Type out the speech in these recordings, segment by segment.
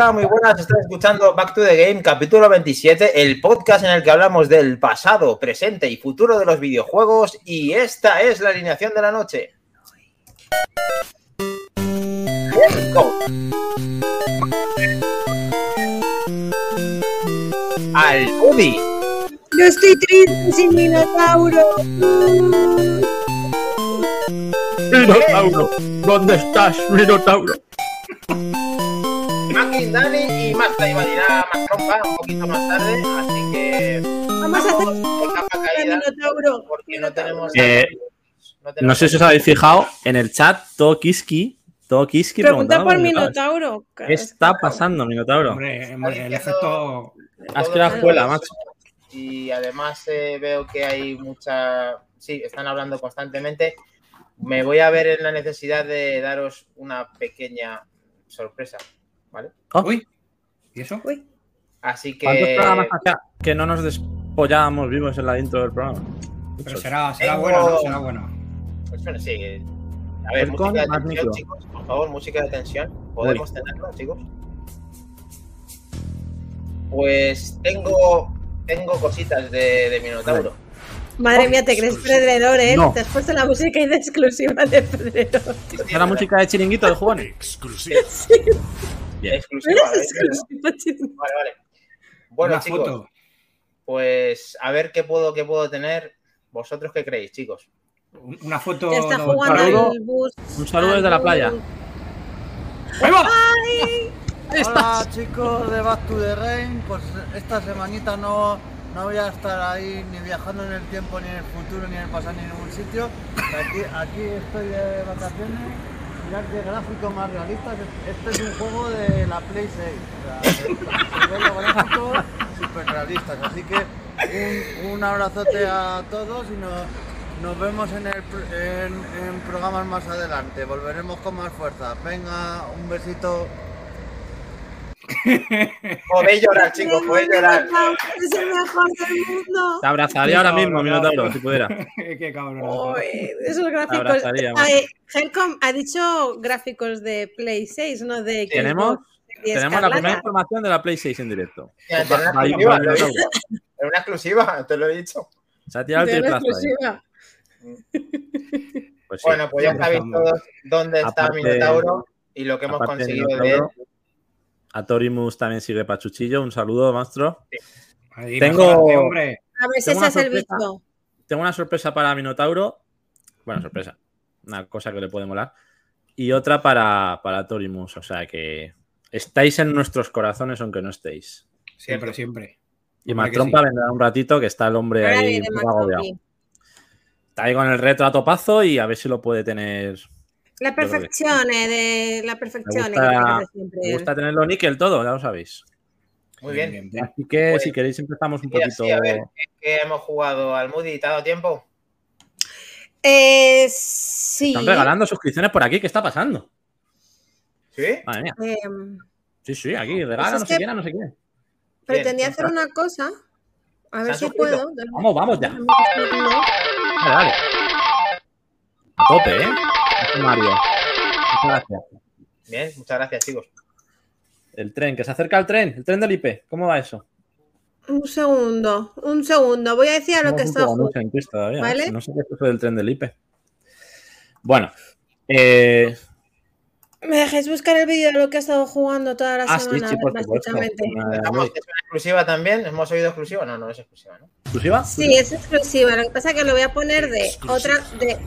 Hola, muy buenas. Estás escuchando Back to the Game, capítulo 27, el podcast en el que hablamos del pasado, presente y futuro de los videojuegos. Y esta es la alineación de la noche. Go. Al Udi. Yo estoy triste sin Minotauro. Minotauro, ¿dónde estás, Minotauro? Maki, Dani y Marta iban a ir a más trompa un poquito más tarde, así que Vamos a hacer capa caída Minotauro. porque no tenemos. Eh, no No tenemos- sé si os habéis fijado en el chat, Tokiski, Tokiski Pregunta preguntaba por Minotauro. ¿Qué está pasando, Minotauro? Hombre, hombre, el efecto. Has todo creado el escuela, macho. Y además eh, veo que hay mucha. Sí, están hablando constantemente. Me voy a ver en la necesidad de daros una pequeña sorpresa, ¿vale? Oh, Uy, ¿y eso? Uy, Así ¿Cuántos que. programas hacía que no nos despollábamos vivos en la intro del programa? Pero será, será Tengo- bueno, ¿no? Será bueno. Pues bueno, sí. A ver, música de tensión, micro. chicos. Por favor, música de tensión. ¿Podemos tenerlo, chicos? Pues tengo. Tengo cositas de, de Minotauro. madre mía, te crees perdedor, ¿eh? No. Te has puesto la música de exclusiva de Pedrero. ¿Esa la música de chiringuito de jugones? Exclusiva. Bien. Exclusiva. Vale, vale. Bueno, Una chicos, foto. pues a ver qué puedo, qué puedo tener. ¿Vosotros qué creéis, chicos? Un- Una foto. Está no- jugando saludo. bus. Un saludo desde la playa. ¡Ahí va! Hola chicos de Back to the Rain, pues esta semanita no, no voy a estar ahí ni viajando en el tiempo, ni en el futuro, ni en el pasado, ni en ningún sitio. Aquí, aquí estoy de vacaciones, mirad qué gráficos más realistas. Este es un juego de la Play 6, o sea, de- de gráficos súper realistas. Así que un, un abrazote a todos y nos, nos vemos en, el, en, en programas más adelante. Volveremos con más fuerza. Venga, un besito. Podéis llorar, chicos, podéis llorar. Es el mejor del mundo. Te abrazaría ahora mismo, Minotauro, si pudiera. Qué cabrón. Esos gráficos. Helcom ha dicho gráficos de Play 6, no de Xbox Tenemos, tenemos la primera información de la Play 6 en directo. Tiene una Va- va- exclusiva, una te lo he dicho. Se ha tirado el exclusiva. Pues sí. Bueno, pues ya sabéis todos dónde está Aparte- Minotauro y lo que hemos conseguido de él. A Torimus también sigue Pachuchillo. Un saludo, maestro. Ahí, Tengo- hombre. A una el sorpresa. bicho. Tengo una sorpresa para Minotauro. Bueno, sorpresa. Una cosa que le puede molar. Y otra para, para Torimus. O sea que estáis en nuestros corazones aunque no estéis. Siempre, siempre. Y Matrompa sí. vendrá un ratito que está el hombre Ahora ahí agobiado. Está ahí con el reto a topazo y a ver si lo puede tener. La perfección, eh, de la Me perfección. gusta, que tiene siempre. me gusta tenerlo níquel todo, ya lo sabéis. Muy bien. Así que Pues, si queréis empezamos un poquito. sí, a ver, ¿qué, qué hemos jugado al Moody? ¿Te ha dado tiempo? Eh, sí. Están regalando suscripciones por aquí. ¿Qué está pasando? ¿Sí? Madre mía. Em, Sí, sí, aquí regala, es no sé quién, no sé quién. pretendía Bien, hacer una cosa. A ver si suscrito? puedo. Vamos, vamos ya. No. Vale, vale. A tope, ¿eh? Mario. Muchas gracias. Bien, muchas gracias, chicos. El tren, que se acerca el tren, el tren del IP. ¿Cómo va eso? Un segundo, un segundo. Voy a decir a lo que está todavía. ¿Vale? No sé qué es eso del tren del IP. Bueno, eh, ¿Me dejáis buscar el vídeo de lo que he estado jugando toda la ah, sí, semana? sí, por supuesto. básicamente? Es una exclusiva también. ¿Hemos oído exclusiva? No, no es exclusiva, ¿no? ¿Exclusiva? Sí, es exclusiva. Lo que pasa es que lo voy a poner de Exclusiva. otra. de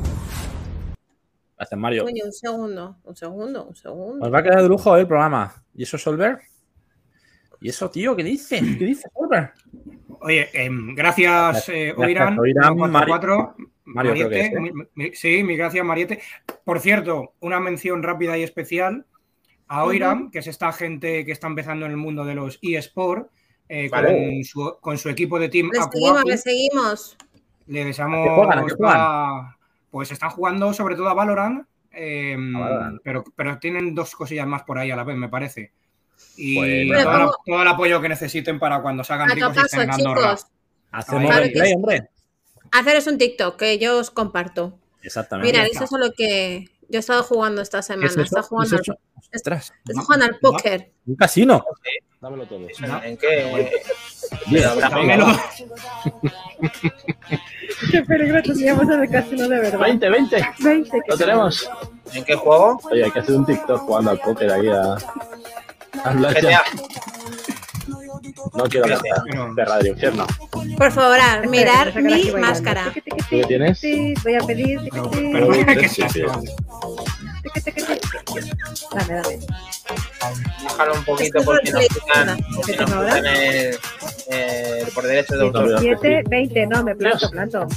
Gracias, Mario. Un segundo, un segundo, un segundo. Nos va a quedar de lujo el programa. ¿Y eso, Solver? ¿Y eso, tío? ¿Qué dice? ¿Qué dice, Solver? Oye, gracias, eh, Gracias, Oiran. Oiran, 144, Mario creo que Mariette, es, ¿eh? mi- mi- sí, mi gracias, Mariette. Por cierto, una mención rápida y especial a Oiram, que es esta gente que está empezando en el mundo de los eSport, eh, Vale. con, su, con su equipo de Team Le seguimos, le seguimos. Le deseamos. ¿A qué juegan? ¿A qué juegan? a- Pues están jugando sobre todo a Valorant, eh, A Valorant. Pero, pero tienen dos cosillas más por ahí a la vez, me parece. Y Pues Bueno, todo, el- ¿cómo? todo el apoyo que necesiten para cuando salgan A ricos y estén en chicos. Hacemos Claro hombre. Haceros un TikTok que yo os comparto. Exactamente. Está. eso es lo que. Yo he estado jugando esta ¿Qué semana. es? Está ¿Qué jugando, es está jugando al póker. un casino. Dámelo todo. ¿En, en qué? Mira, Dámelo. Qué peligroso si vamos al casino de verdad. 20, 20. 20. Lo tenemos. ¿En qué juego? Oye, hay que hacer un TikTok jugando al póker ahí a. al. GTA. No quiero gastar. De Radio Infierno. Por favor, Espera, mirar mi máscara. ¿Tú qué tienes? tiqui, Voy a pedir. Pero, que. Dame, dame. Bájalo un poquito es porque nos Play, quitan, nada. porque ¿Qué nos quitan el, el- por derecho de autor. también. 7, 20. No, me planto, planto.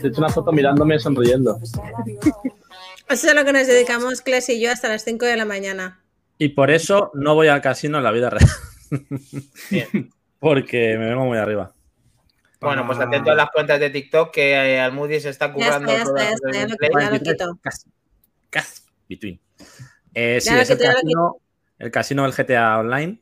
Te he hecho una foto mirándome sonriendo. Eso es a lo que nos dedicamos, Cles y yo, hasta las 5 de la mañana. Y por eso no voy al casino en la vida real. Bien. Porque me vengo muy arriba. Bueno, pues atento a las cuentas de TikTok que eh, Almudi se está Ya está, ya todas está, ya las está, ya lo, quito. Casi. Casi. Between. Eh, sí, es el casino, el casino del GTA Online,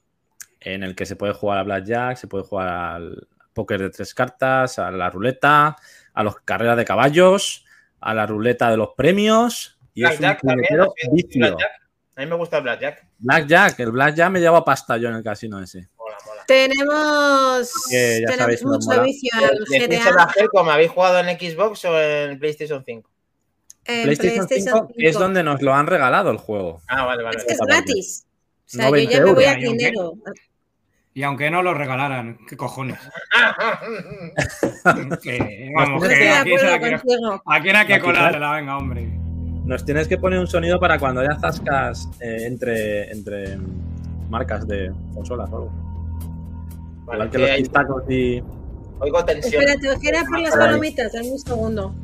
en el que se puede jugar a Blackjack, se puede jugar al póker de tres cartas, a la ruleta, a las carreras de caballos, a la ruleta de los premios. Y es un Blackjack también. puñetero ¿has visto vicio. Blackjack? A mí me gusta el Blackjack. Blackjack, el Blackjack me lleva pasta yo en el casino ese. Mola, mola. Tenemos, tenemos sabéis mucho mola. vicio de Pixel GTA. Angel, ¿cómo habéis jugado en Xbox o en PlayStation 5? En PlayStation, 5, que es donde nos lo han regalado el juego. Ah, vale, vale. Es que es gratis. O sea, 90 yo ya me voy a dinero. Y aunque no lo regalaran, ¿qué cojones? Que, vamos, No que estoy de aquí, se la acuerdo quiero- contigo. aquí no hay que colarla, venga, hombre. Nos tienes que poner un sonido para cuando haya zascas eh, entre, entre marcas de consolas o algo. Vale, Igual que que los hay- pistacos y. Oigo tensión. Espera, tengo que ir a por las Vale. palomitas, dame un segundo.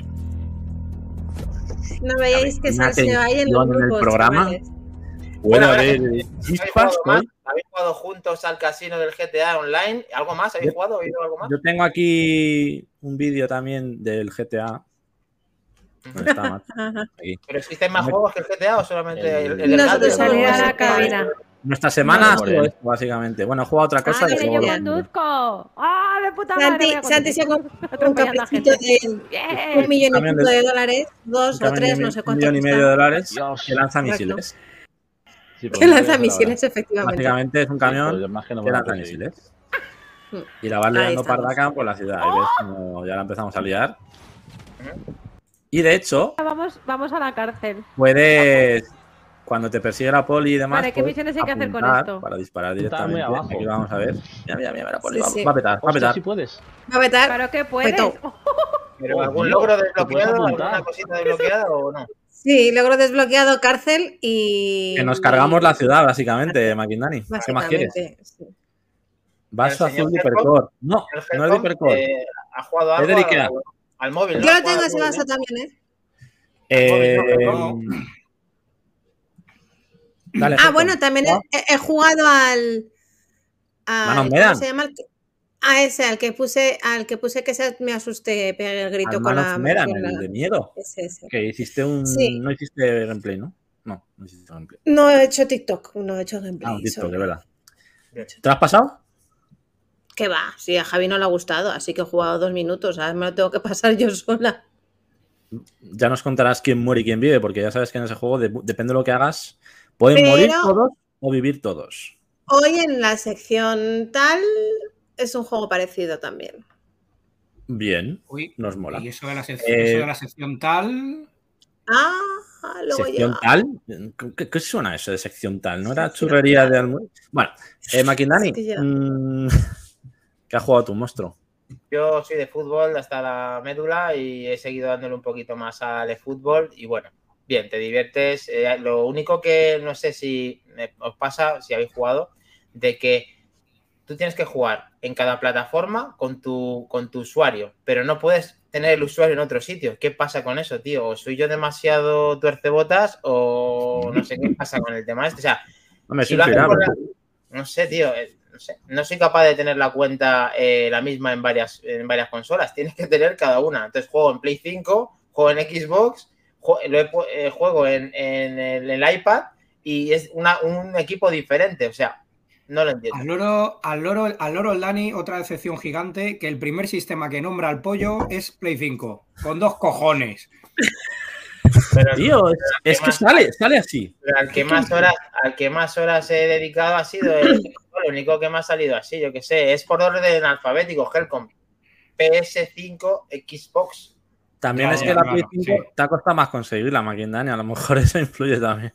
No veáis que salseo hay en los en el grupos, programa. chavales. Puede a ver, haber ¿Habéis chispas. ¿Habéis jugado juntos al casino del GTA Online? ¿Algo más? ¿Habéis Yo- jugado? ¿Oído algo más? Yo tengo aquí un vídeo también del GTA. ¿Dónde está, macho? Aquí. ¿Pero existen más juegos que el GTA o solamente el, El- el Nosotros la cabina. Nuestra semana él. esto, básicamente. Bueno, he jugado otra cosa Ah, que yo lo- conduzco! ¡Ah, de puta madre! Santi, se ha comprado un caprichito gente. de un millón y pico de- de dólares, dos un o tres, no sé un cuánto. millón y medio de dólares Dios. que lanza Correcto. misiles. Sí, Que no lanza misiles, efectivamente. Básicamente es un camión Sí, pero más que no me lanza misiles. Mm. Y la vas liando estamos. pardaca por la ciudad. Y ves como ya la empezamos a liar. Y de hecho, Vamos, vamos a la cárcel. puedes, cuando te persigue la poli y demás, Vale, ¿qué misiones hay que hacer con esto? Para disparar Está directamente. muy abajo. Aquí vamos a ver. Mira, mira, mira, la poli. Sí, va, sí. va a petar, va a Hostia, petar. si puedes. Va a vetar. ¿Pero qué puedes? Petó. ¿Pero Oh, algún Dios, logro ¿te puedes desbloqueado? ¿Alguna cosita desbloqueada o no? Sí, logro desbloqueado, cárcel y. Que nos cargamos la ciudad, básicamente, Maquindani. ¿Qué más quieres? Sí. Vaso ¿El señor azul de? Hipercore. No, no es de Hipercore. eh, ha jugado algo al, al móvil. Yo ¿Ha lo tengo ese vaso también, ¿eh? Eh, dale, Ah, bueno, también he, jugado al. al- ¿Cómo se llama? A ese, al que puse, al que puse que se, me asusté, pegué el grito Al con la. Medan, el de miedo. ese, ese. Que hiciste un. Sí. No hiciste gameplay, ¿no? No, no hiciste gameplay. No he hecho TikTok, no he hecho Ah, gameplay. un TikTok, de verdad. ¿Te lo has pasado? Que va, sí, a Javi no le ha gustado, así que he jugado dos minutos, ahora me lo tengo que pasar yo sola. Ya nos contarás quién muere y quién vive, porque ya sabes que en ese juego, de- depende de lo que hagas, pueden Pero- morir todos o vivir todos. Hoy en la sección tal es un juego parecido también. Bien, Uy, nos mola. y eso de, la sec- Eh, eso de la sección tal. Ah, luego ¿Sección tal? ¿Qué, qué suena eso de sección tal? ¿No era churrería de almuerzo? Bueno, eh, Maquindani, mm, ¿qué ha jugado tu monstruo? Yo soy de fútbol hasta la médula y he seguido dándole un poquito más al fútbol y bueno, bien, te diviertes. Eh, lo único que no sé si me- os pasa, si habéis jugado, de que tú tienes que jugar en cada plataforma con tu, con tu usuario, pero no puedes tener el usuario en otro sitio. ¿Qué pasa con eso, tío? ¿O soy yo demasiado tuercebotas o no sé qué pasa con el tema este? O sea, si lo inspirable. por la- no sé, tío. eh, No, sé, no soy capaz de tener la cuenta eh, la misma en varias, en varias consolas. Tienes que tener cada una. Entonces juego en Play 5, juego en Xbox, lo he eh, juego en, en el, el iPad y es una- un equipo diferente. O sea, no lo entiendo. Al loro, al loro, al loro Dani, otra decepción gigante, que el primer sistema que nombra al pollo es Play 5, con dos cojones. Pero, Tío, es, es que más- sale, sale así. al que más horas, al que más horas he dedicado ha sido el, lo único que me ha salido así, yo que sé, es por orden alfabético, Helcom. PS5, Xbox. También Claro, es que la Play 5 sí. te ha costado más conseguirla, Maquindani. A lo mejor eso influye también.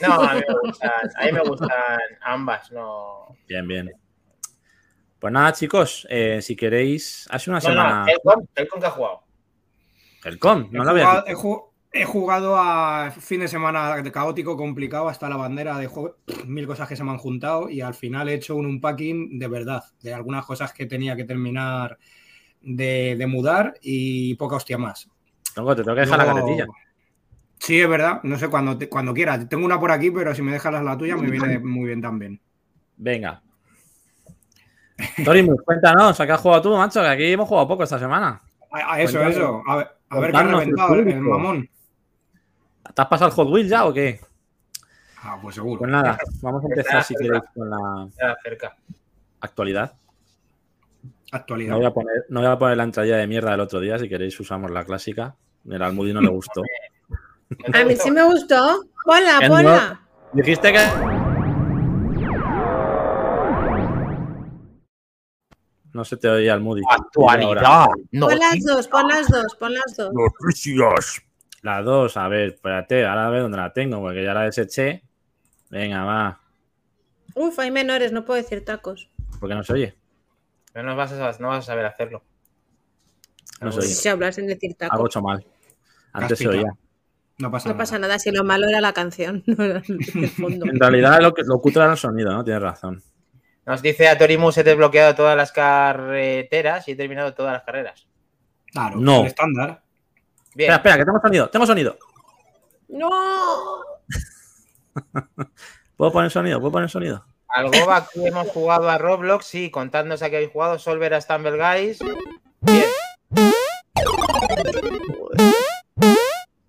No, a mí me gustan, a mí me gustan ambas, no. Bien, bien. Pues nada, chicos, eh, si queréis, hace una No, semana. no, Helcom, Helcom que ha jugado. El com, no he, lo había jugado, he ju- he jugado a fin de semana de caótico, complicado, hasta la bandera de juego, mil cosas que se me han juntado y al final he hecho un unpacking de verdad, de algunas cosas que tenía que terminar de, de mudar y poca hostia más. Tronco, te tengo que dejar la Luego- carretilla. Sí, es verdad, no sé, cuando, te- cuando quieras. Tengo una por aquí, pero si me dejas la tuya me viene muy bien también. Venga. Torimus, cuéntanos, ¿a qué has jugado tú, macho? Que aquí hemos jugado poco esta semana. A, a eso, eso. A ver, a ver qué ha reventado el, mamón. ¿Te has pasado el Hot Wheels ya o qué? Ah, pues seguro. Pues nada, vamos a empezar si queréis con la Ya cerca. actualidad. Actualidad. No voy, a poner, no voy a poner la entrada de mierda del otro día, si queréis usamos la clásica. El Almudi no le gustó. ¿No te A mí sí me gustó. Ponla, Que ponla. Dijiste que... No se te oía Almudi. Actualidad. Pon las dos, pon las dos, pon las dos. Noticias. La dos, a ver, espérate, ahora a ver dónde la tengo, porque ya la deseché. Venga, va, Uf, hay menores, no puedo decir tacos. porque no se oye. Pero no vas, a, no vas a saber hacerlo. No se oye. Si hablas sin decir Algo tacos. hecho mal. Antes se oía. No pasa No nada. pasa nada, si lo malo era la canción, no era el fondo. En realidad lo, que, lo oculto era el sonido, ¿no? Tienes razón. Nos dice a Torimus he desbloqueado todas las carreteras y he terminado todas las carreras. Claro, No. el estándar. Bien. Espera, espera, que tengo sonido, tengo sonido. ¡No! ¿Puedo poner sonido? ¿Puedo poner sonido? Algo aquí hemos jugado a Roblox, sí, contadnos a qué habéis jugado. Solver a Stumble Guys. Bien.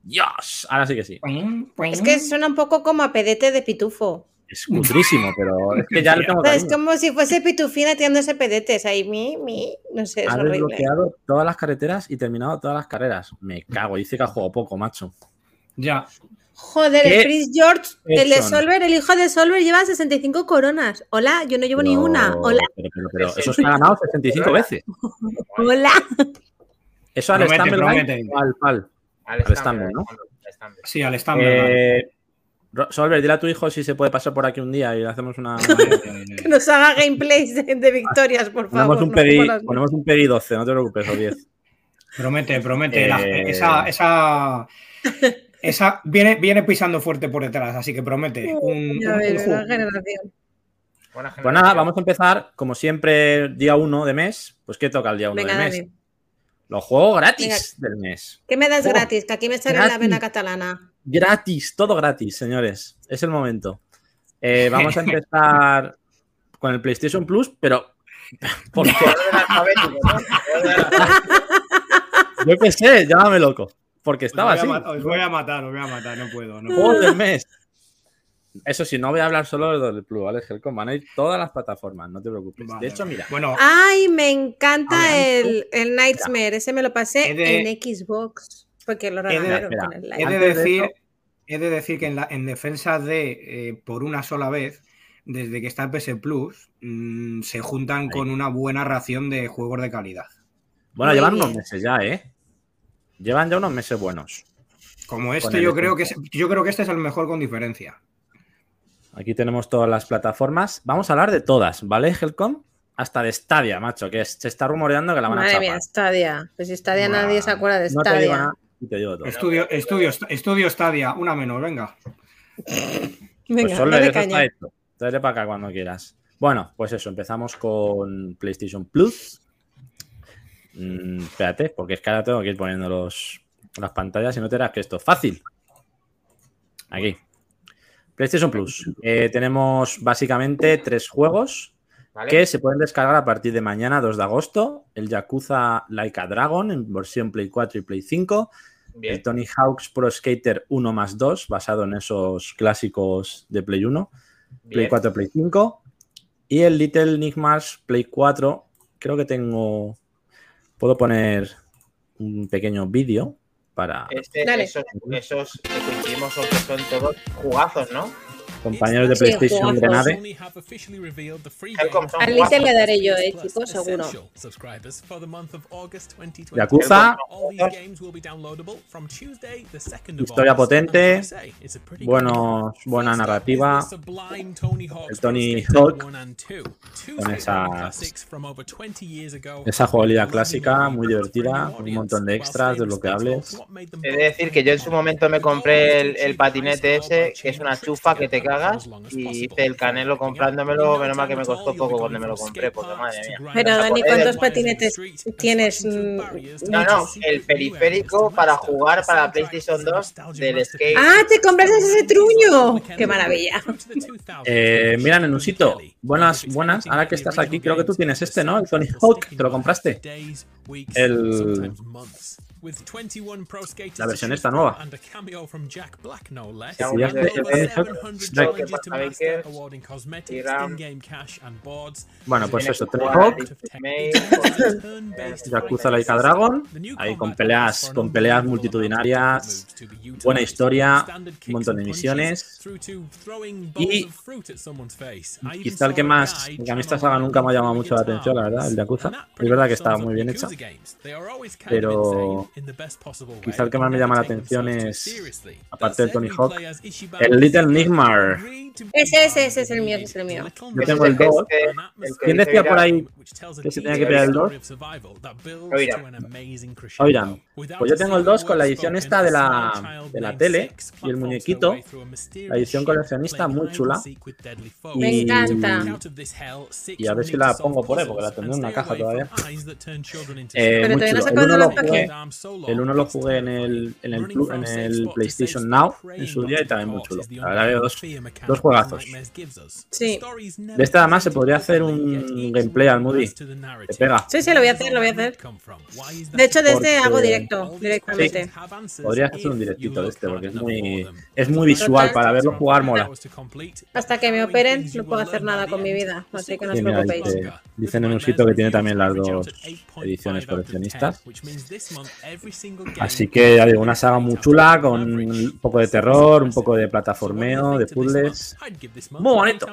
¡Dios! Ahora sí que sí. Es que suena un poco como a pedete de pitufo. Es cutrísimo, pero es que ya le tengo es como si fuese pitufina tirándose pedetes ahí, mi, mi, no sé, es Ha horrible. desbloqueado todas las carreteras y terminado todas las carreras. Me cago, dice que ha jugado poco, macho. Ya. Joder, ¿Qué el Chris George, el de? Solver, el hijo de Solver lleva 65 coronas. Hola, yo no llevo ni una. Hola, Pero, pero, pero eso se ha ganado 65 veces. hola. Eso al o al PAL. Al Al Stumble, ¿no? Sí, al estándar. Eh, Solver, dile a tu hijo si se puede pasar por aquí un día y hacemos una. Que nos haga gameplays de, de victorias, por favor. ponemos, un las- ponemos un Peggy 12, no te preocupes, o 10. Promete, promete. la- Eh. esa, esa, esa viene, viene pisando fuerte por detrás, así que promete. Un, Ya un- ves, un nueva juego. generación. Pues nada, vamos a empezar, como siempre, día 1 de mes. Pues ¿qué toca el día 1 Venga, del mes? Dani. Los juegos gratis del mes. ¿Qué me das Oh, gratis? Que aquí me sale la gratis. vena catalana. Gratis, todo gratis, señores. Es el momento. Eh, vamos a empezar con el PlayStation Plus, pero. Alfabético, ¿no? Yo qué sé, llámame loco. Porque Os estaba a así. os voy a matar, os voy a matar, no puedo. No Juegos del mes. Eso sí, no voy a hablar solo del Plus, ¿vale? Helcom, van a ir todas las plataformas, no te preocupes. Vale. De hecho, mira, Bueno, Ay, me encanta el, el Nightmare. Ese me lo pasé de- en Xbox. Porque lo He de- regalaron con el he de decir, he de decir que en, la, en defensa de eh, por una sola vez, desde que está el PS Plus, mm, se juntan con una buena ración de juegos de calidad. bueno, Muy llevan bien. unos meses ya, ¿eh? Llevan ya unos meses buenos. Como este, yo creo, que es, yo creo que este es el mejor con diferencia. Aquí tenemos todas las plataformas. Vamos a hablar de todas, ¿vale, Helcom? Hasta de Stadia, macho, que es- se está rumoreando que la van a Madre chapar. mía, Stadia. Pues si Stadia Buah. nadie se acuerda de No te digo Stadia. nada y te digo todo. Estudio, estudio, estudio Stadia, una menos, venga. Venga, pues solo dale caña. hecho. Tráele para acá cuando quieras. Bueno, pues eso, empezamos con PlayStation Plus. Mm, espérate, porque es que ahora tengo que ir poniendo los, las pantallas y no te dirás que esto es fácil. Aquí. PlayStation Plus. Eh, tenemos básicamente tres juegos ¿Vale? que se pueden descargar a partir de mañana, 2 de agosto. El Yakuza Like a Dragon en versión Play 4 y Play 5. El Bien. Tony Hawk's Pro Skater 1 más 2, basado en esos clásicos de Play 1. Play bien. 4, Play 5. Y el Little Nightmares Play 4. Creo que tengo. Puedo poner un pequeño vídeo para Este, Dale. esos, esos que coincidimos son todos jugazos, ¿no? Compañeros de PlayStation de nave. Al le daré yo, eh, chicos, seguro. Yakuza, historia potente, buenos, buena narrativa, el Tony Hawk. con esas- esa jugabilidad clásica muy divertida, con un montón de extras desbloqueables. He de decir que yo en su momento me compré el, el patinete ese, que es una chufa que te cagas, y hice el canelo comprándomelo, menos mal que me costó poco cuando me lo compré, porque madre mía. Pero Dani, ¿cuántos patinetes tienes? No, no, el periférico para jugar para la PlayStation 2 del skate. ¡Ah, te compras ese truño! ¡Qué maravilla! Eh, mira, Nenusito, buenas, buenas. Ahora que estás aquí, creo que tú tienes este, ¿no? El Tony Hawk, ¿te lo compraste? El- La versión esta nueva. Ya, Sí, ya de- está. Bueno, pues eso, Hawk, Ultimate, Yakuza Laika Dragon, ahí con peleas, con peleas multitudinarias, buena historia, un montón de misiones. Y quizá el que más, que a mí esta saga nunca me ha llamado mucho la atención, la verdad, el Yakuza. Es verdad que está muy bien hecha, pero quizá el que más me llama la atención es, aparte del Tony Hawk, el Little Nightmare. Ese, ese, ese es el mío, ese es el mío. Yo tengo el 2. el que ¿Quién decía por ahí que se tenía que pillar el 2? Oigan, pues yo tengo el 2 con la edición esta de la, de la tele y el muñequito, la edición coleccionista muy chula. Me Y- encanta. Y a ver si la pongo por ahí, porque la tendré en una caja todavía. Eh, Pero todavía no se El acuerda 1 lo del jugué, el uno lo jugué en el, en, el, en el PlayStation Now en su día y también muy chulo. La verdad que dos, dos juegazos. Sí. De este además se podría hacer un gameplay al Moody. Te pega. Sí, sí, lo voy a hacer, lo voy a hacer. De hecho, de Porque- hago directo, directamente. Podrías hacer un directito de este, porque es muy, es muy visual. Para verlo jugar mola. Hasta que me operen, no puedo hacer nada con mi vida, así que no os Sí, mira, preocupéis. dice, dicen en un sitio que tiene también las dos ediciones coleccionistas. Así que ya digo, una saga muy chula con un poco de terror, un poco de plataformeo, de puzzles. Muy bonito.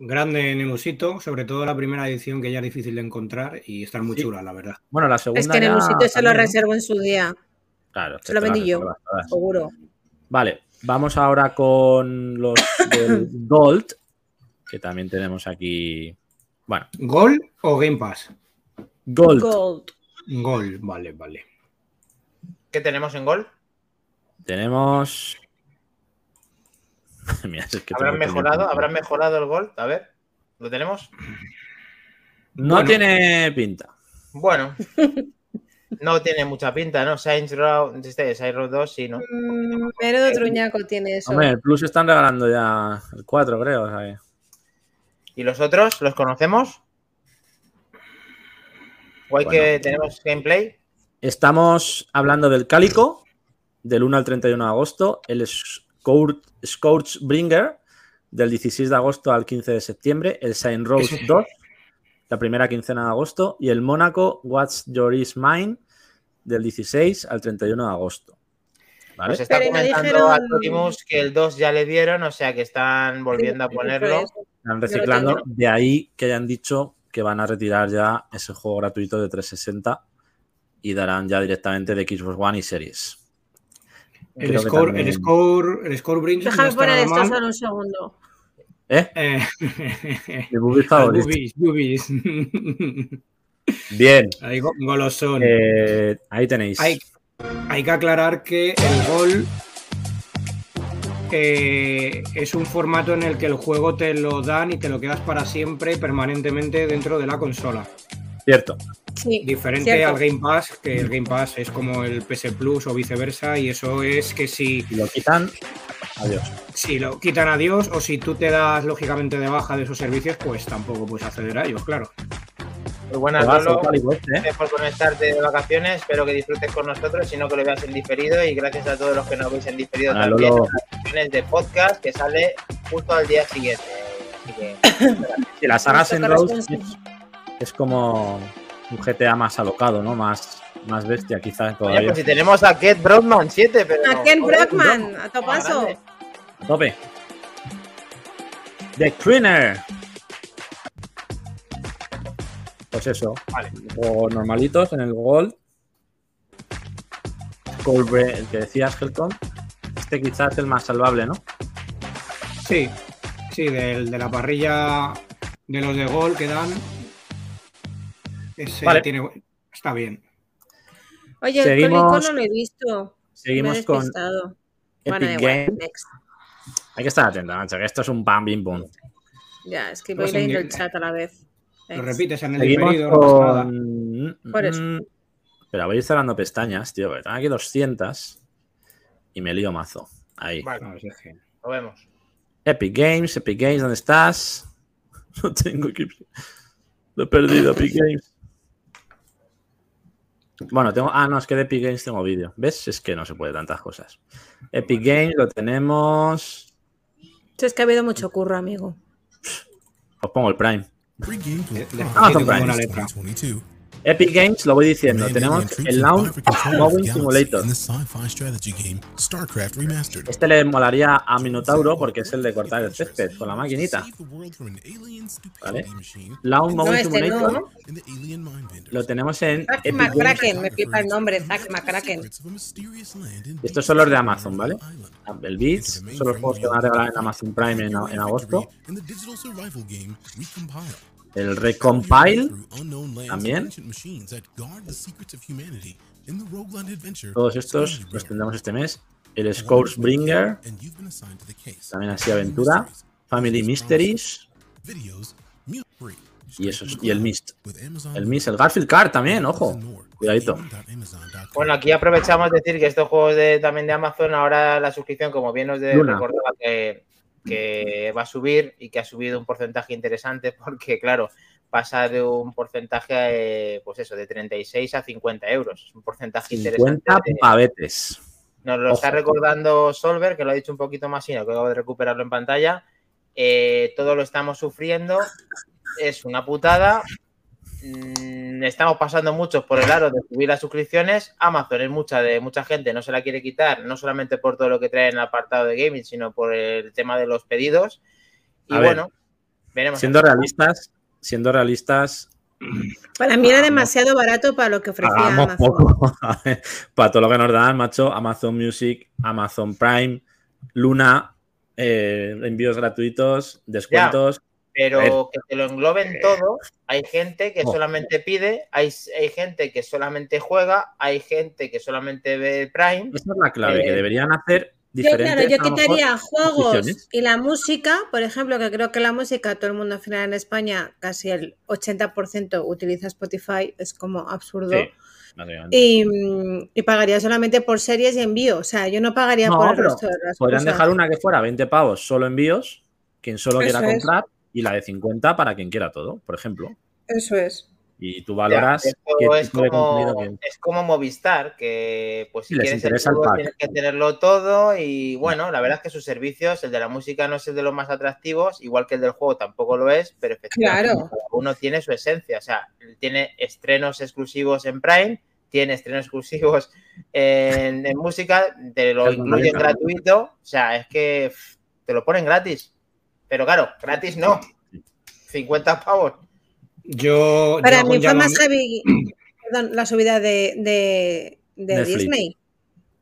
Grande Nemusito, sobre todo la primera edición que ya es difícil de encontrar y están muy Sí. chulas, la verdad. Bueno, la segunda. Es que en el ya musito se lo reservo en su día, Claro, se lo vendí yo. seguro. Vale, vamos ahora con los del Gold, que también tenemos aquí. Bueno, ¿Gol o Game Pass? Gold. Gold. Gol, vale, vale. ¿Qué tenemos en gol? Tenemos. Mira, es que ¿Habrán mejorado? ¿Habrán mejorado el gol? A ver, ¿lo tenemos? No Bueno. tiene pinta. Bueno, no tiene mucha pinta, ¿no? Saints Row, este, Saints Row 2, sí, ¿no? Mm, Menudo truñaco tiene eso. Hombre, el Plus están regalando ya el 4, creo. o sea que- ¿Y los otros? ¿Los conocemos? ¿O hay Bueno. que tenemos gameplay? Estamos hablando del Cálico, del 1 al 31 de agosto, el Scourge, Scourgebringer, del 16 de agosto al 15 de septiembre, el Saint Rose Ese- 2, la primera quincena de agosto, y el Mónaco What's Your Is Mine, del 16 al 31 de agosto. ¿Vale? Pues está Pero comentando dijeron- a Torimus que el 2 ya le dieron, o sea que están volviendo a Sí, ponerlo. eso. Están reciclando, de ahí que hayan dicho que van a retirar ya ese juego gratuito de 360 y darán ya directamente de Xbox One y Series. El Creo score, también- el score, el score Brings no Déjame está poner nada esto solo un segundo. ¿Eh? Eh, favorito. boobies, boobies. Bien. Ahí go- golosón. Eh, ahí tenéis. Hay, hay que aclarar que el gol eh, es un formato en el que el juego te lo dan y te lo quedas para siempre, permanentemente dentro de la consola. Cierto. Sí, Diferente cierto. al Game Pass, que el Game Pass es como el PS Plus o viceversa, y eso es que si, Si lo quitan, adiós. si lo quitan a Dios o si tú te das lógicamente de baja de esos servicios, pues tampoco puedes acceder a ellos, claro. Muy buenas, Lolo. ¿eh? Gracias por conectarte de vacaciones. Espero que disfrutes con nosotros, sino que lo veas en diferido. Y gracias a todos los que nos veis en diferido Bueno, también. Lolo. en las de podcast que sale justo al día siguiente. Así que, Sí, la saga Rose es, es como un GTA más alocado, ¿no? Más, más bestia quizás Oye, todavía. pues si tenemos a Ket Brockman 7, pero. A Ken Brockman, a más topaso. grande. Tope. The Cleaner. Pues eso. Vale. O normalitos en el Gold. Colbre, el que decías, Helcom. Este quizás es el más salvable, ¿no? Sí, sí, del- de la parrilla de los de gol que dan. Ese Vale. tiene, está bien. Oye, Seguimos- el Cólico no lo he visto. Seguimos con. Epic Bueno, Games. next. Hay que estar atento, macho, que esto es un bam, bim, bum. Ya, es que voy en leyendo el chat a la vez. Lo repites en el Seguimos diferido, no pasa nada. con... Por eso. Mm, Espera, voy a ir cerrando pestañas, tío, porque tengo aquí 200 y me lío mazo. Ahí. Vale, No, es que- lo vemos. Epic Games, Epic Games, ¿dónde estás? No tengo que... Lo he perdido, Epic Games. Bueno, tengo... Ah, no, es que de Epic Games tengo vídeo. ¿Ves? Es que no se puede tantas cosas. Epic Games lo tenemos... Es que ha habido mucho curro, amigo. Os pongo el Prime. Free games with Le- le Prime falta in una August letra. 2022. Epic Games, lo voy diciendo. Tenemos el Launch Mowing Simulator. Este le molaría a Minotauro porque es el de cortar el césped con la maquinita. ¿Vale? Launch No, Mowing este Simulator no. lo tenemos en Zack Epic Games. McCracken, me flipa el nombre, Zack McCracken. Estos son los de Amazon, ¿vale? Island. El Beats son los juegos que van a regalar en Amazon Prime en, en agosto. El Recompile, también. todos estos los tendremos este mes. El case. también así aventura. Family Mysteries y esos y el Mist. El Mist, el Garfield Card también, ojo. Cuidadito. Bueno, aquí aprovechamos de decir que estos juegos de, también de Amazon, ahora la suscripción, como bien os de- recordaba, que, que va a subir y que ha subido un porcentaje interesante porque, claro, pasa de un porcentaje, eh, pues eso, de 36 a 50 euros. Es un porcentaje interesante. 50 de- pavetes. nos lo está recordando Solver, que lo ha dicho un poquito más sino que acabo de recuperarlo en pantalla. Eh, todo lo estamos sufriendo. Es una putada. Mm, Estamos pasando muchos por el aro de subir las suscripciones. Amazon es mucha de mucha gente, no se la quiere quitar, no solamente por todo lo que trae en el apartado de gaming, sino por el tema de los pedidos. Y A ver, bueno, veremos. Siendo realistas, siendo realistas, Para mí era demasiado barato para lo que ofrecía Amazon. poco. Para todo lo que nos dan, macho, Amazon Music, Amazon Prime, Luna, eh, envíos gratuitos, descuentos. Pero que te lo engloben todo. Hay gente que solamente pide, hay, hay gente que solamente juega, hay gente que solamente ve Prime. Esa es la clave, que Eh, deberían hacer Yo, diferentes. claro, yo lo mejor, quitaría juegos y la música, por ejemplo, que creo que la música, todo el mundo al final en España, casi el 80% utiliza Spotify, es como absurdo. Sí. Y, y pagaría solamente por series y envío. O sea, yo no pagaría No, por el resto de las Podrían cosas. dejar una que fuera 20 pavos solo envíos, quien solo Eso quiera es. Y la de 50 para quien quiera todo, por ejemplo. Eso es. Y tú valoras Ya, esto qué es tipo de contenido como, quieres. es como Movistar, que pues si les quieres el el fútbol pack. tienes que tenerlo todo y bueno, la verdad es que sus servicios, el de la música no es el de los más atractivos, igual que el del juego tampoco lo es, pero efectivamente Claro. cada uno tiene su esencia, o sea, tiene estrenos exclusivos en Prime, tiene estrenos exclusivos en, en música, te lo incluyen gratuito, o sea, es que te lo ponen gratis, pero claro, gratis no, 50 pavos. Yo, Para yo mí fue más heavy perdón, la subida de, de. Disney.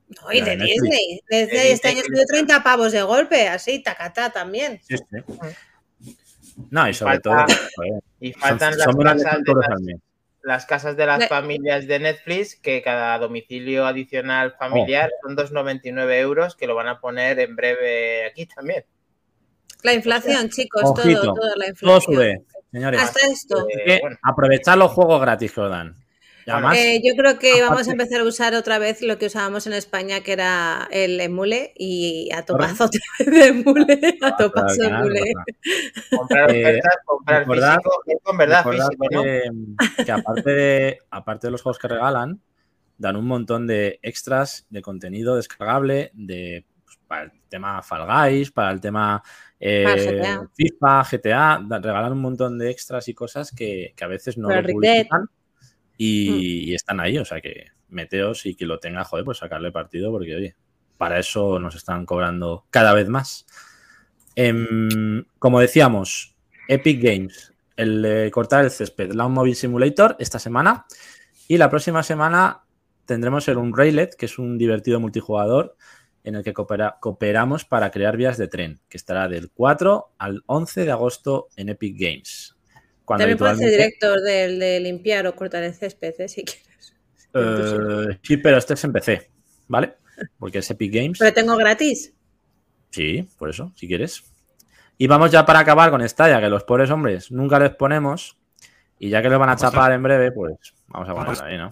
No, y de. Disney. Disney De este año subió 30 pavos de golpe, así, tacatá también. Sí, sí. No, y sobre Falta- todo, Y faltan son las casas de euros las- casas de las familias de Netflix, que cada domicilio adicional familiar Oh. son 2,99 euros, que lo van a poner en breve aquí también. La inflación, chicos, Ojito, todo, toda la Todo inflación. sube, señores. Hasta esto. Eh, bueno. aprovechar los juegos gratis que os dan. Además, Eh, yo creo que vamos aparte- a empezar a usar otra vez lo que usábamos en España, que era el emule, y a topazo otra vez de emule, a topazo de claro, emule. Comprar Eh, ofertas, comprar recordad- físico, que con verdad recordad físico, ¿no? que, que aparte, de, aparte de los juegos que regalan, dan un montón de extras de contenido descargable de, pues, para el tema Fall Guys, para el tema eh, GTA. FIFA, GTA, regalan un montón de extras y cosas que, que a veces no lo Dead. publicitan y, están ahí, o sea que meteos y que lo tenga, joder, pues sacarle partido, porque oye, para eso nos están cobrando cada vez más. Em, como decíamos, Epic Games, el de cortar el césped, Lawn Mobile Simulator esta semana y la próxima semana tendremos el Unrailed, que es un divertido multijugador en el que coopera- cooperamos para crear vías de tren, que estará del 4 al 11 de agosto en Epic Games. Cuando También puedes ser director del de limpiar o cortar el césped, ¿eh? si quieres. Eh, sí, pero este es en PC, ¿vale? Porque es Epic Games. Pero tengo gratis. Sí, por eso, si quieres. Y vamos ya para acabar con esta, ya que los pobres hombres nunca les ponemos. Y ya que los van a chapar en breve, pues vamos a Va a ponerlo pasar. ahí, ¿no?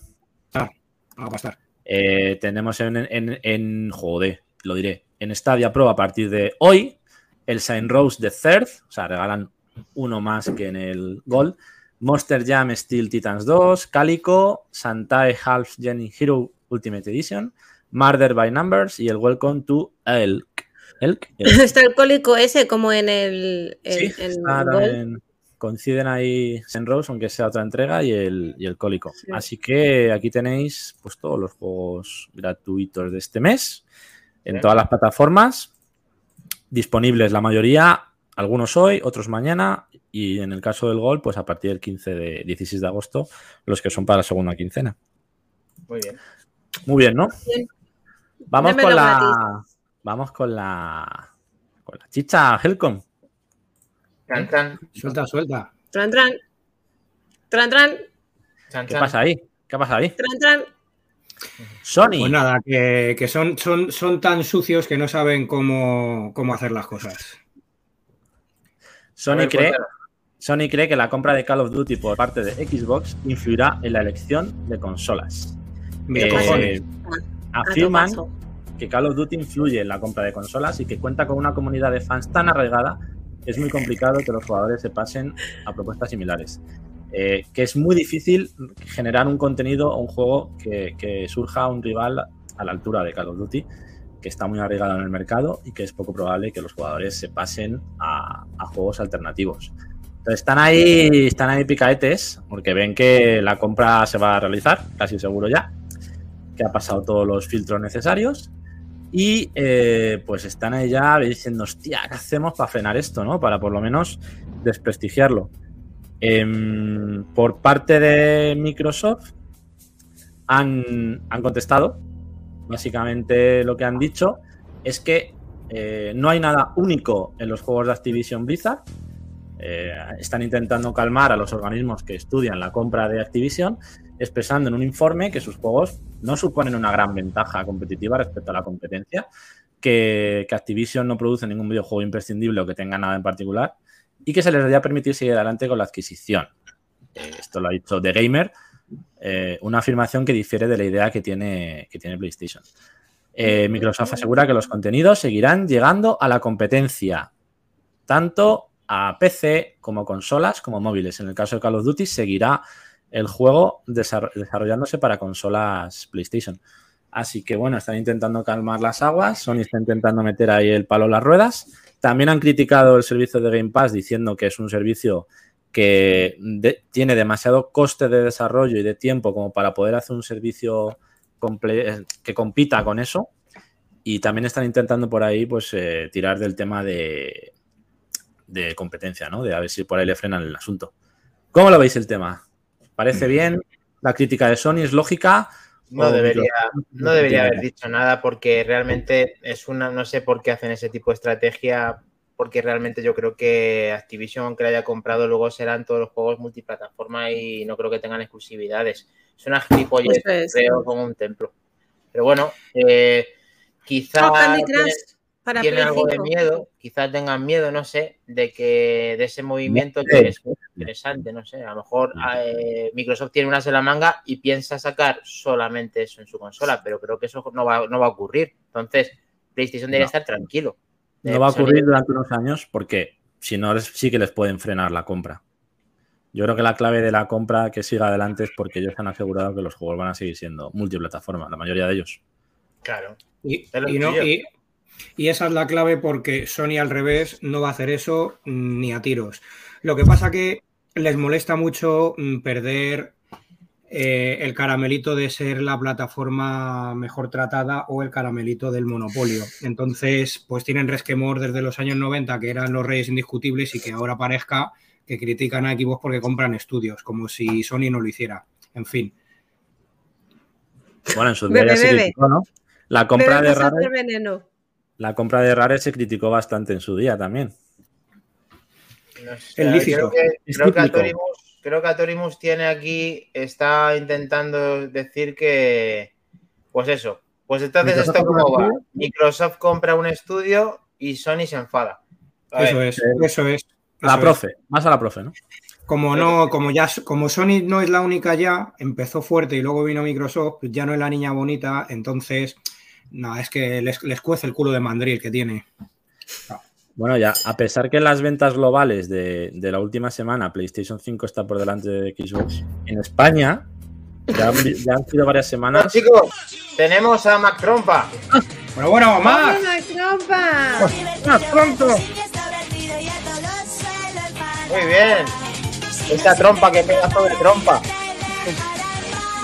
Va a pasar. Eh, tenemos en, en, en- Joder, lo diré. En Stadia Pro a partir de hoy. El Saint Rose de Third. O sea, regalan uno más que en el Gold. Monster Jam Steel Titans 2. Calico. Santae Half Gen Hero Ultimate Edition. Murder by Numbers. Y el Welcome to Elk. Elk. Elk. Está el cólico ese como en el. Sí, en Gold. Coinciden ahí Saint Rose, aunque sea otra entrega, y el, y el Cólico. Sí. Así que aquí tenéis pues todos los juegos gratuitos de este mes en Sí. todas las plataformas. Disponibles la mayoría, algunos hoy, otros mañana, y en el caso del Gol, pues a partir del 15 de 16 de agosto, los que son para la segunda quincena. Muy bien. Muy bien, ¿no? Bien. Vamos con gratis. la. Vamos con la. Con la chicha, Helcom. Chan, chan, Suelta, suelta. Tran, tran. Tran, tran. ¿Qué pasa ahí? ¿Qué pasa ahí? Tran, tran. Sony. Pues nada, que, que son, son, son tan sucios que no saben cómo, cómo hacer las cosas. Sony ver, cree. Sony cree que la compra de Call of Duty por parte de Xbox influirá en la elección de consolas. Eh, cojones. A tu afirman paso. que Call of Duty influye en la compra de consolas y que cuenta con una comunidad de fans tan arraigada es muy complicado que los jugadores se pasen a propuestas similares. Eh, que es muy difícil generar un contenido o un juego que, surja un rival a la altura de Call of Duty, que está muy arraigado en el mercado y que es poco probable que los jugadores se pasen a, a juegos alternativos. Entonces están ahí, están ahí picaetes, porque ven que la compra se va a realizar, casi seguro ya, que ha pasado todos los filtros necesarios. Y eh, pues están ahí ya diciendo, hostia, ¿qué hacemos para frenar esto, no? Para por lo menos desprestigiarlo. Em, por parte de Microsoft han, han contestado. Básicamente lo que han dicho es que eh, no hay nada único en los juegos de Activision Blizzard. Eh, están intentando calmar a los organismos que estudian la compra de Activision, expresando en un informe que sus juegos no suponen una gran ventaja competitiva respecto a la competencia, que, Activision no produce ningún videojuego imprescindible o que tenga nada en particular, y que se les debería permitir seguir adelante con la adquisición. Eh, esto lo ha dicho The Gamer, eh, una afirmación que difiere de la idea que tiene, que tiene PlayStation. Eh, Microsoft asegura que los contenidos seguirán llegando a la competencia, tanto a PC como consolas como móviles. En el caso de Call of Duty seguirá el juego desar- desarrollándose para consolas PlayStation. Así que bueno, están intentando calmar las aguas, Sony está intentando meter ahí el palo en las ruedas. También han criticado el servicio de Game Pass diciendo que es un servicio que tiene demasiado coste de desarrollo y de tiempo como para poder hacer un servicio comple- que compita con eso. Y también están intentando por ahí pues eh, tirar del tema de, de competencia, ¿no? De a ver si por ahí le frenan el asunto. ¿Cómo lo veis el tema? ¿Parece bien? ¿La crítica de Sony es lógica? No ¿O debería, no debería haber dicho nada porque realmente es una, no sé por qué hacen ese tipo de estrategia, porque realmente yo creo que Activision, aunque la haya comprado, luego serán todos los juegos multiplataforma y no creo que tengan exclusividades. Es una gilipollez, creo, como un templo. Pero bueno, eh, quizá Oh, Candy tiene- Crush para tienen Play algo de 5. miedo, quizás tengan miedo, no sé, de que de ese movimiento Sí. que es interesante, no sé, a lo mejor eh, Microsoft tiene unas en la manga y piensa sacar solamente eso en su consola, pero creo que eso no va, no va a ocurrir. Entonces, PlayStation debería No. estar tranquilo. No va a ocurrir durante unos años porque si no sí que les pueden frenar la compra. Yo creo que la clave de la compra que siga adelante es porque ellos han asegurado que los juegos van a seguir siendo multiplataforma, la mayoría de ellos. Claro. Y, y no- y- y esa es la clave porque Sony al revés no va a hacer eso mm, ni a tiros. Lo que pasa que les molesta mucho mm, perder eh, el caramelito de ser la plataforma mejor tratada o el caramelito del monopolio. Entonces, pues tienen resquemor desde los años 90, que eran los reyes indiscutibles, y que ahora parezca que critican a Xbox porque compran estudios, como si Sony no lo hiciera. En fin. Bueno, en su día Bebe, ya se bebe. criticó, ¿no? La compra Bebe de Rare, veneno. La compra de Rare se criticó bastante en su día también. No sé, El lícito. Creo que, Es creo que. Atorimus, creo que Atorimus tiene aquí, está intentando decir que, pues eso, pues entonces Microsoft esto cómo va. Microsoft compra un estudio y Sony se enfada. A Eso ver, es, eso es. A la es. profe, más a la profe, ¿no? Como no, como ya, como Sony no es la única ya, empezó fuerte y luego vino Microsoft, pues ya no es la niña bonita, entonces, no, es que les, les cuece el culo de mandril que tiene. Bueno, ya, a pesar que en las ventas globales de, de la última semana PlayStation 5 está por delante de Xbox, en España ya, ya han sido varias Bueno, semanas. chicos, tenemos a Mac Trompa. Bueno, bueno, más. ¡Hola, trompa! ¡Más pronto! Muy bien. Esta trompa que pega sobre trompa.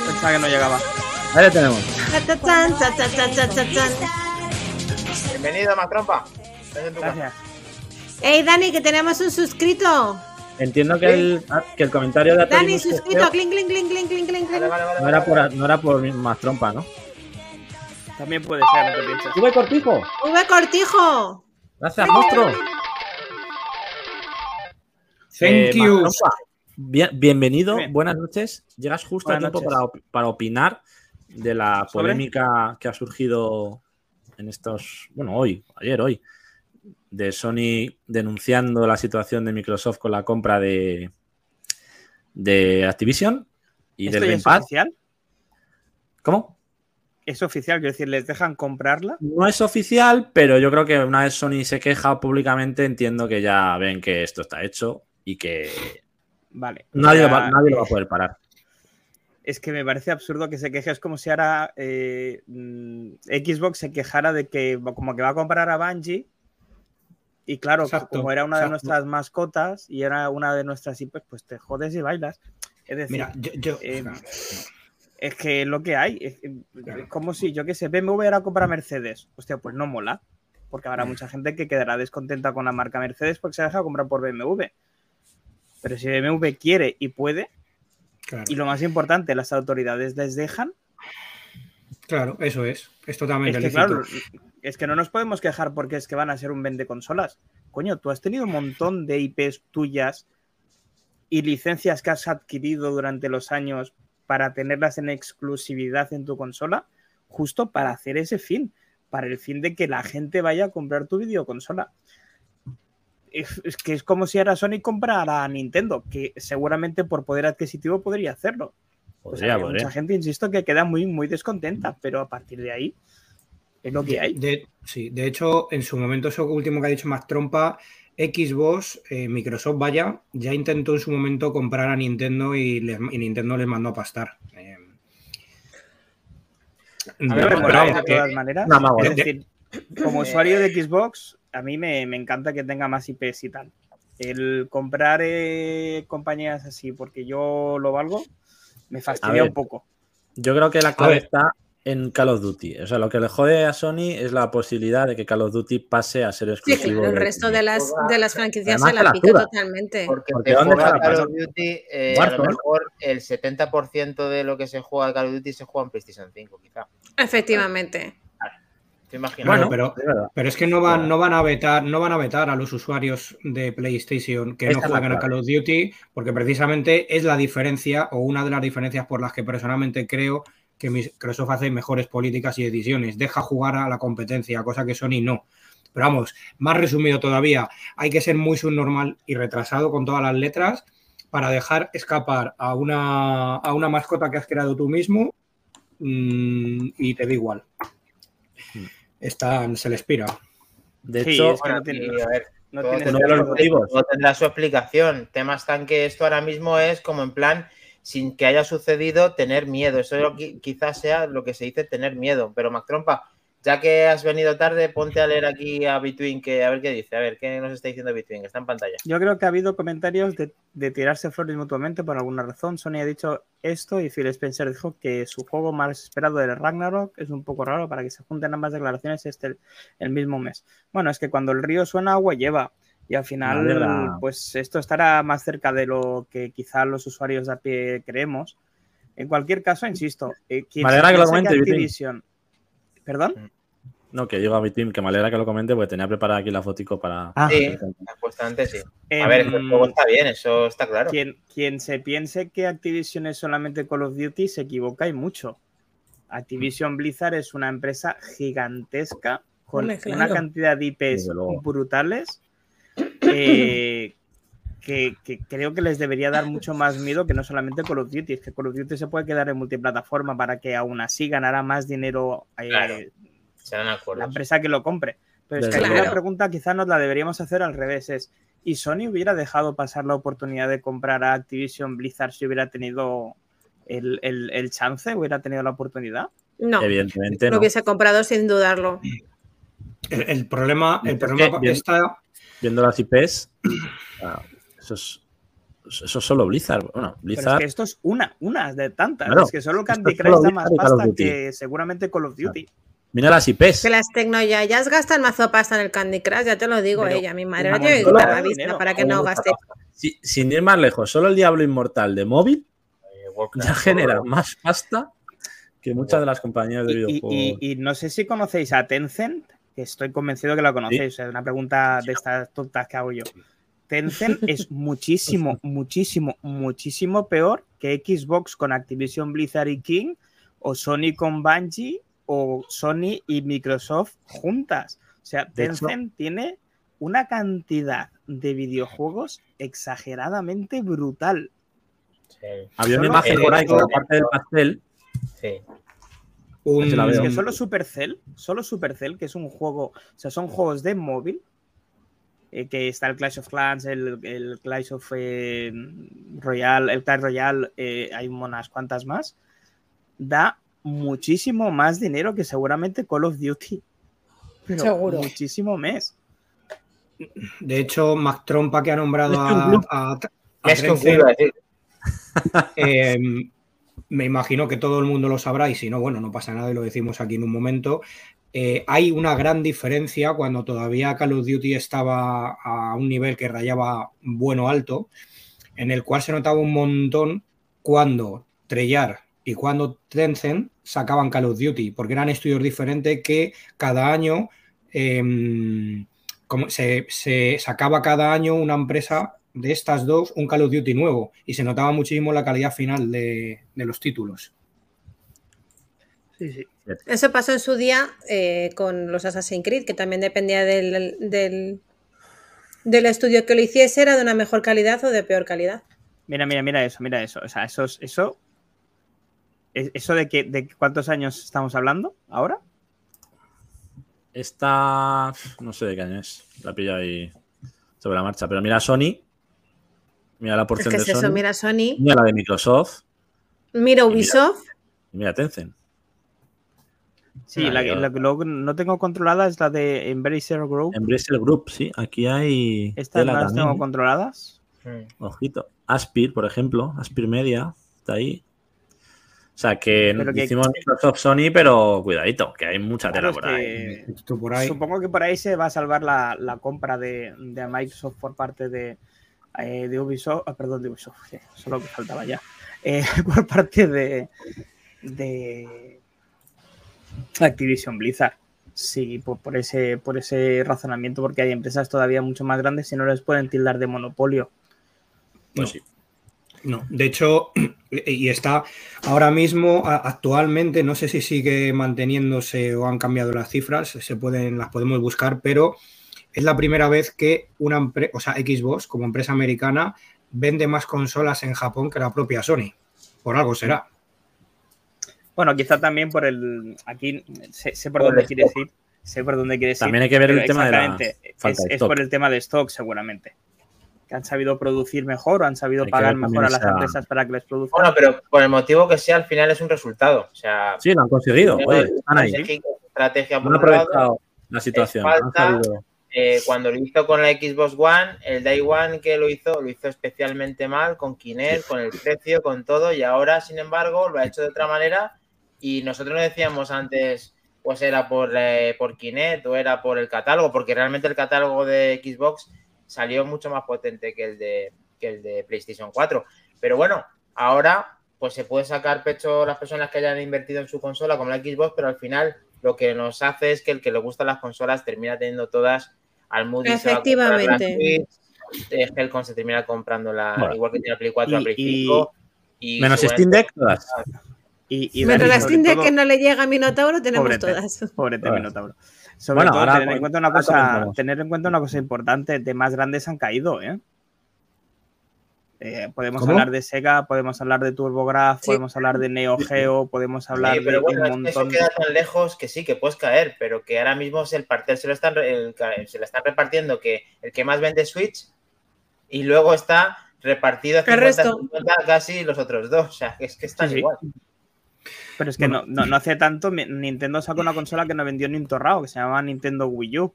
Pensaba que no llegaba. Ahí le tenemos. Bienvenido, casa. Gracias. Ey, Dani, que tenemos un suscrito. Entiendo que el, ah, que el comentario de Dani, que suscrito. Clink, clink, clink, clink, clink, clink, Vale, clink. vale, vale. no era por, no era por más trompa, ¿no? También puede ser, no te pienses. ¡Sube cortijo! V Cortijo. Gracias, monstruo. Thank Eh, you. Bien- bienvenido, Bien. buenas noches. Llegas justo Buenas a tiempo para, op- para opinar de la polémica que ha surgido en estos, bueno, hoy, ayer, hoy, de Sony denunciando la situación de Microsoft con la compra de, de Activision y ¿Esto del es oficial? ¿Cómo? Es oficial, quiero decir, ¿les dejan comprarla? No es oficial, pero yo creo que una vez Sony se queja públicamente, entiendo que ya ven que esto está hecho y que Vale. nadie, O lo sea, va, nadie lo va a poder parar. Es que me parece absurdo que se queje. Es como si ahora eh, mm, Xbox se quejara de que como que va a comprar a Bungie. Y claro, Exacto, como era una de nuestras mascotas y era una de nuestras IPs, pues te jodes y bailas. Es decir, Mira, yo, yo- eh, no, es que lo que hay. Es, es como si, yo qué sé, BMW era comprar Mercedes. Hostia, pues no mola. Porque habrá mucha gente que quedará descontenta con la marca Mercedes porque se deja comprar por BMW. Pero si BMW quiere y puede, claro, y lo más importante, las autoridades les dejan, claro, eso es. Es es totalmente que lícito. claro, es que no nos podemos quejar porque es que van a ser un vende consolas. Coño, tú has tenido un montón de IPs tuyas y licencias que has adquirido durante los años para tenerlas en exclusividad en tu consola, justo para hacer ese fin, para el fin de que la gente vaya a comprar tu videoconsola. Es, es que es como si ahora Sony comprara a Nintendo, que seguramente por poder adquisitivo podría hacerlo. Podría, habría podría. mucha gente, insisto, que queda muy, muy descontenta, pero a partir de ahí es lo que hay. De, sí, de hecho, en su momento, eso último que ha dicho Mac Trompa, Xbox, eh, Microsoft, vaya, ya intentó en su momento comprar a Nintendo y, les- y Nintendo les mandó a pastar. Eh, A de todas maneras. Es decir, como usuario de Xbox, a mí me, me encanta que tenga más IPs y tal. El comprar eh, compañías así porque yo lo valgo, me fastidia ver. un poco. Yo creo que la clave está en Call of Duty. O sea, lo que le jode a Sony es la posibilidad de que Call of Duty pase a ser Sí, exclusivo. claro, el resto de las, de las franquicias Además se la la pica totalmente. Porque Porque te ¿dónde juega está la Call of? Duty, eh, a lo mejor el 70% de lo que se juega de Call of Duty se juega en PlayStation 5, quizá. Efectivamente. ¿Te imaginas? Bueno, pero, pero es que no van, no van a vetar, no van a vetar a los usuarios de PlayStation que no juegan a. Call of Duty, porque precisamente es la diferencia o una de las diferencias por las que personalmente creo que Microsoft hace mejores políticas y decisiones. Deja jugar a la competencia, cosa que Sony no. Pero vamos, más resumido todavía, hay que ser muy subnormal y retrasado con todas las letras para dejar escapar a una, a una mascota que has creado tú mismo mm, y te da igual. Están, se les pira. De Sí, hecho, es que no tiene- y, a ver, No todo tiene uno de tendrá los su- motivos. todo tendrá su explicación. Temas tan que esto ahora mismo es como en plan, sin que haya sucedido, tener miedo. Eso es lo que- quizás sea lo que se dice tener miedo. Pero Mac Trompa, ya que has venido tarde, ponte a leer aquí a Between, que a ver qué dice, a ver qué nos está diciendo Between, que está en pantalla. Yo creo que ha habido comentarios de, de tirarse flores mutuamente por alguna razón. Sony ha dicho esto y Phil Spencer dijo que su juego más esperado del Ragnarok es un poco raro para que se junten ambas declaraciones este el mismo mes. Bueno, es que cuando el río suena agua lleva y al final pues esto estará más cerca de lo que quizá los usuarios a pie creemos. En cualquier caso, insisto, eh, quien se que lo comente. Activision- ¿Perdón? No, que digo a mi team que me alegra que lo comente porque tenía preparada aquí la fotico para. Ah. Sí, supuestamente sí. A ver, el Em, juego está bien, eso está claro. Quien, quien se piense que Activision es solamente Call of Duty se equivoca y mucho. Activision Blizzard es una empresa gigantesca con una cantidad de IPs brutales eh, que, que creo que les debería dar mucho más miedo que no solamente Call of Duty. Es que Call of Duty se puede quedar en multiplataforma para que aún así ganara más dinero eh, Claro. La empresa que lo compre. Pero es que luego. la pregunta quizás nos la deberíamos hacer al revés. Es, ¿y Sony hubiera dejado pasar la oportunidad de comprar a Activision Blizzard si hubiera tenido el, el- el chance? ¿Hubiera tenido la oportunidad? No, Evidentemente lo no. hubiese comprado sin dudarlo. El, el problema, el que problema está. Viendo las IPs, ah, eso es. Eso es solo Blizzard. Bueno, Pero es Blizzard. que esto es una, una de tantas. Claro, es que solo Candy Crush da más Blizzard pasta que seguramente Call of Duty. Mira las IPs. Que las tecnoyayas gastan mazo pasta en el Candy Crush, ya te lo digo Pero ella. Mi madre tiene la vista para que no gaste. Si- sin ir más lejos, solo el Diablo Inmortal de móvil Eh, ya genera más pasta que muchas de las compañías de Y, y- videojuegos. y- y no sé si conocéis a Tencent, que estoy convencido que la conocéis. Es una pregunta de estas tontas que hago yo. Tencent es muchísimo, muchísimo, muchísimo peor que Xbox con Activision Blizzard y King, o Sony con Bungie, o Sony y Microsoft juntas. O sea, De hecho- Tencent tiene una cantidad de videojuegos exageradamente brutal. Sí, Había una imagen por ahí con la parte del pastel. sí. Un, Es que solo Supercell, solo Supercell, que es un juego, o sea, son juegos de móvil, eh, que está el Clash of Clans, el, el Clash of eh, Royale, el Clash Royale, eh, hay unas cuantas más, da muchísimo más dinero que seguramente Call of Duty. Pero Seguro. muchísimo mes. De hecho, Mac Trompa que ha nombrado a, a- a Es que eh, me imagino que todo el mundo lo sabrá y si no, bueno, no pasa nada y lo decimos aquí en un momento. Eh, hay una gran diferencia cuando todavía Call of Duty estaba a un nivel que rayaba bueno alto, en el cual se notaba un montón cuando Treyarch y cuando Tencent sacaban Call of Duty, porque eran estudios diferentes que cada año em, como se, sacaba cada año una empresa de estas dos un Call of Duty nuevo y se notaba muchísimo la calidad final de los títulos. Sí, sí. Eso pasó en su día eh, con los Assassin's Creed, que también dependía del, del, del estudio que lo hiciese, era de una mejor calidad o de peor calidad. Mira, mira, mira eso, mira eso. O sea, eso, es- eso, es- eso de que de cuántos años estamos hablando ahora. Esta. No sé de qué año es. La pillo ahí sobre la marcha. Pero mira Sony. Mira la Es porción que de es eso, Sony. mira Sony, Mira la de Microsoft. mira Ubisoft, Y mira Tencent. Sí, Ah, la, que- yo- la que luego no tengo controlada es la de Embracer Group. Embracer Group, sí. Aquí hay. Estas no las también, tengo ¿eh? controladas. Ojito. Aspir, por ejemplo. Aspir Media. Está ahí. O sea que que- hicimos Microsoft Sony, pero cuidadito, que hay mucha tela por ahí. que Esto por ahí. Supongo que por ahí se va a salvar la, la compra de, de Microsoft por parte de, eh, de Ubisoft. ah, perdón, de Ubisoft, solo que faltaba ya. Eh, por parte de, de Activision Blizzard. Sí, por, por ese, por ese razonamiento, porque hay empresas todavía mucho más grandes y no les pueden tildar de monopolio. Pues No. sí. No, de hecho, y está ahora mismo, actualmente, no sé si sigue manteniéndose o han cambiado las cifras, se pueden, las podemos buscar, pero es la primera vez que una empresa, o sea, Xbox como empresa americana vende más consolas en Japón que la propia Sony. Por algo será. Bueno, quizá también por el. Aquí sé, sé por Por dónde quieres stock. ir. Sé por dónde quieres ir. También hay que ver el tema de la exactamente, falta es, de es stock. por el tema de stock, seguramente. Que han sabido producir mejor o han sabido Hay pagar mejor a también las esa- empresas para que les produzcan. Bueno, pero por el motivo que sea, al final es un resultado. O sea, Sí, lo han conseguido. Oye, están ahí. estrategia Han lado. la situación. falta- Eh, cuando lo hizo con la Xbox One, el Day One que lo hizo, lo hizo especialmente mal con Kinect, con el precio, con todo, y ahora, sin embargo, lo ha hecho de otra manera. Y nosotros no decíamos antes, pues era por, eh, por Kinect o era por el catálogo, porque realmente el catálogo de Xbox salió mucho más potente que el de, que el de PlayStation 4. Pero bueno, ahora pues se puede sacar pecho las personas que hayan invertido en su consola como la Xbox, pero al final lo que nos hace es que el que le gustan las consolas termina teniendo todas al Moody la Efectivamente. Switch, eh, Helcom se termina comprando la, Bueno. igual que tiene la Play 4, la Y- Play y- 5. Y Menos Steam Deck, todas. Y, y Mientras Dani, la sobre Steam Deck todo- que no le llega a Minotauro, tenemos Pobrete. todas. Pobrete. Minotauro. Sobre Bueno, todo, ahora tener en cuenta una cosa, tener en cuenta una cosa importante, de más grandes han caído, ¿eh? Eh, podemos ¿Cómo? hablar de Sega, podemos hablar de TurboGraph, Sí. podemos hablar de Neo Geo, podemos hablar Sí, pero de bueno, un que eso montón. queda tan lejos que sí, que puedes caer, pero que ahora mismo es el partel se lo están, el se lo están repartiendo que el que más vende Switch y luego está repartido El 50, resto. 50 casi los otros dos. O sea, es que están Sí, sí. igual. Pero es que no, no, no hace tanto, Nintendo sacó una consola que no vendió ni un torrao, que se llamaba Nintendo Wii U.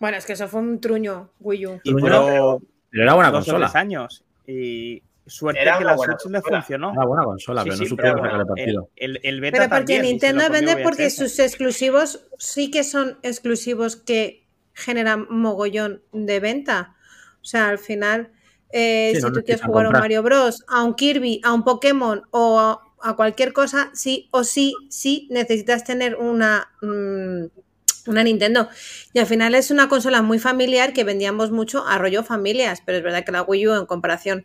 Bueno, es que eso fue un truño, Wii U. Y Pero era buena consola. tres años. Y suerte Era que la Switch le funcionó. Era buena consola, Sí, pero sí, no supieron pero sacarle partido. El, el beta Pero porque también, Nintendo vende porque sus exclusivos sí que son exclusivos que generan mogollón de venta. O sea, al final, eh, Sí, si no tú quieres jugar a un. Mario Bros, a un Kirby, a un Pokémon o a, a cualquier cosa, sí o sí, sí necesitas tener una, mm, una Nintendo. Y al final es una consola muy familiar que vendíamos mucho a rollo familias, pero es verdad que la Wii U en comparación,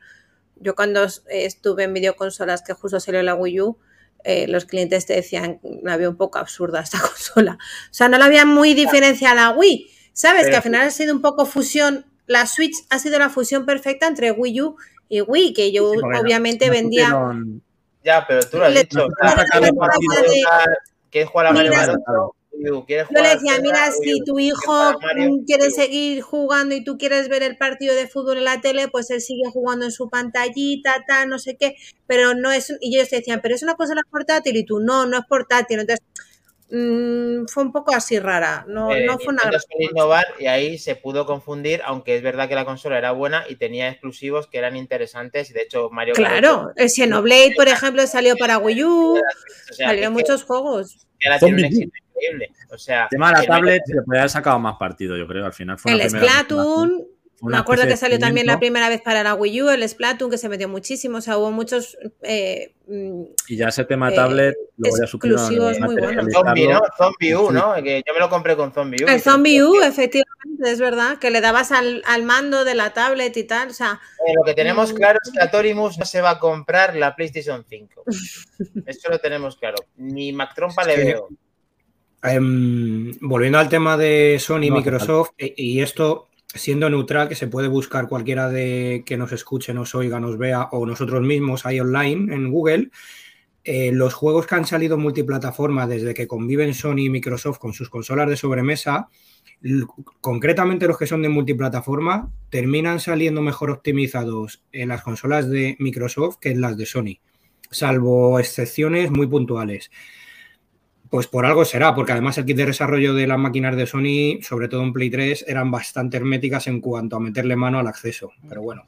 yo cuando es- estuve en videoconsolas que justo salió la Wii U, eh, los clientes te decían, la veo un poco absurda esta consola. O sea, no la había muy diferencia a la Wii. ¿Sabes? Pero- que al final ha sido un poco fusión. La Switch ha sido la fusión perfecta entre Wii U y Wii, que yo Sí, obviamente no vendía. Ya, pero tú lo has dicho. ¿quieres jugar a Mario. ¿Quieres Yo le decía, mira, si tu ¿Quieres hijo quiere seguir jugando y tú quieres ver el partido de fútbol en la tele, pues él sigue jugando en su pantallita, tal, no sé qué, pero no es, y ellos te decían, pero es una consola portátil y tú, no, no es portátil, entonces mm, fue un poco así rara, no, Eh, no fue una gran innovar y ahí se pudo confundir, aunque es verdad que la consola era buena y tenía exclusivos que eran interesantes. Y de hecho, Mario Claro, el Xenoblade, por ejemplo, salió para Wii U, 8, o sea, salieron que- muchos juegos. que ahora tiene un éxito increíble. O sea, El tema de la tablet se podría haber sacado más partido, yo creo. Al final fue una El Splatoon, me acuerdo que salió también la primera vez para la Wii U, el Splatoon, que se metió muchísimo, o sea, hubo muchos eh, mm, Y ya ese tema eh, tablet, luego ya exclusivos muy buenos. Zombie, ¿no? Zombie U. ¿no? Que yo me lo compré con Zombie U. El Zombie U, eh, efectivamente, es verdad, que le dabas al, al mando de la tablet y tal, o sea, Lo que tenemos Mm. claro es que a Torimus no se va a comprar la PlayStation 5. Eso lo tenemos claro. Ni Mac Trompa le que- veo. Em, volviendo al tema de Sony y No Microsoft, e- y esto siendo neutral, que se puede buscar cualquiera de que nos escuche, nos oiga, nos vea o nosotros mismos ahí online en Google, eh, los juegos que han salido multiplataforma desde que conviven Sony y Microsoft con sus consolas de sobremesa, concretamente los que son de multiplataforma, terminan saliendo mejor optimizados en las consolas de Microsoft que en las de Sony, salvo excepciones muy puntuales. Pues por algo será, porque además el kit de desarrollo de las máquinas de Sony, sobre todo en Play 3, eran bastante herméticas en cuanto a meterle mano al acceso. Pero bueno.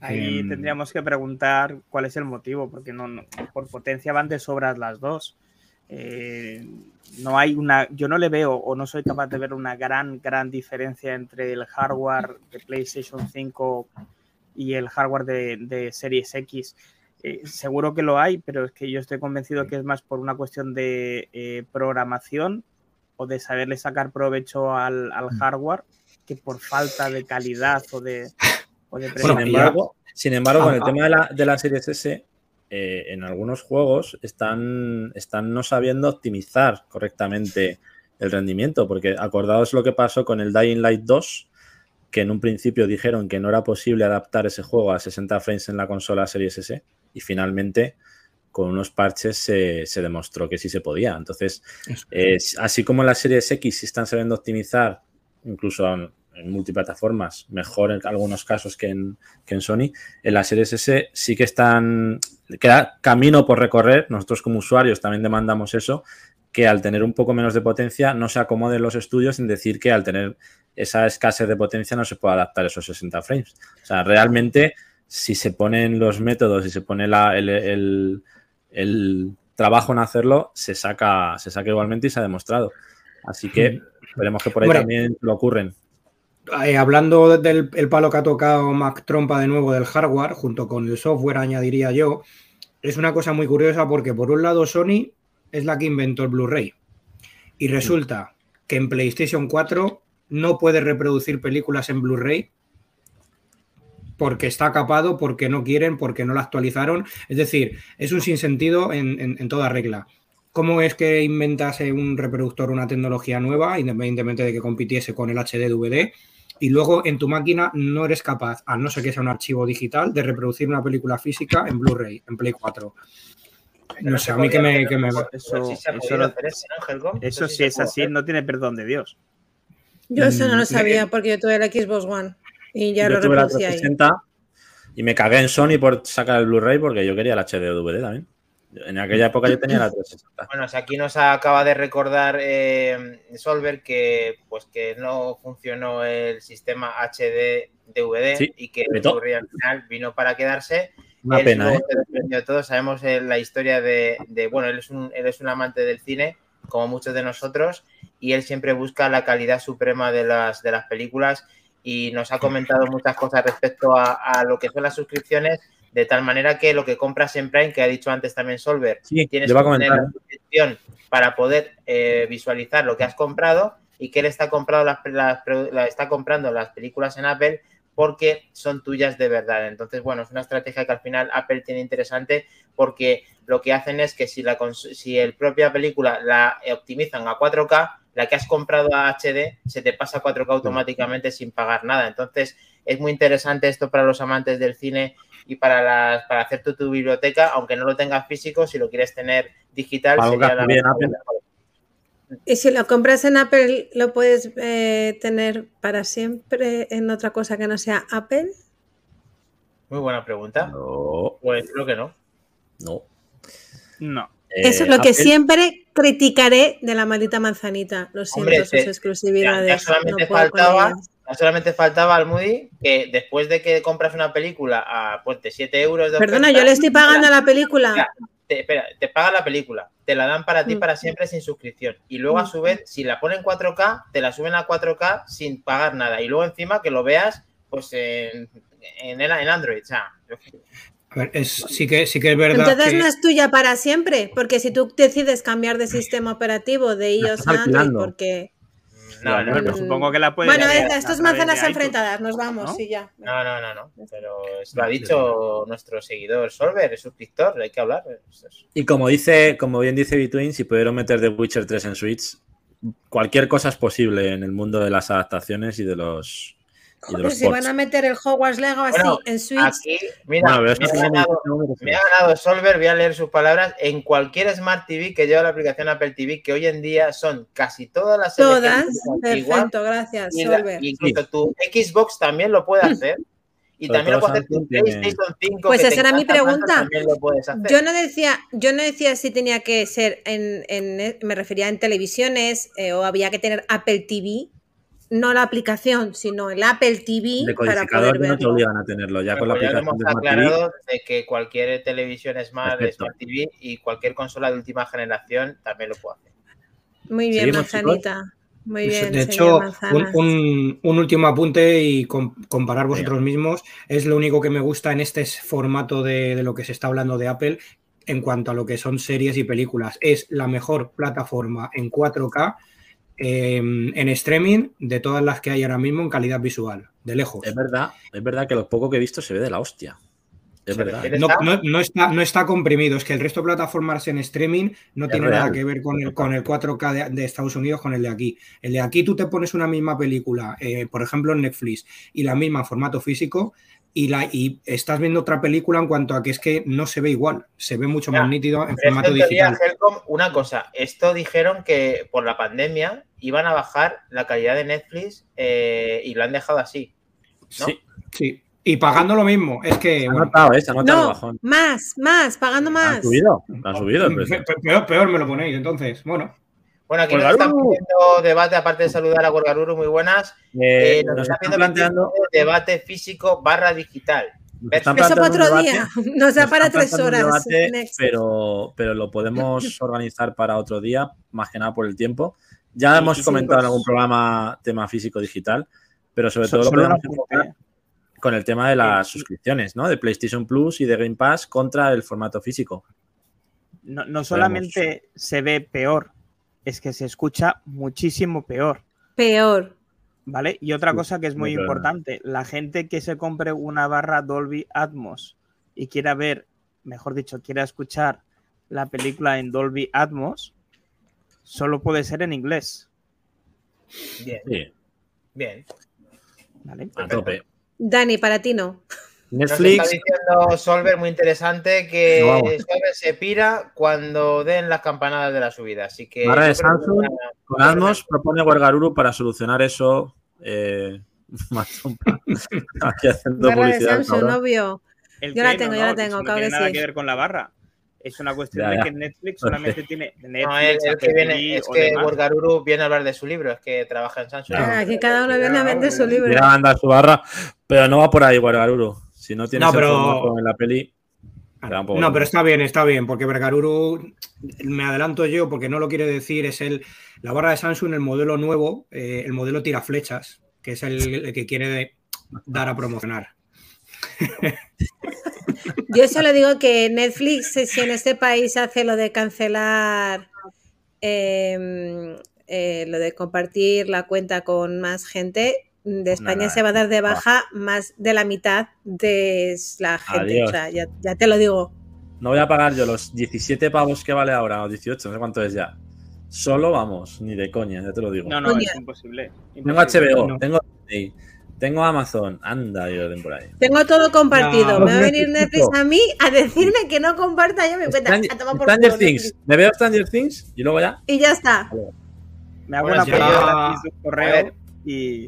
Ahí Em, tendríamos que preguntar cuál es el motivo, porque no, no- por potencia van de sobras las dos. Eh, no hay una, yo no le veo o no soy capaz de ver una gran, gran diferencia entre el hardware de PlayStation 5 y el hardware de, de Series X. Eh, seguro que lo hay, pero es que yo estoy convencido que es más por una cuestión de eh, programación o de saberle sacar provecho al, al hardware que por falta de calidad o de, o de Sin Bueno, embargo, sin embargo, con el Ah, tema de la, de la Series S, eh, en algunos juegos están, están no sabiendo optimizar correctamente el rendimiento, porque acordaos lo que pasó con el Dying Light 2, que en un principio dijeron que no era posible adaptar ese juego a 60 frames en la consola Series S, y finalmente con unos parches se, se demostró que sí se podía. Entonces, eh, así como en las Series X sí están sabiendo optimizar, incluso en, en multiplataformas, mejor en algunos casos que en, que en Sony, en las Series S sí que están, queda camino por recorrer, nosotros como usuarios también demandamos eso, que al tener un poco menos de potencia no se acomoden los estudios en decir que al tener esa escasez de potencia no se puede adaptar esos 60 frames. O sea, realmente si se ponen los métodos y se pone la- el, el- el trabajo en hacerlo, se saca, se saca igualmente y se ha demostrado. Así que esperemos que por ahí Hombre. también lo ocurren. Eh, hablando del el palo que ha tocado Mac Trompa de nuevo del hardware, junto con el software, añadiría yo, es una cosa muy curiosa porque por un lado Sony es la que inventó el Blu-ray y resulta que en PlayStation 4 no puede reproducir películas en Blu-ray porque está capado, porque no quieren, porque no la actualizaron. Es decir, es un sinsentido en, en- en toda regla. ¿Cómo es que inventas eh, un reproductor una tecnología nueva, independientemente de que compitiese con el HD DVD, y luego en tu máquina no eres capaz, a no ser que sea un archivo digital, de reproducir una película física en Blu-ray, en Play 4? No sé, a mí que me... Que me... Eso, sí se ha eso podido no- hacer eso, ¿no, Helcom? eso sí si se es así, no tiene perdón de Dios. Yo eso no Mm, lo sabía porque yo tuve el Xbox One y ya yo lo tuve la ahí. 360 y me cagué en Sony por sacar el Blu-ray porque yo quería el HD DVD también. En aquella época yo tenía la 360. Bueno, o sea, aquí nos acaba de recordar eh, Solver que pues que no funcionó el sistema HD DVD Sí, y que el. Blu-ray al final vino para quedarse. Una Él pena, ¿eh? se desprendió de todo. Sabemos eh, la historia de, de- bueno, él es, un, él es un amante del cine, como muchos de nosotros, y él siempre busca la calidad suprema de las, de las películas y nos ha comentado muchas cosas respecto a, a lo que son las suscripciones, de tal manera que lo que compras en Prime, que ha dicho antes también Solver, Sí, tienes que tener la suscripción para poder eh, visualizar lo que has comprado y que él está, comprado las, las- la- está comprando las películas en Apple porque son tuyas de verdad. Entonces, bueno, es una estrategia que al final Apple tiene interesante porque lo que hacen es que si la si el propia película la optimizan a 4K, la que has comprado a HD se te pasa a 4K automáticamente sin pagar nada. Entonces, es muy interesante esto para los amantes del cine y para las para hacer tu, tu biblioteca, aunque no lo tengas físico, si lo quieres tener digital, sería la. Y si lo compras en Apple, ¿lo puedes eh, tener para siempre en otra cosa que no sea Apple? Muy buena pregunta. No, Pues creo que no. no. No. Eso es Eh, lo que Apple- siempre criticaré de la maldita manzanita. Lo siento, Hombre, sus Ya, exclusividades. ya solamente no faltaba, ya solamente faltaba al Moody que después de que compras una película a pues, de 7 euros de Perdona, oferta, yo le estoy pagando la película. Ya, te, espera, te pagan la película, te la dan para ti Mm. para siempre sin suscripción. Y luego a su vez, si la ponen 4K, te la suben a 4K sin pagar nada. Y luego encima que lo veas pues en, en, el- en Android. O sea, A ver, es, sí, que, sí que es verdad Entonces que... no es tuya para siempre, porque si tú decides cambiar de sistema operativo de iOS a Android, porque... no, no, Pero supongo que la puedes Bueno, esto es manzanas enfrentadas, nos vamos, ¿no? sí, ya. no, no, no, no. Pero lo ha dicho nuestro seguidor Solver, es suscriptor, hay que hablar. Y como dice, como bien dice Between, si pudieron meter The Witcher 3 en Switch, cualquier cosa es posible en el mundo de las adaptaciones y de los, Joder, si ports. van a meter el Hogwarts Legacy Bueno, en Switch, Aquí, mira, me, ha ganado, muchísimo que me ha ganado Solver, voy a leer sus palabras, en cualquier Smart TV que lleva la aplicación Apple TV, que hoy en día son casi todas las todas, perfecto, gracias, y la- Solver. incluso tu Xbox también lo puede hacer. Y también lo puede hacer tu PlayStation 5. Pues que esa era mi tanto, pregunta. Yo no decía, yo no decía si tenía que ser en, en- me refería en televisiones eh, o había que tener Apple TV, no la aplicación, sino el Apple TV De para codificador poder no te obligan a tenerlo. Ya con la aplicación hemos de Smart TV. aclarado de que cualquier televisión Smart, Perfecto. Smart TV y cualquier consola de última generación también lo puede hacer. Muy bien, ¿Seguimos, manzanita. Muy bien, de señor hecho, un, Manzanas. un- un último apunte y com- comparar vosotros mismos es lo único que me gusta en este formato de, de lo que se está hablando de Apple en cuanto a lo que son series y películas. Es la mejor plataforma en 4K eh, en streaming de todas las que hay ahora mismo en calidad visual, de lejos. Es verdad, es verdad que lo poco que he visto se ve de la hostia. Es ¿Se verdad. No, ¿Está? no- no está, no está comprimido, es que el resto de plataformas en streaming no Es tiene real. nada que ver con el, con el 4K de, de Estados Unidos con el de aquí. El de aquí tú te pones una misma película, eh, por ejemplo en Netflix, y la misma en formato físico, y, la, y estás viendo otra película en cuanto a que es que no se ve igual, se ve mucho Ya, más nítido en formato digital. Helcom, una cosa, esto dijeron que por la pandemia iban a bajar la calidad de Netflix eh, y lo han dejado así. ¿no? Sí, Sí. Y pagando lo mismo, es que... se ha bueno, notado, ¿eh? Se ha notado el No, bajón. más, más, pagando Han más. subido, han subido el precio. pe- peor, peor me lo ponéis, entonces, bueno. Bueno, aquí nos Gorgaruru. están pidiendo debate, aparte de saludar a Gorgaruru, muy buenas. Eh, Eh, nos, nos están están planteando, debate físico barra digital. nos están Eso para otro día. Nos da nos para están tres horas. debate, pero, pero lo podemos organizar para otro día, más que nada por el tiempo. Ya Sí, hemos sí, comentado en pues- algún programa tema físico digital, pero sobre So- todo lo podemos enfocar con el tema de las suscripciones, ¿no? De PlayStation Plus y de Game Pass contra el formato físico. No, no solamente se ve peor, es que se escucha muchísimo peor. Peor. ¿Vale? Y otra Sí, cosa que es muy importante, la gente que se compre una barra Dolby Atmos y quiera ver, mejor dicho, quiera escuchar la película en Dolby Atmos, solo puede ser en inglés. Bien, Sí, bien. ¿vale? a tope. Dani, para ti no. Nos Netflix, está diciendo Solver, muy interesante, que No. Solver se pira cuando den las campanadas de la subida. Así que. Barra de que Samsung, una- con Atmos propone Wargaruru para solucionar eso. Eh. Aquí haciendo Barra de. Samsung, obvio. El Yo la que, tengo, no, yo la tengo, eso no tiene que nada sí. que ver con la barra. Es una cuestión Ya, de que Netflix solamente tiene Netflix, No, el, el que viene, es que demás. Wargaruru viene a hablar de su libro, es que trabaja en Samsung. Claro. Aquí cada uno viene a vender su libro. Quiere mandar su barra, pero no va por ahí, Wargaruru. Si no tienes No, pero- el formato en la peli, No, pero está bien, está bien, porque Vergaruru, me adelanto yo, porque no lo quiere decir, es el, la barra de Samsung, el modelo nuevo, eh, el modelo tiraflechas, que es el, el que quiere de- dar a promocionar. Yo solo digo que Netflix, si en este país hace lo de cancelar, eh, eh, lo de compartir la cuenta con más gente, de España Nada, se va a dar de baja más de la mitad de la gente. O sea, ya, ya te lo digo. No voy a pagar yo los 17 pavos que vale ahora, o 18, no sé cuánto es ya. Solo vamos, ni de coña, ya te lo digo. No, no, es imposible. tengo. HBO, no. tengo Disney, tengo Amazon, anda, yo den por ahí. Tengo todo compartido. No, Me va a venir. Netflix a mí a decirme que no comparta yo mi cuenta. Stranger, A tomar por Stranger Things, Netflix. me veo Stranger Things y luego ya. Y ya está. Me hago Bueno, una yo- de correo y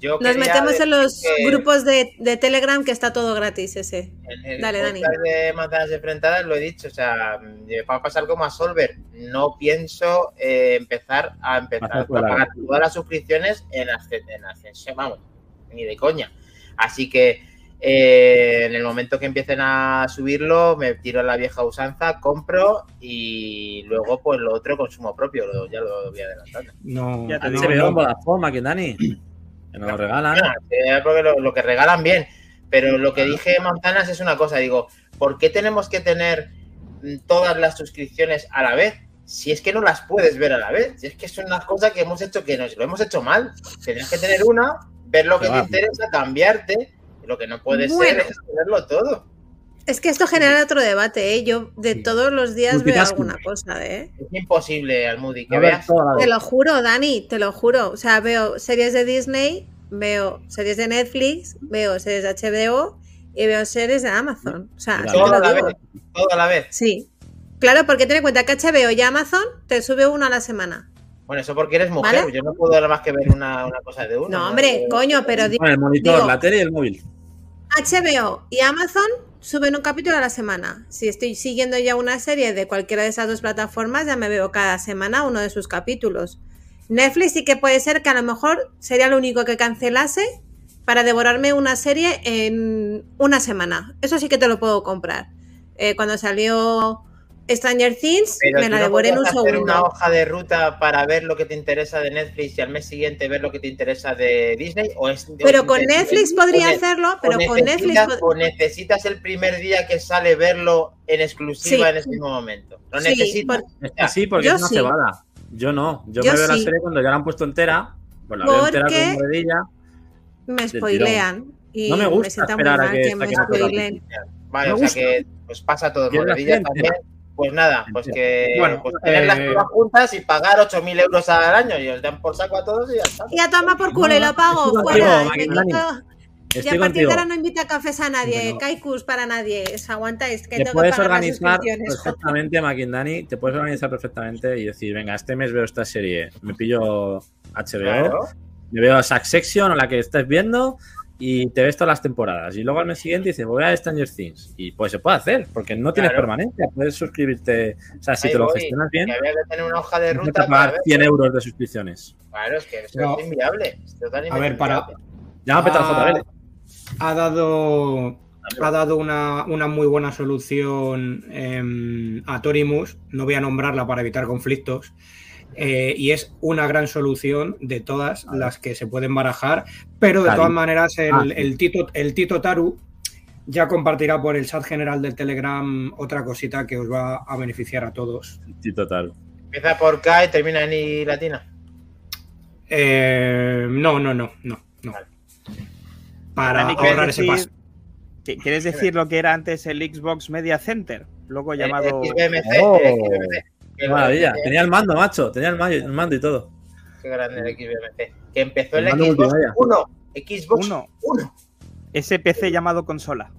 Yo Nos metemos en los que grupos de, de Telegram que está todo gratis ese. En el Dale, Dani. de manzanas enfrentadas lo he dicho, o sea, me va a pasar como a Solver. No pienso eh, empezar a empezar a pagar todas las suscripciones en, en ascensión, vamos, ni de coña. Así que eh, en el momento que empiecen a subirlo, me tiro a la vieja usanza, compro y luego pues lo otro consumo propio, lo- ya lo voy adelantando. No, Ya te no, HBO en no. Vodafone, aquí Dani. Que nos lo regalan. Eh, porque lo, lo que regalan bien. Pero lo que dije Manzanas es una cosa, digo, ¿por qué tenemos que tener mm, todas las suscripciones a la vez? Si es que no las puedes ver a la vez, si es que son unas cosas que hemos hecho que nos lo hemos hecho mal. Tienes que tener una, ver lo que te interesa, cambiarte. Lo que no puede Bueno. ser es tenerlo todo. Es que esto genera otro debate, ¿eh? Yo de Sí. todos los días veo alguna cosa, ¿eh? Es imposible, Almudi, que A ver, veas. toda la Te lo juro, Dani, te lo juro. O sea, veo series de Disney, veo series de Netflix, veo series de HBO y veo series de Amazon. O sea, Mira, así te todo lo a la digo. vez. Todo a la vez. Sí. Claro, porque ten en cuenta que HBO y Amazon te sube uno a la semana. Bueno, eso porque eres mujer. ¿Vale? Yo no puedo nada más que ver una, una cosa de uno. No, hombre, coño, pero di- Con el monitor, digo- la tele y el móvil. HBO y Amazon suben un capítulo a la semana. Si estoy siguiendo ya una serie de cualquiera de esas dos plataformas, ya me veo cada semana uno de sus capítulos. Netflix sí que puede ser que a lo mejor sería lo único que cancelase para devorarme una serie en una semana. Eso sí que te lo puedo comprar. Eh, cuando salió Stranger Things, Pero me la no devoré en un puedes hacer segundo. una hoja de ruta para ver lo que te interesa de Netflix y al mes siguiente ver lo que te interesa de Disney. O es, Pero o con ne- Netflix o podría hacerlo, pero con Netflix... O necesitas el primer día que sale verlo en exclusiva Sí. en ese mismo momento. Lo Sí, necesitas. por- Es que sí, porque Yo es una sí. cebada. Yo no. Yo, Yo me veo la serie cuando ya la han puesto entera. Pues la veo entera Porque- con moredilla. me spoilean. Y No me gusta muy esperar a que- que, me spoileen. Vale, Me o sea gusta. que pues pasa todo moredilla también. Pues nada, pues que Bueno, pues tenerlas eh, todas juntas y pagar 8.000 euros al año y os dan por saco a todos y ya está. Y a tomar por culo y lo pago estoy fuera. contigo, y me Maquinani. quito- y Estoy a partir contigo. de ahora no invita cafés a nadie, Bueno. Kaikus para nadie. Os aguantáis, que Te tengo que puedes pagar las organizar suscripciones. perfectamente, Maquindani. Te puedes organizar perfectamente y decir, venga, este mes veo esta serie. Me pillo HBO, Claro. me veo Succession o la que estés viendo y te ves todas las temporadas. Y luego al mes siguiente dices, voy a Stranger Things. Y pues se puede hacer, porque no tienes Claro. permanencia. Puedes suscribirte. O sea, si Ahí te lo voy, gestionas bien, que había que tener una hoja de ruta para pagar ver. 100 euros de suscripciones. Claro, es que eso No. es inviable. A ver, para-. Llama a Petra ha, JBL. ha dado ha dado una, una muy buena solución em, a Torimus. No voy a nombrarla para evitar conflictos. Eh, y es una gran solución de todas las que se pueden barajar. Pero de todas maneras, el, Ah, sí. el Tito, el Tito Taru ya compartirá por el chat general del Telegram otra cosita que os va a beneficiar a todos. Tito Taru. Empieza por K y termina en I latina. Eh, no, no, no, no, no. Vale. Para Dani, ¿quieres ahorrar ese paso. ¿Qui- ¿Quieres decir lo que era antes el Xbox Media Center? Luego El llamado. XBMC, Oh. el XBMC. Qué Que maravilla. Tenía el mando, macho. Tenía el mando, el mando y todo. Qué grande el XBMC. Que empezó en El la mando Xbox multimedia. 1. Xbox Uno. 1. Ese PC llamado consola.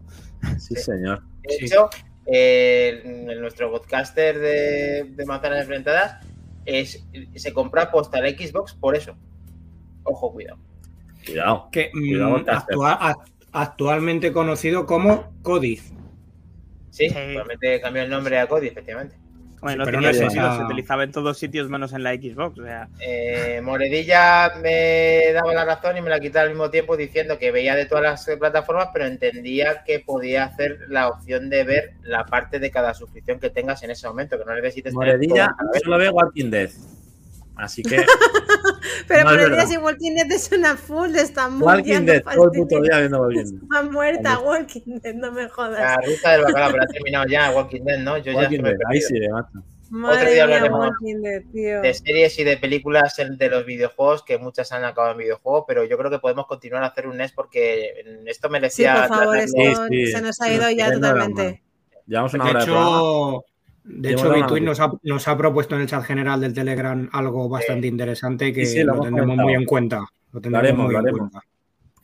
Sí, señor. De Sí. hecho, eh, el- nuestro podcaster de, de Manzanas Enfrentadas es, se compra posta el Xbox por eso. Ojo, cuidado. Cuidado. que mm, Cuidado, actualmente conocido como Codiz. Sí, Sí. realmente cambió el nombre a Cody, efectivamente. Bueno, pero tenía no utilizaba en todos sitios menos en la Xbox. O sea, Eh, Moredilla me daba la razón y me la quitaba al mismo tiempo diciendo que veía de todas las eh, plataformas, pero entendía que podía hacer la opción de ver la parte de cada suscripción que tengas en ese momento, que no necesites Moredilla todo a la vez. solo ve Walking Dead. Así que Pero por el día si Walking Dead es una full, está muy Walking Dead todo el puto día viendo Walking Dead. Está muerta Walking Dead, no me jodas. La ruta del bacalao, pero ha terminado ya Walking Dead, ¿no? Yo Walking ya Dead, ahí sí, otro Madre día hablaremos Walking Dead, tío. de series y de películas de los videojuegos, que muchas han acabado en videojuegos, pero yo creo que podemos continuar a hacer un NES porque esto Sí, merecía. por favor, esto Sí, sí. se nos ha ido Sí, ya totalmente. Llevamos una De hora de programa. hecho, de Llevamos hecho noticia. nos ha, nos ha propuesto en el chat general del Telegram algo bastante interesante que Sí, lo lo, tendremos muy en cuenta. Lo tendremos haremos, muy lo en haremos. cuenta.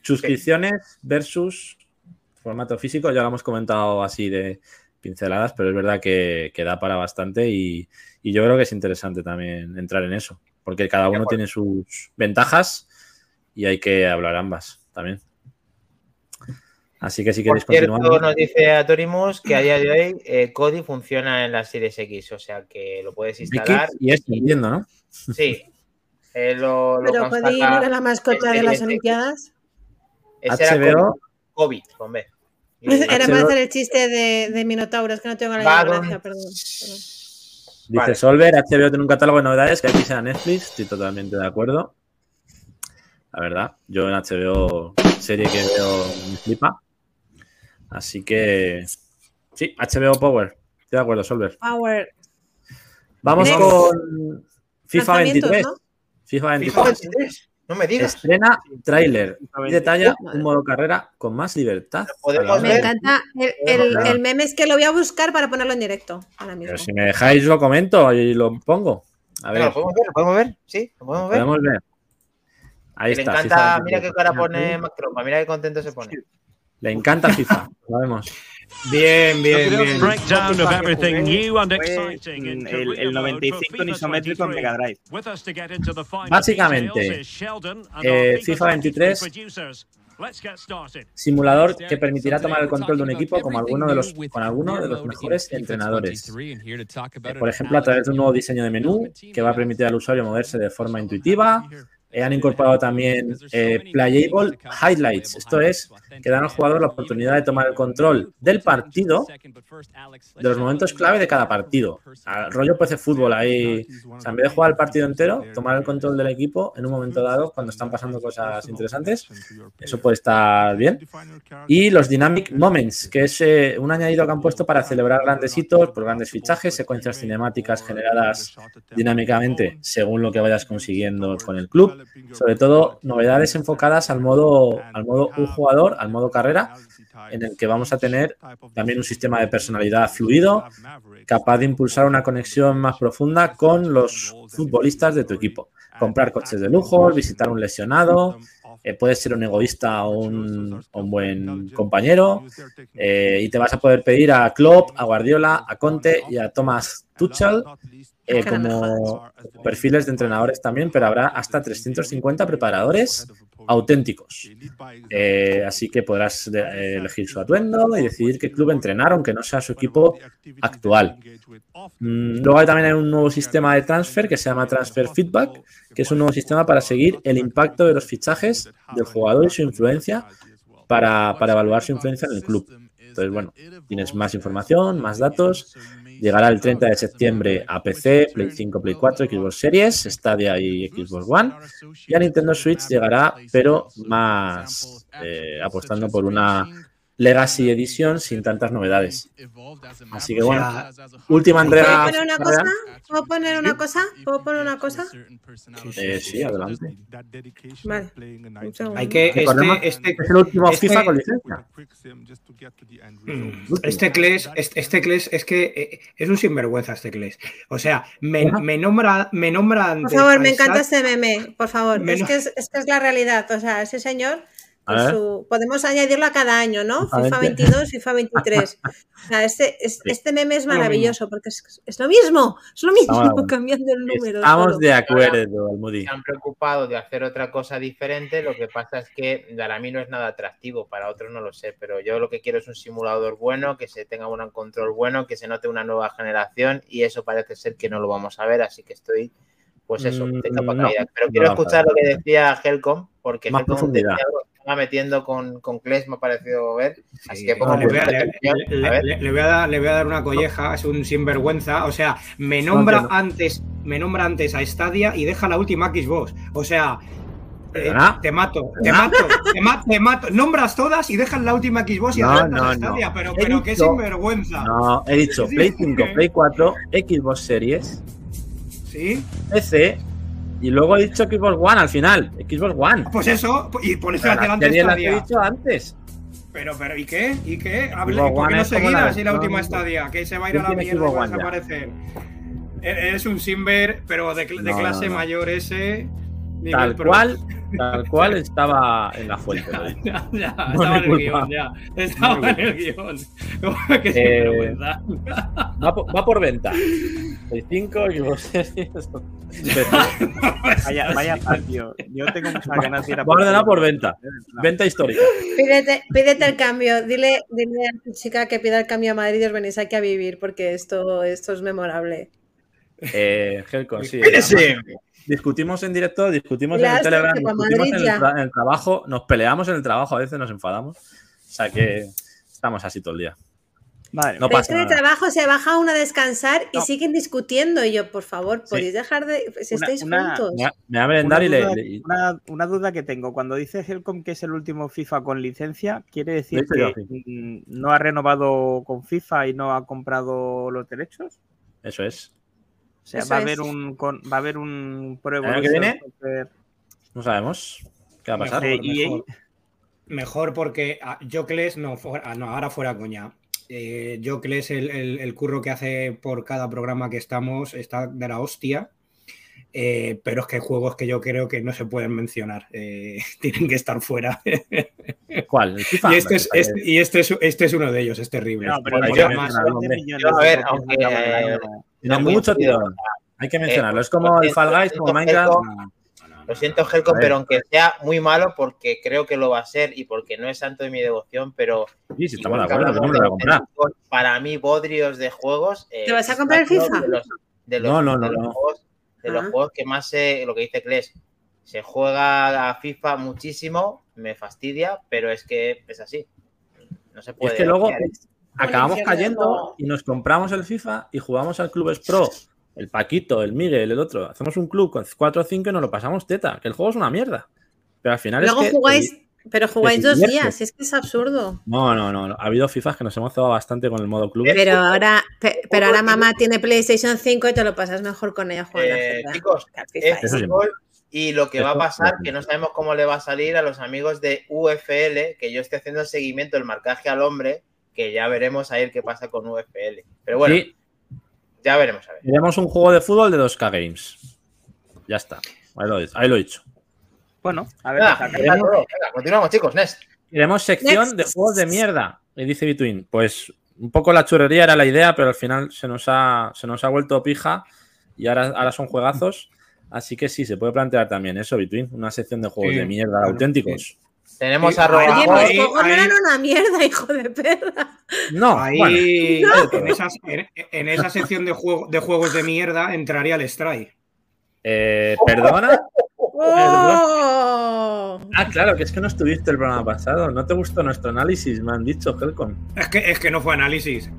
Suscripciones versus formato físico, ya lo hemos comentado así de pinceladas, pero es verdad que, que da para bastante y, y yo creo que es interesante también entrar en eso, porque cada uno tiene sus ventajas y hay que hablar ambas también. Así que si Por queréis cierto, continuar. nos dice Atorimus que a día de hoy eh, Kodi funciona en la Series X, o sea que lo puedes instalar. Y es entiendo, ¿no? Sí. Eh, lo, lo Pero Cody no era la mascota de las. Olimpiadas. Ese era. COVID, con B. Era hacer el chiste de, de Minotauro, es que no tengo la gracia, perdón. perdón. Dice Vale. Solver, HBO tiene un catálogo de novedades que aquí sea Netflix, estoy totalmente de acuerdo. La verdad, yo en HBO, serie que veo, me flipa. Así que, sí, HBO Power, estoy de acuerdo, Solver. Power. Vamos Next. con FIFA Lanzamientos, 23. ¿no? FIFA 23. FIFA 23, no me digas. Estrena tráiler y detalla un modo carrera con más libertad. Me encanta. El, el- el meme es que lo voy a buscar para ponerlo en directo ahora mismo. Pero si me dejáis lo comento y lo pongo. A ver, ¿Lo podemos ver? ¿Lo podemos ver? Sí, lo podemos ver. podemos ver. Ahí le está. encanta, FIFA mira qué 23. cara pone Mac Trompa, mira qué contento se pone. Le encanta FIFA, lo vemos. Bien, bien, bien. Breakdown of FIFA que everything jugué new and fue, exciting in el, career el mode 95 for en isométrico en 23. Mega Drive. Básicamente, eh, FIFA 23 producers. Let's get started. Simulador que permitirá tomar el control de un equipo como alguno de los, con alguno de los mejores entrenadores. Eh, Por ejemplo, a través de un nuevo diseño de menú que va a permitir al usuario moverse de forma intuitiva. Eh, han incorporado también eh, Playable Highlights. Esto es que dan al jugador la oportunidad de tomar el control del partido, de los momentos clave de cada partido. Al rollo PC Fútbol ahí. O en vez de jugar el partido entero, tomar el control del equipo en un momento dado cuando están pasando cosas interesantes. Eso puede estar bien. Y los Dynamic Moments, que es eh, un añadido que han puesto para celebrar grandes hitos por grandes fichajes, secuencias cinemáticas generadas dinámicamente según lo que vayas consiguiendo con el club. Sobre todo, novedades enfocadas al modo, al modo un jugador, al modo carrera, en el que vamos a tener también un sistema de personalidad fluido, capaz de impulsar una conexión más profunda con los futbolistas de tu equipo. Comprar coches de lujo, visitar un lesionado, eh, puedes ser un egoísta o un, un buen compañero, eh, y te vas a poder pedir a Klopp, a Guardiola, a Conte y a Thomas Tuchel eh, como perfiles de entrenadores también, pero habrá hasta 350 preparadores auténticos. Eh, así que podrás eh, elegir su atuendo y decidir qué club entrenar, aunque no sea su equipo actual. Mm, Luego también hay un nuevo sistema de transfer que se llama Transfer Feedback, que es un nuevo sistema para seguir el impacto de los fichajes del jugador y su influencia para, para evaluar su influencia en el club. Entonces, bueno, tienes más información, más datos. Llegará el 30 de septiembre a PC, Play 5, Play 4, Xbox Series, Stadia y Xbox One. Y a Nintendo Switch llegará, pero más eh, apostando por una Legacy Edition sin tantas novedades. Así que bueno, última ¿Puedo entrega. poner una cosa? ¿Puedo poner una cosa? ¿Puedo poner una cosa? Eh, sí, adelante. Vale. Hay que. Este, este, Es el último este- FIFA con licencia. Mm, Este Kles, este, este Kles es que eh, es un sinvergüenza este Kles. O sea, me, me nombra, me nombra Por favor, me encanta este meme, por favor. Es que es, es que es la realidad. O sea, ese señor, Ver. su- podemos añadirlo a cada año, ¿no? FIFA Exactamente. 22, FIFA 23. O sea, este, es- Sí. este meme es maravilloso porque es, es lo mismo, es lo mismo, cambiando el número. Estamos de acuerdo, Almudi. se han preocupado de hacer otra cosa diferente. Lo que pasa es que para mí no es nada atractivo, para otros no lo sé, pero yo lo que quiero es un simulador bueno, que se tenga un control bueno, que se note una nueva generación y eso parece ser que no lo vamos a ver, así que estoy, pues eso, de capa Mm, no, caída. Pero quiero escuchar lo que decía Helcom, porque Más Helcom profundidad. decía algo estaba metiendo con, con Kles, me ha parecido ver, así que le, voy a, le- le- le- voy dar, le voy a dar una colleja, es un sinvergüenza. O sea, me nombra No, que no. antes, me nombra antes a Stadia y deja la última Xbox. O sea, eh, te mato, te mato, te, ma- te mato. Nombras todas y dejas la última Xbox y No, adelantas no, a no. Stadia, pero, pero qué dicho- sinvergüenza. No, he dicho. Play 5, Play 4, Xbox Series, ¿Sí? PC y luego he dicho Xbox One al final. Xbox One. Pues eso, y pones Pero las adelante las he dicho antes. Pero, pero, ¿y qué? ¿Y qué? Hable, ¿Por qué no seguidas la y la última versión- estadia? Que se va a ir a ¿Quién la mierda y va a desaparecer. Eres un Simber, pero de, cl- de No, clase no, no. mayor ese. Nivel Tal pro. cual, tal cual estaba en la fuente. Ya, ya, No estaba es en el culpa. guion, ya. Estaba No en el guion. Qué Eh. Va por, va por venta. Play 5, Xbox Series. PC. Vaya, vaya patio. Yo tengo muchas ganas de ir a Va ordenado por venta. Venta histórica. Pídete, pídete el cambio, dile, dile a tu chica que pida el cambio a Madrid y os venís aquí a vivir porque esto, esto es memorable. Eh, Helcon, sí. Discutimos en directo, discutimos en el Telegram, discutimos en el, ya. tra- en el trabajo, nos peleamos en el trabajo, a veces nos enfadamos. O sea que estamos así todo el día. Madre No pasa nada. trabajo se baja uno a descansar y No. siguen discutiendo. Y yo, por favor, Sí. podéis dejar de. Si Una- estáis una- juntos. Me va- me va a merendar y una, le. una- una duda que tengo. Cuando dice Helcom que es el último FIFA con licencia, ¿quiere decir que mm, no ha renovado con FIFA y no ha comprado los derechos? Eso es. O sea, va a haber un con- va a haber un Pro ¿El año que viene? No sabemos qué va a pasar. Mejor, EA. mejor. Mejor porque Jocles, no, fuera- ah, no, ahora fuera coña. Eh, Jocles, el, el- el curro que hace por cada programa que estamos, está de la hostia. Eh, pero es que hay juegos que yo creo que no se pueden mencionar. eh, tienen que estar fuera. ¿Cuál? ¿El FIFA? y este es, este- y este es, este es uno de ellos, es terrible. No, pero Bueno, yo- más- a ver, aunque, eh, no. Mucho tirón. Hay que Eh, mencionarlo. Es pues, como el Fall Guys, siento, como Minecraft. Helcom, Lo siento, ver. pero aunque sea muy malo, porque creo que lo va a ser y porque no es santo de mi devoción, pero Sí, sí, estamos de acuerdo. no me lo voy a de comprar. para mí, bodrios de juegos. eh, ¿Te vas a comprar el FIFA? De los, de los- No, no, de no, los no. juegos, de los Ah. juegos que más se, lo que dice Kles, se juega a FIFA muchísimo, me fastidia, pero es que es así. No se Y puede. es que luego obviar. Acabamos cayendo y nos compramos el FIFA y jugamos al Clubes Pro. El Paquito, el Miguel, el otro. Hacemos un club con 4 o 5 y nos lo pasamos teta. Que el juego es una mierda. Pero al final Luego es que. jugáis, pero jugáis dos días, es que es absurdo. No, no, no. Ha habido FIFAs que nos hemos cebado bastante con el modo clubes. Pero ahora, pe- pero ahora mamá tiene PlayStation 5 y te lo pasas mejor con ella jugando. Eh, chicos, es sí. fútbol y lo que va a pasar, que no sabemos cómo le va a salir a los amigos de UFL, que yo estoy haciendo el seguimiento, el marcaje al hombre, que ya veremos a ver qué pasa con UFL. Pero bueno, Sí, ya veremos a ver. queremos un juego de fútbol de 2K Games. Ya está. Ahí lo, ahí lo he dicho. Bueno, a ver todo. Venga, continuamos, chicos. Next. Queremos sección Next. de juegos de mierda. Y dice Between. Pues un poco la churrería era la idea, pero al final se nos ha, se nos ha vuelto pija y ahora, ahora son juegazos. Así que sí, se puede plantear también eso, Between, una sección de juegos Sí, de mierda claro, auténticos. Tenemos a ahí- Oye, ahí- eran una mierda, hijo de perra. No, Ahí, bueno, en, esas- en- en esa sección de, juego, de juegos de mierda entraría el Stray. eh, perdona. ¡Oh! Ah, claro, que es que no estuviste el programa pasado. No te gustó nuestro análisis, me han dicho, Helcom. Es que, es que no fue análisis.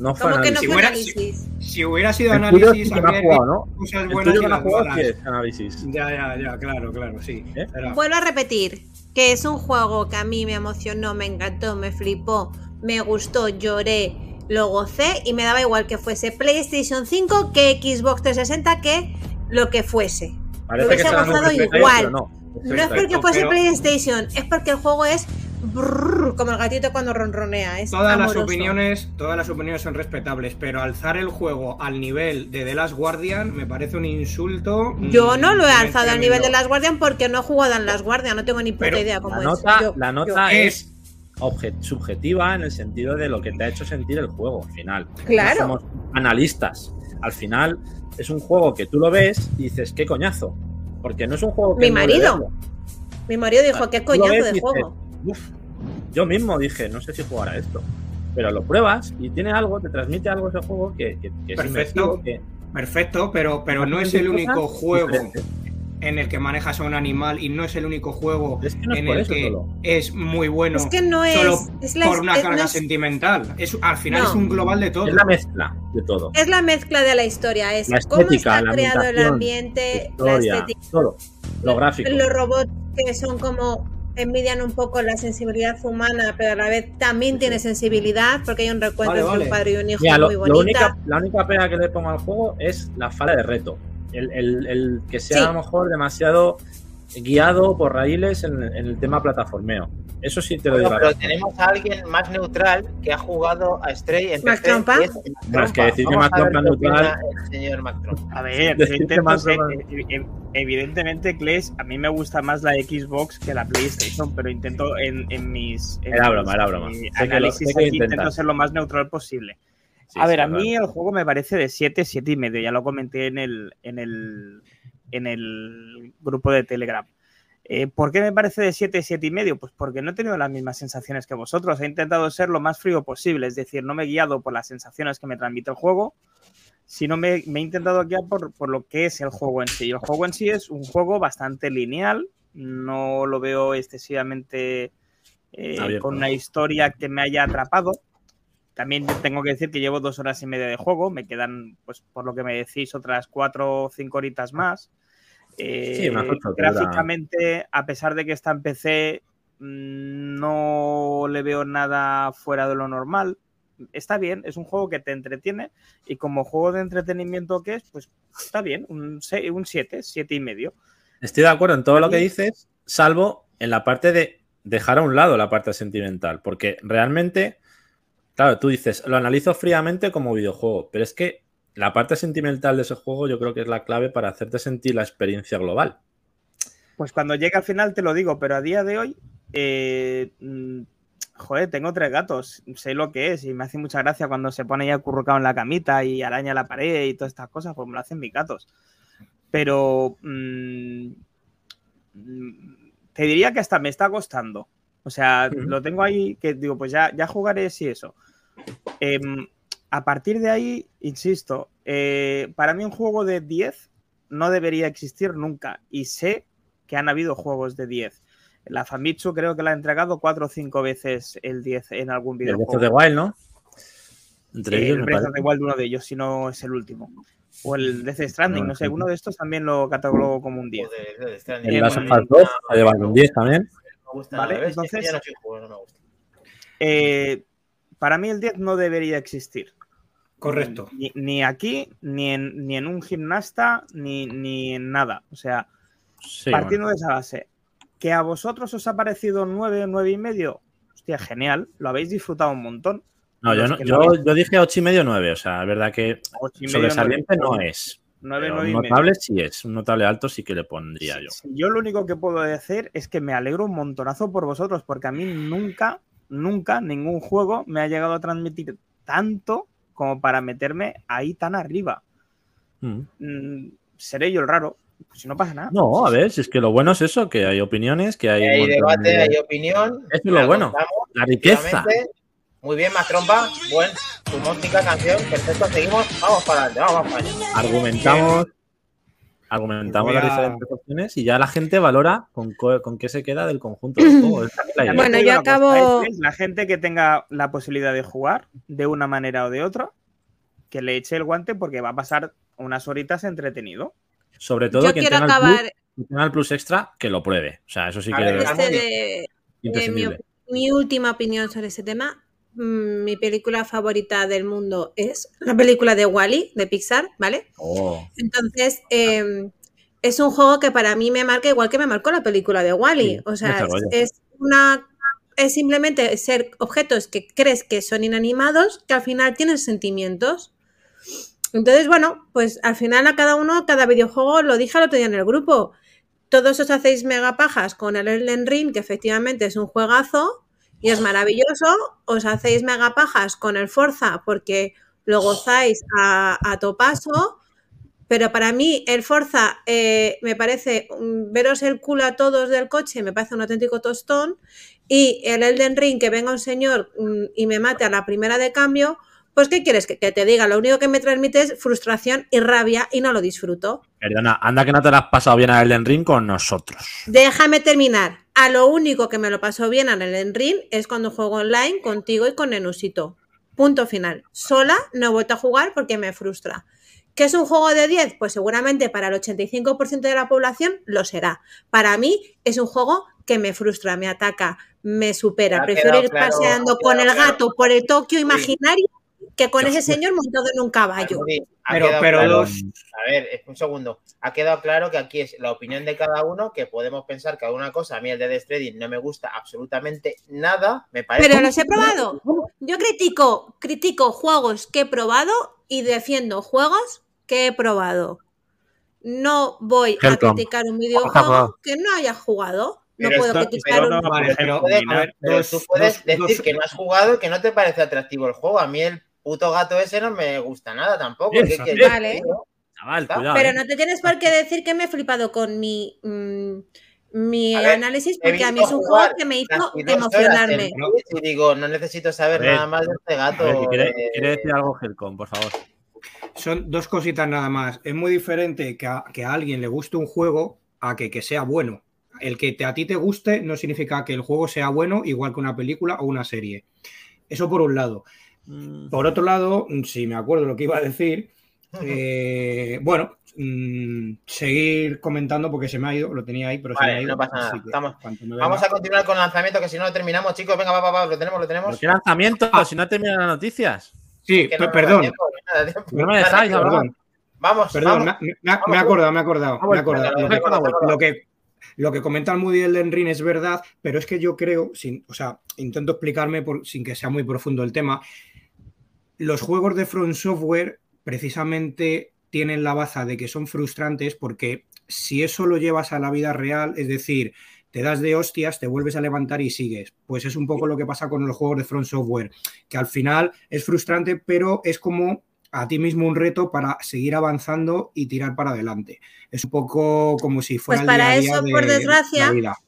No fue ¿Cómo que no análisis. Si fue hubiera- análisis? Si hubiera sido El análisis, que no ha habría jugado, ¿no? cosas buenas y que no ha las jugado malas. sí es análisis. Ya, ya, ya, claro, claro, sí. ¿Eh? Vuelvo a repetir que es un juego que a mí me emocionó, me encantó, me flipó, me gustó, lloré, lo gocé y me daba igual que fuese PlayStation 5 que Xbox 360 que lo que fuese. Parece hubiese que se dan un gozado igual. no. No es porque fuese pero- PlayStation, es porque el juego es brrr, como el gatito cuando ronronea. Es Todas las opiniones, todas las opiniones son respetables, pero alzar el juego al nivel de The Last Guardian me parece un insulto. Yo mm, no lo he alzado al nivel de Las Guardian porque no he jugado en Las Guardian, no tengo ni puta Pero idea cómo La es. nota, Yo- la yo- nota Es- es subjetiva en el sentido de lo que te ha hecho sentir el juego al final. Claro. No somos analistas. Al final es un juego que tú lo ves y dices, qué coñazo. Porque no es un juego que Mi es marido. Mi marido dijo, qué coñazo ves de dices, juego. "Uf". Yo mismo dije, no sé si jugar a esto. Pero lo pruebas y tiene algo, te transmite algo ese juego que, que- que es Perfecto. Perfecto, pero, pero no es el único juego diferentes. en el que manejas a un animal y no es el único juego Es que no es en el que solo. es muy bueno Es que no es. solo es la, por una es- carga no es- sentimental. Es, al final No. es un global de todo. Es la mezcla de todo. es la mezcla de la historia. Es La cómo estética, está la creado el ambiente, la estética. todo. Lo gráfico. Los robots que son como envidian un poco la sensibilidad humana, pero a la vez también tiene sensibilidad, porque hay un recuento Vale, entre vale. un padre y un hijo Mira, muy lo bonita. única, la única pega que le pongo al juego es la falta de reto. El, el- el que sea Sí. a lo mejor demasiado guiado por raíles en, en el tema plataformeo. Eso sí te lo Bueno, digo. pero tenemos a alguien más neutral que ha jugado a Stray en ¿Mac PC, Trompa? es que decir que Mac Trompa neutral- el señor Mac Trompa. A ver, Decir yo que intento más ser- o ev- ev- evidentemente, Kles, a mí me gusta más la Xbox que la PlayStation, pero intento en, en mis en Era mis, broma, era broma. eh, Sé que lo- análisis sé que intento ser lo más neutral posible. Sí, a ver, sí, a claro. mí el juego me parece de 7, 7 y medio. Ya lo comenté en el, en el, en el grupo de Telegram. Eh, ¿Por qué me parece de 7, 7 y medio? Pues porque no he tenido las mismas sensaciones que vosotros. He intentado ser lo más frío posible, es decir, no me he guiado por las sensaciones que me transmite el juego, sino me, me he intentado guiar por, por lo que es el juego en sí. El juego en sí es un juego bastante lineal, no lo veo excesivamente eh, con una historia que me haya atrapado. También tengo que decir que llevo dos horas y media de juego, me quedan, pues por lo que me decís, otras cuatro o cinco horitas más. Eh, Sí, gráficamente, a pesar de que está en PC, mm, no le veo nada fuera de lo normal. Está bien, es un juego que te entretiene y como juego de entretenimiento que es, pues está bien, un 7, un 7 y medio. Estoy de acuerdo en todo lo que dices, salvo en la parte de dejar a un lado la parte sentimental, porque realmente, claro, tú dices, lo analizo fríamente como videojuego, pero es que la parte sentimental de ese juego yo creo que es la clave para hacerte sentir la experiencia global. Pues cuando llegue al final te lo digo, pero a día de hoy, eh, mm, joder, tengo tres gatos, sé lo que es y me hace mucha gracia cuando se pone ya acurrucado en la camita y araña la pared y todas estas cosas, pues me lo hacen mis gatos. Pero mm, te diría que hasta me está costando. O sea, lo tengo ahí que digo, pues ya, ya jugaré si eso. Em, a partir de ahí, insisto, eh, para mí un juego de 10 no debería existir nunca. Y sé que han habido juegos de 10. La Famitsu creo que la ha entregado cuatro o cinco veces el 10 en algún El Breath videojuego. of the Wild, ¿no? Entre Eh, ellos, el Breath of the Wild, uno de ellos, si no es el último. O el Death Stranding, no sé, uno de estos también lo catalogo como un 10. Joder. El Eh, Last of Us 2 ha llevado un 10 también. No me gusta Vale, entonces- Ya no soy juego, no me gusta. Eh, para mí el 10 no debería existir. Correcto. Ni, ni aquí, ni en, ni en un gimnasta, ni, ni en nada. O sea, Sí, partiendo bueno. de esa base. ¿Que a vosotros os ha parecido 9, 9 y medio? Hostia, genial. Lo habéis disfrutado un montón. No, yo, no- yo, lo habéis- yo dije 8 y medio 9, o sea, es verdad que Ocho y medio, sobresaliente nueve. no es. 9, pero 9 y un medio. notable sí es, un notable alto sí que le pondría yo. Sí, Yo lo único que puedo decir es que me alegro un montonazo por vosotros, porque a mí nunca, nunca ningún juego me ha llegado a transmitir tanto como para meterme ahí tan arriba. Mm. mm, seré yo el raro. Pues si no pasa nada. No, a ver, si es que lo bueno es eso, que hay opiniones, que hay. debate, de- hay opinión. Eso es lo bueno, contamos, la riqueza. Muy bien, más trompa. Buen, tu música, canción. Perfecto, seguimos. Vamos para adelante, vamos para allá. Argumentamos, argumentamos a- las diferentes opciones y ya la gente valora con, co- con qué se queda del conjunto del juego. Esa es la idea. También Bueno, yo acabo- es la gente que tenga la posibilidad de jugar de una manera o de otra, que le eche el guante porque va a pasar unas horitas entretenido. Sobre todo Yo quien quiero tenga, el acabar plus, quien tenga el plus extra, que lo pruebe. O sea, eso sí A que ver, es Ramón, este de, eh, mi última opinión sobre ese tema. Mm, Mi película favorita del mundo es la película de Wally de Pixar, ¿vale? Oh, Entonces, eh, es un juego que para mí me marca igual que me marcó la película de Wally. Sí, o sea, es una es simplemente ser objetos que crees que son inanimados, que al final tienen sentimientos. Entonces, bueno, pues al final a cada uno, cada videojuego, lo dije el otro día en el grupo, todos os hacéis megapajas con el Elden Ring, que efectivamente es un juegazo y es maravilloso, os hacéis megapajas con el Forza porque lo gozáis a, a topaso, pero para mí el Forza eh, me parece, veros el culo a todos del coche, me parece un auténtico tostón, y el Elden Ring, que venga un señor mm, y me mate a la primera de cambio, pues ¿qué quieres que, que te diga? Lo único que me transmite es frustración y rabia y no lo disfruto. perdona, anda que no te la has pasado bien a Elden Ring con nosotros. Déjame terminar. A lo único que me lo pasó bien en el Elden Ring es cuando juego online contigo y con Nenusito. Punto final. Sola no he vuelto a jugar porque me frustra. ¿Que es un juego de 10? Pues seguramente para el 85% de la población lo será. Para mí es un juego que me frustra, me ataca, me supera. Prefiero ir claro, paseando con el claro. gato por el Tokio imaginario que con ese señor montado en un caballo. Pero- pero claro- los- A ver, es- un segundo. Ha quedado claro que aquí es la opinión de cada uno, que podemos pensar que alguna cosa, a mí el de Death Stranding no me gusta absolutamente nada, me parece... Pero los he probado. Yo critico, critico juegos que he probado y defiendo juegos que he probado. No voy a criticar un videojuego que no haya jugado. No Pero puedo esto- criticar pero un... no, Vale, pero pero- tú puedes, a ver, pero dos- tú puedes dos- decir dos- que no has jugado y que no te parece atractivo el juego. A mí el puto gato ese no me gusta nada tampoco. ¿Qué quieres? vale. Chaval, cuidado. Pero eh. no te tienes por qué decir que me he flipado con mi, mm, mi ver, análisis, porque a mí es un juego que me hizo emocionarme. Y digo, no necesito saber ver, nada más de este gato. A ver, quiere, eh, quiere decir algo Helcom, por favor. Son dos cositas nada más. Es muy diferente que a, que a alguien le guste un juego a que, que sea bueno. El que te- a ti te guste no significa que el juego sea bueno, igual que una película o una serie. Eso por un lado. Mm, Por otro lado, si me acuerdo lo que iba a decir, eh, bueno, mm, seguir comentando porque se me ha ido, lo tenía ahí, pero se me ha ido. no pasa nada. Estamos- Vamos a continuar con el lanzamiento, que si no lo terminamos, chicos. Venga, va, va, va, lo tenemos, lo tenemos. ¿Pero qué lanzamiento? Ah. Si no terminan las noticias. Sí, no perdón, tiempo, no me dejáis perdón. Vamos, Perdón, vamos. me, he acordado, me he acordado, me he acordado. Lo que, lo que, lo que comenta el Moody Elden Ring es verdad, pero es que yo creo, sin, o sea, intento explicarme por- sin que sea muy profundo el tema. Los juegos de From Software precisamente tienen la baza de que son frustrantes porque si eso lo llevas a la vida real, es decir, te das de hostias, te vuelves a levantar y sigues. Pues es un poco lo que pasa con los juegos de From Software, que al final es frustrante, pero es como a ti mismo un reto para seguir avanzando y tirar para adelante. Es un poco como si fuera Pues el día para a día eso, de por desgracia, la vida.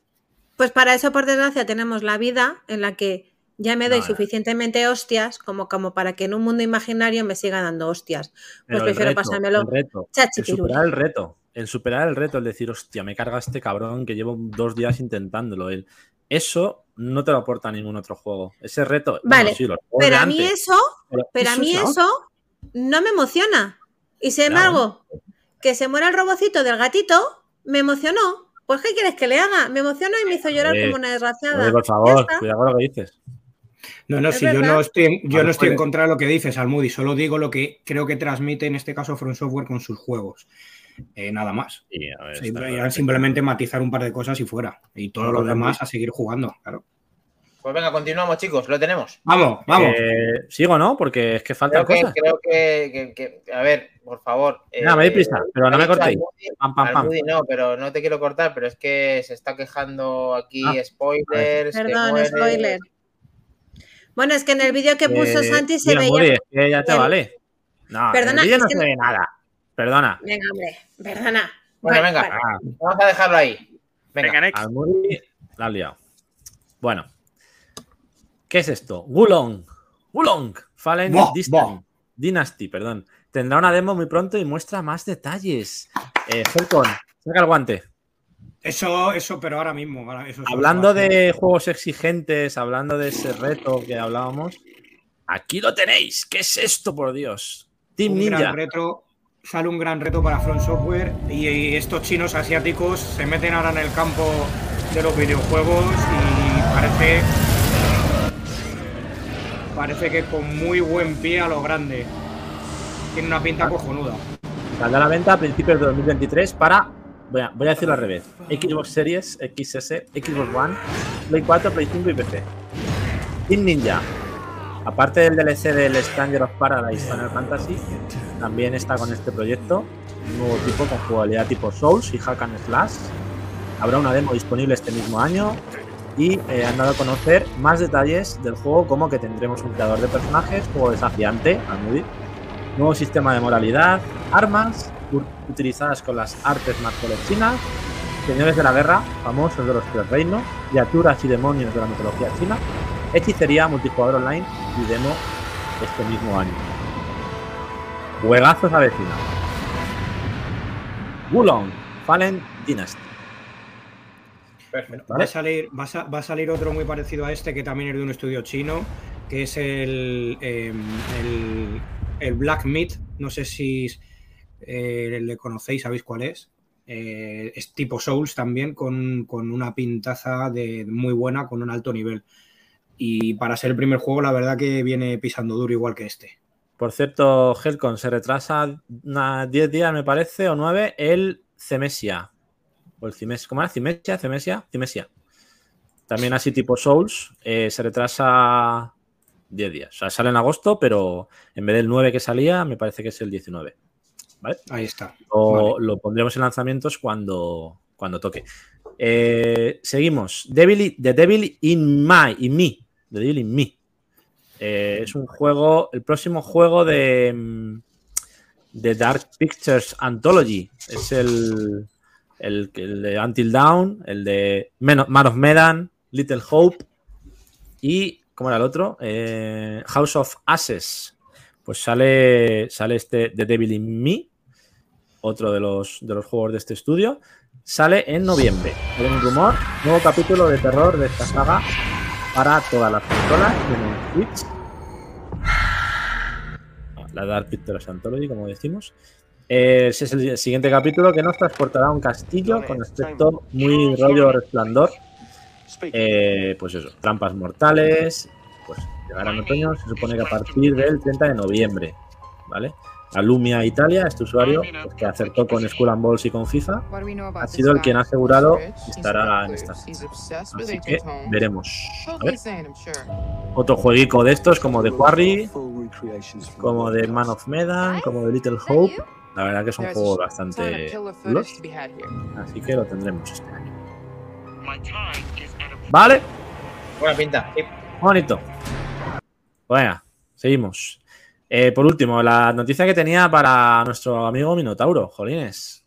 Pues para eso, por desgracia, tenemos la vida en la que ya me doy suficientemente hostias como, como para que en un mundo imaginario me siga dando hostias. Pues Pero prefiero reto, pasármelo. El reto. El superar el reto. El superar el reto, el decir, hostia, me carga este cabrón que llevo dos días intentándolo. El, eso no te lo aporta ningún otro juego. Ese reto. bueno, Vale, sí, Pero a mí antes, eso, pero pero a mí la eso no me emociona. Y sin Claro. embargo, que se muera el robocito del gatito, me emocionó. Pues ¿qué quieres que le haga? Me emocionó y me hizo llorar como una desgraciada. Oye, por favor, cuidado con lo que dices. No, no, si yo no estoy, yo no estoy en contra de lo que dices, Almudi, solo digo lo que creo que transmite en este caso From Software con sus juegos. Eh, nada más. Sí, a ver, Sí, está era claro. simplemente matizar un par de cosas y fuera. Y todo lo demás a seguir jugando, claro. Pues venga, continuamos, chicos, lo tenemos. Vamos, vamos. Eh, Sigo, ¿no? Porque es que que, cosas. creo que, que- que- a ver, por favor. Venga, me doy prisa, pero no me cortéis. Pam, pam, no, pero no te quiero cortar, pero es que se está quejando aquí Ah, spoilers. que Perdón, muere. Bueno, es que en el vídeo que puso Eh, Santi se veía. Es que ya te el- vale. No, Perdona, en el vídeo es no se no- ve nada. Perdona. Venga, hombre, perdona. Bueno, Vale, venga, vale. vamos a dejarlo ahí. Venga, Venga, next. Al Muri la has liado. Bueno. ¿Qué es esto? Wulong. Wulong. Fallen Buah, Distant- buah. Dynasty, perdón. Tendrá una demo muy pronto y muestra más detalles. Eh, Helcon, saca el guante. Eso, eso, pero ahora mismo. ahora- eso- eso Hablando de juegos exigentes, hablando de ese reto que hablábamos, aquí lo tenéis. ¿Qué es esto, por Dios? Team un Ninja. gran reto, sale un gran reto para Front Software y, y estos chinos asiáticos se meten ahora en el campo de los videojuegos y parece parece que con muy buen pie a lo grande. Tiene una pinta cojonuda. Saldrá a la venta a principios de 2023 para, voy a, a decirlo al revés, Xbox Series, XS, Xbox One, Play 4, Play 5 y PC. Team Ninja, aparte del DLC del Stranger of Paradise Final Fantasy, también está con este proyecto, un nuevo tipo con jugabilidad tipo Souls y Hack and Slash. Habrá una demo disponible este mismo año y eh, han dado a conocer más detalles del juego como que tendremos un creador de personajes, juego desafiante, al Moody, nuevo sistema de moralidad, armas utilizadas con las artes marciales chinas, señores de la guerra, famosos de los tres reinos, criaturas y demonios de la mitología china, hechicería, multijugador online y demo este mismo año. Juegazos avecinados. Wulong, Fallen Dynasty. perfecto. Va a, salir, va, a, va a salir otro muy parecido a este que también es de un estudio chino, que es el, eh, el, el Black Meat. No sé si eh, le conocéis, sabéis cuál es. Eh, es tipo Souls también, con, con una pintaza de muy buena, con un alto nivel. Y para ser el primer juego, la verdad que viene pisando duro igual que este. Por cierto, Helcon se retrasa una 10 días, me parece, o 9, el Cemesia. O el Cimes, ¿Cómo era? ¿Cimesia? ¿Cemesia? Cimesia. También así tipo Souls, eh, se retrasa 10 días. O sea, sale en agosto, pero en vez del 9 que salía, me parece que es el 19. ¿Vale? Ahí está. Lo, Vale. lo pondremos en lanzamientos cuando, cuando toque. Eh, seguimos. Devil, The Devil in My, in Me. The Devil in Me. Eh, es un juego, el próximo juego de, mm, de Dark Pictures Anthology. Es el, el, el de Until Dawn, el de Man of Medan, Little Hope y, ¿cómo era el otro? Eh, House of Ashes. Pues sale, sale este The Devil in Me, otro de los, de los juegos de este estudio. Sale en noviembre. Hay un rumor, nuevo capítulo de terror de esta saga para todas las consolas y en el Switch. La Dark Pictures Anthology, como decimos. Eh, ese es el siguiente capítulo que nos transportará a un castillo con aspecto muy rollo resplandor. Eh, pues eso, trampas mortales. Pues llegará en otoño, se supone que a partir del 30 de noviembre. ¿Vale? La Lumia Italia, este usuario, pues, que acertó con Skull and Balls y con FIFA, ha sido el quien ha asegurado que estará en esta fecha. Así que veremos. A ver. Otro jueguico de estos, como de Quarry, como de Man of Medan, como de Little Hope. La verdad que son juegos bastante chulos. Así que lo tendremos este año. Vale, Buena pinta. sí. bonito. Bueno, seguimos. Eh, por último, la noticia que tenía para nuestro amigo Minotauro, Jolines.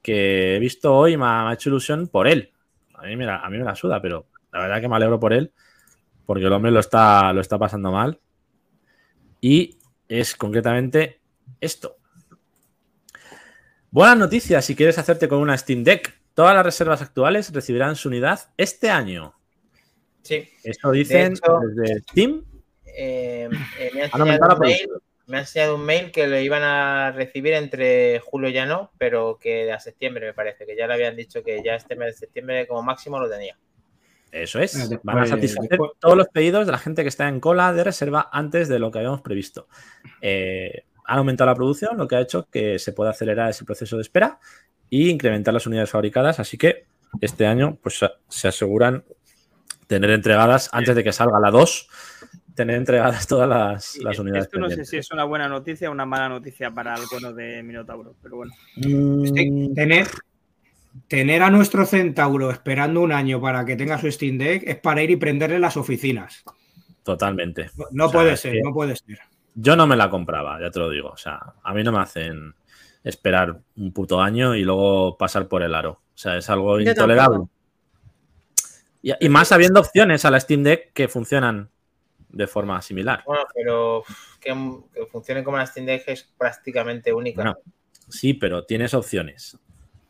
Que he visto hoy y me ha, hecho ilusión por él. A mí, me la, a mí me la suda, pero la verdad que me alegro por él. Porque el hombre lo está, lo está pasando mal. Y es concretamente esto. Buenas noticias si quieres hacerte con una Steam Deck. Todas las reservas actuales recibirán su unidad este año. Sí. Eso dicen hecho- desde Steam. Eh, eh, me, ha Han enseñado la un mail, me ha enseñado un mail que lo iban a recibir entre julio ya no, pero que a septiembre me parece, que ya le habían dicho que ya este mes de septiembre como máximo lo tenía. Eso es. Después- Van a satisfacer después- todos los pedidos de la gente que está en cola de reserva antes de lo que habíamos previsto. Eh, han aumentado la producción, lo que ha hecho que se pueda acelerar ese proceso de espera e incrementar las unidades fabricadas. Así que este año pues, se- se aseguran tener entregadas antes de que salga la 2, tener entregadas todas las, las unidades. Esto no sé si es una buena noticia o una mala noticia para el bueno de Minotauro, pero bueno. Mm, Tener, tener a nuestro centauro esperando un año para que tenga su Steam Deck es para ir y prenderle las oficinas. Totalmente. No O sea, puede ser, no puede ser. Yo no me la compraba, ya te lo digo. O sea, a mí no me hacen. esperar un puto año y luego pasar por el aro. O sea, es algo Yo intolerable. Y, y más habiendo opciones a la Steam Deck que funcionan de forma similar. Bueno, pero que, que funcione como la Steam Deck es prácticamente única. Bueno, sí, pero tienes opciones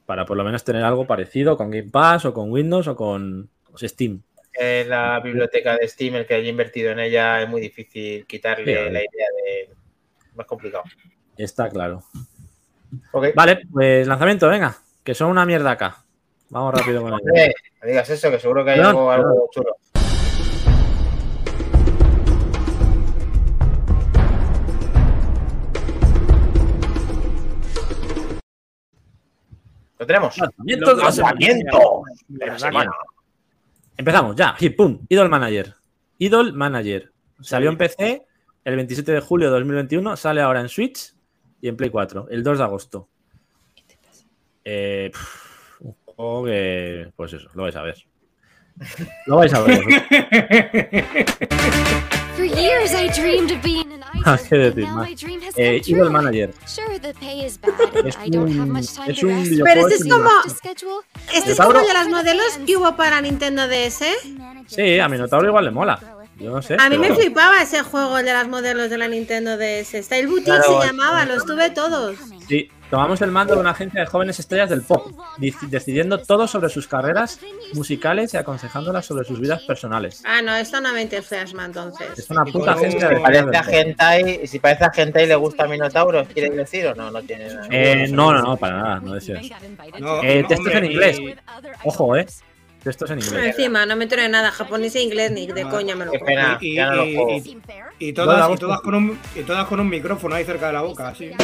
para por lo menos tener algo parecido con Game Pass o con Windows o con Steam. Eh, la biblioteca de Steam, el que haya invertido en ella, es muy difícil quitarle Sí, la idea de. Más complicado. Está claro. Vale, pues lanzamiento, venga, que son una mierda acá. Vamos rápido con ello. No digas eso, que seguro que hay No, algo, no. algo chulo. ¿Lo tenemos? Lanzamiento de la. De la semana. Empezamos, ya, hit, pum. Idol Manager. Idol Manager. Salió en PC el 27 de julio de 2021, sale ahora en Switch y en Play 4, el 2 de agosto. Eh, un juego que, pues eso, lo vais a ver. Lo vais a ver. For years I dreamed of being an Ah, qué decir now más. my dream has Eh, true. Manager. Sure, the pay is bad and Es I don't have un- much time es to un rest. videojuego Pero este es como. Este es como de las modelos que hubo para Nintendo DS. Sí, a Minotauro igual le mola. Yo no sé. A mí me flipaba ese juego, de las modelos de la Nintendo DS. Style Boutique Claro, se llamaba, los tuve todos. Sí, tomamos el mando de una agencia de jóvenes estrellas del pop, dec- decidiendo todo sobre sus carreras musicales y aconsejándolas sobre sus vidas personales. Ah, no, esto no me entusiasma entonces. Es una puta agencia de Si parece a. Hentai, si parece a Hentai le gusta Minotauro, ¿quieres decir o no? No tiene nada. Eh, no, no, no, para nada, no decía eso. No, Eh, no, textos en inglés. y- Ojo, eh. Textos en inglés. Encima, no me entero de nada, japonés e inglés, ni de coña me lo pena, Y, todas, y, todas con un, y todas con un micrófono ahí cerca de la boca, así.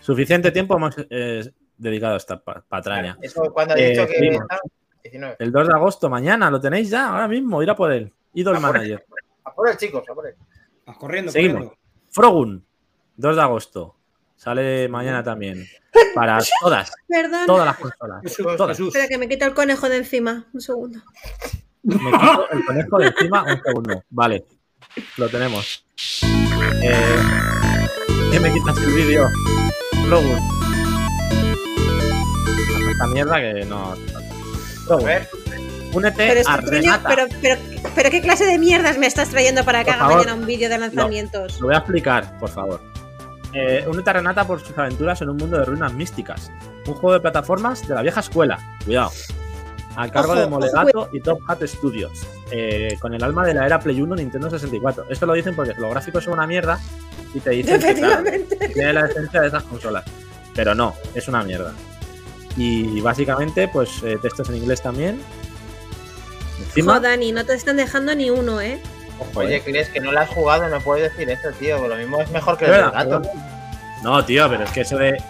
Suficiente tiempo hemos eh, dedicado a esta pa- patraña. Eso cuando has Eh, dicho que seguimos. está 19. El 2 de agosto, mañana, lo tenéis ya, ahora mismo, ir a por él. Idol A por él. Manager. A por él, chicos, a por él. Vas corriendo, Seguimos. corriendo. Frogun, 2 de agosto. Sale mañana también. Para todas, Perdón. todas las consolas. Jesús, Todas. Jesús. Espera, que me quito el conejo de encima. Un segundo. Me quito el conejo de encima un segundo. Vale, lo tenemos. Eh, ¿Qué me quitas el vídeo? Haz Esta mierda que no. A Frogun, ver, únete Pero, a Renata. pero, pero, pero qué clase de mierdas me estás trayendo para que Por haga favor. mañana un vídeo de lanzamientos. Lo voy a explicar, por favor. Eh, únete a Renata por sus aventuras en un mundo de ruinas místicas. Un juego de plataformas de la vieja escuela. Cuidado. A cargo Ojo, de ojo, Molegato y Top Hat Studios. eh, con el alma de la era Play 1 Nintendo 64. Esto lo dicen porque los gráficos son una mierda y te dicen que claro, tiene la esencia de esas consolas. Pero no, es una mierda. Y básicamente, pues eh, textos en inglés también. Encima, Joder, Dani, no te están dejando ni uno, ¿eh? Oye, crees que no lo has jugado, no puedes decir eso, tío. Lo mismo es mejor que el del gato. No, tío, pero es que eso de.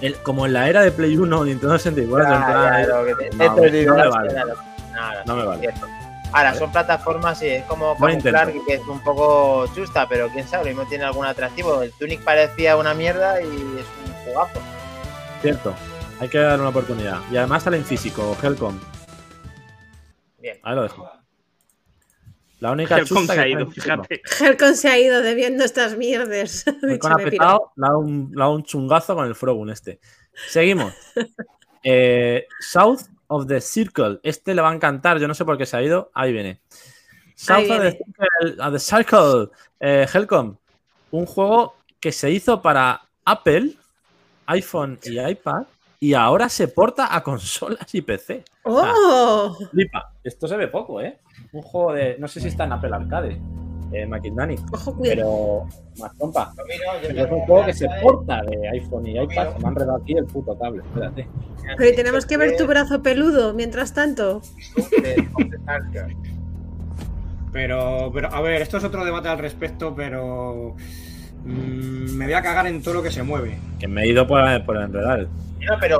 el- como en la era de Play 1 Nintendo 64, en Ya, plan, ya, lo que te- no, me vale. no, no, No me es vale. cierto. Ahora, son plataformas y es como camuflar que es un poco chusta, pero quién sabe, lo mismo tiene algún atractivo. El Tunic parecía una mierda y es un jugazo. Cierto. Hay que darle una oportunidad. Y además sale en físico, Helcom. Bien. Ahí lo dejo. La única Helcom chusta se ha ido, fíjate. Helcon se ha ido debiendo estas mierdas. Helcom Dicho, ha petado, le ha dado un, le ha dado un chungazo con el Frogun este. Seguimos. Eh, South of the Circle. Este le va a encantar. Yo no sé por qué se ha ido. Ahí viene. South Ahí of the viene. Circle. of the Circle. Eh, Helcom. Un juego que se hizo para Apple, iPhone y iPad. Y ahora se porta a consolas y PC. ¡Oh! Flipa. Esto se ve poco, ¿eh? Un juego de. No sé si está en Apple Arcade. Eh, McIndani. Ojo, cuidado. Pero. Más trompa. Pero es un juego que se porta de iPhone y iPad. Me han enredado aquí el puto cable. Espérate. Pero tenemos que ver tu brazo peludo mientras tanto. Pero, pero, a ver, esto es otro debate al respecto, pero. mm, me voy a cagar en todo lo que se mueve. Que me he ido por, por enredar. No, pero,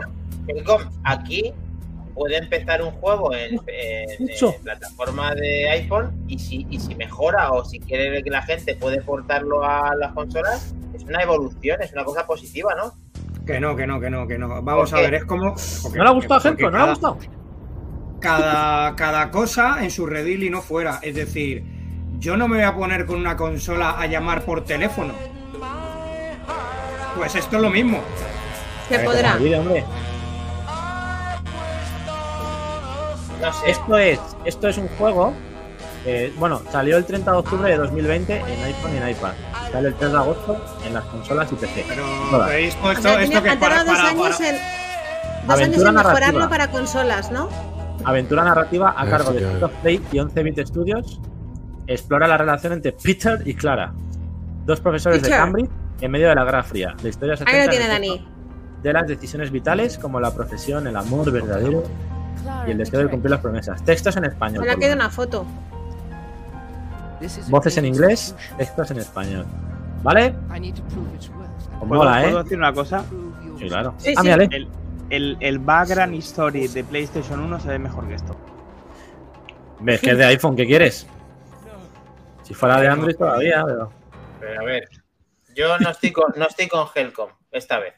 aquí puede empezar un juego en, en- Mucho. en plataforma de iPhone y si, y si mejora o si quiere que la gente puede portarlo a las consolas, es una evolución, es una cosa positiva, ¿no? Que no, que no, que no, que no. Vamos ¿Por a ver, es como. porque- ¿No le ha gustado, porque Helcom? ¿No le ha cada- gustado? cada, cada cosa en su redil y no fuera. Es decir, yo no me voy a poner con una consola a llamar por teléfono. Pues esto es lo mismo. Se podrá. hombre. No sé. Esto es, esto es un juego. eh, bueno, salió el 30 de octubre de 2020 en iPhone y en iPad. Sale el 3 de agosto en las consolas y PC. Pero Todas. O sea, esto que para, dos para- años para- en. Dos años Aventura en mejorarlo narrativa. para consolas, ¿no? Aventura narrativa a cargo de of Play y 11-bit Studios. Explora la relación entre Peter y Clara, dos profesores de. Cambridge en medio de la Guerra Fría. La historia se Ahí lo tiene Dani. De las decisiones vitales como la profesión, el amor verdadero y el deseo de cumplir las promesas. Textos en español. Quedado lo una foto. Voces en inglés, textos en español. ¿Vale? ¿Puedo, mola, puedo ¿eh? decir una cosa? Sí, claro. Sí, ah, sí. mírale. El, el, el background story de PlayStation 1 se ve mejor que esto. ¿Ves que es de iPhone? ¿Qué quieres? Si fuera de Android todavía, pero... Pero a ver, yo no estoy con, no estoy con Helcom esta vez.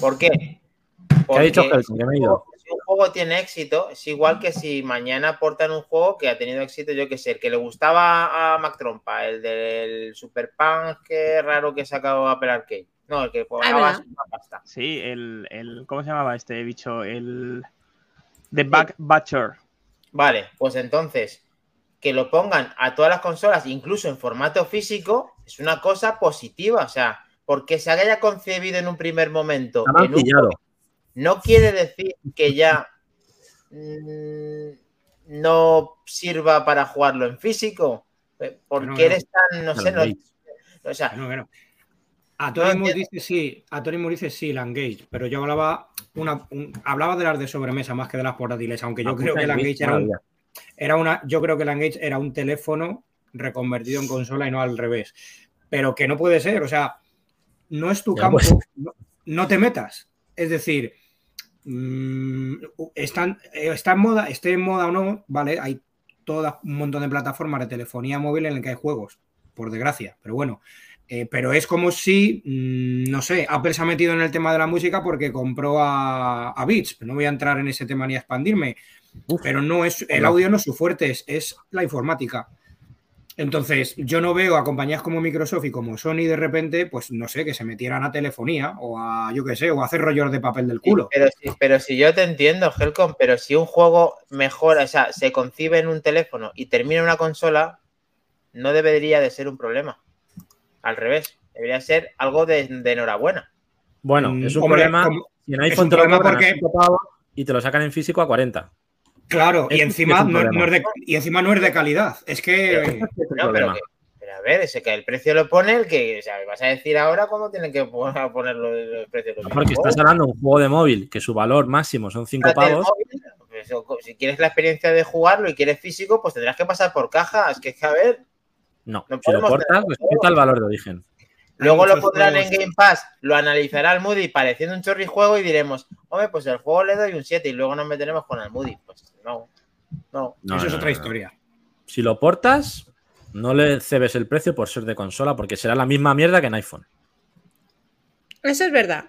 ¿Por qué? ¿Qué ha dicho Porque Helcom? Que me he ido. Si un juego tiene éxito, es igual que si mañana aportan un juego que ha tenido éxito, yo que sé, el que le gustaba a Mac Trompa, el del Super Punk, que raro que sacado Apple Arcade. No, el que pagaba una pasta. Sí, el, el. ¿Cómo se llamaba este bicho? El. The Back Butcher. Vale, pues entonces, que lo pongan a todas las consolas, incluso en formato físico, es una cosa positiva. O sea, porque se haya concebido en un primer momento en un no quiere decir que ya mm, no sirva para jugarlo en físico. Eh, Porque Bueno, bueno. eres tan, no sé, no- o sea. A Tony Moore dice sí, a Tony Moore dice sí, la Engage, pero yo hablaba una, un- hablaba de las de sobremesa más que de las portátiles, aunque yo La creo que la Engage, Engage era, un-. Era una, yo creo que la Engage era un teléfono reconvertido en consola y no al revés. Pero que no puede ser, o sea, no es tu Ya, campo, pues. no, no te metas. Es decir, mm, están, eh, está en moda, esté en moda o no, vale, hay todo un montón de plataformas de telefonía móvil en el que hay juegos, por desgracia, pero bueno. Eh, pero es como si, mm, no sé, Apple se ha metido en el tema de la música porque compró a, a Beats. No voy a entrar en ese tema ni a expandirme, pero no es el audio no es su fuerte, es, es la informática. Entonces, yo no veo a compañías como Microsoft y como Sony de repente, pues no sé, que se metieran a telefonía o a, yo qué sé, o a hacer rollos de papel del culo. pero, si, pero si yo te entiendo, Helcom, pero si un juego mejora, o sea, se concibe en un teléfono y termina en una consola, no debería de ser un problema. Al revés, debería ser algo de, de enhorabuena. Bueno, Mm, es un hombre, problema como- si en iPhone te lo porque- 5 pavos y te lo sacan en físico a 40. Claro, y encima no, no es de, y encima no es de calidad. Es que. No, pero, problema. que- pero a ver, ese que el precio lo pone el que, o sea, vas a decir ahora cómo tienen que po- ponerlo el precio de los Porque estás hablando de un juego de móvil que su valor máximo son 5 Fíjate, el pavos. móvil, pues, si quieres la experiencia de jugarlo y quieres físico, pues tendrás que pasar por caja. Es que, es que, a ver, No, No si lo cortas, respeta el valor de origen. Luego lo pondrán juegos. en Game Pass, lo analizará el Moody pareciendo un chorrijuego y diremos, hombre, pues el juego le doy un 7 y luego nos meteremos con el Moody. Pues no, no. No, eso es no, otra no. historia. Si lo portas, no le cebes el precio por ser de consola, porque será la misma mierda que en iPhone. Eso es verdad.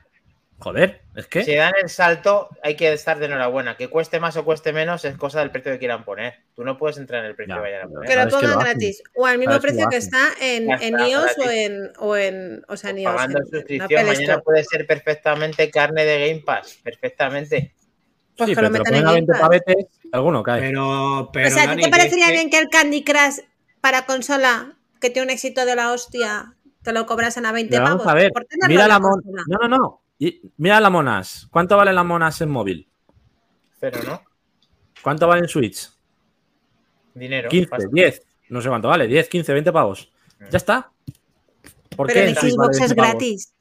Joder, es que. Si dan el salto, hay que estar de enhorabuena. Que cueste más o cueste menos es cosa del precio que quieran poner. Tú no puedes entrar en el precio Ya, que vayan a poner. Que lo pongan gratis. O al mismo precio que está en, en está, iOS o en, o en. O sea, en iOS. Pagando en- en suscripción, mañana puede ser perfectamente carne de Game Pass. Perfectamente. Pues sí, que pero lo metan en a Game 20 Pass. pavetes, alguno cae. Pero, pero o sea, ¿a ti Dani, te parecería que- bien que el Candy Crush para consola, que tiene un éxito de la hostia, te lo cobrasen a 20 Pero pavos? vamos a ver, Por mira la mon... No, no, no. Y- Mira las monas. ¿Cuánto valen las monas en móvil? Pero no. ¿Cuánto vale en Switch? Dinero. 15, pasta. 10. No sé cuánto vale. 10, 15, 20 pavos. Ya está. ¿Por Pero qué vale Xbox 20 es gratis.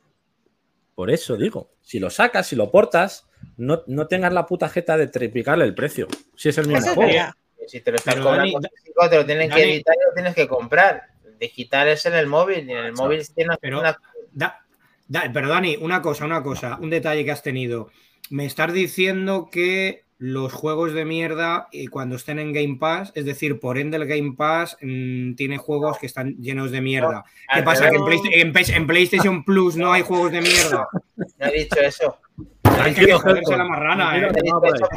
Por eso digo. Si lo sacas, si lo portas, no, no tengas la puta jeta de triplicarle el precio. Si es el mismo juego. Si te lo están cobrando te lo tienen que editar y lo tienes que comprar. Digital es en el móvil y en el móvil tiene Pero- una Da- da- pero Dani, una cosa, una cosa, un detalle que has tenido. Me estás diciendo que los juegos de mierda, y cuando estén en Game Pass, es decir, por ende el Game Pass mm, tiene juegos que están llenos de mierda. ¿Qué pasa? ¿Que en, PlayStation Plus no hay juegos de mierda? No he dicho eso. Hay que joderse la marrana, ¿eh?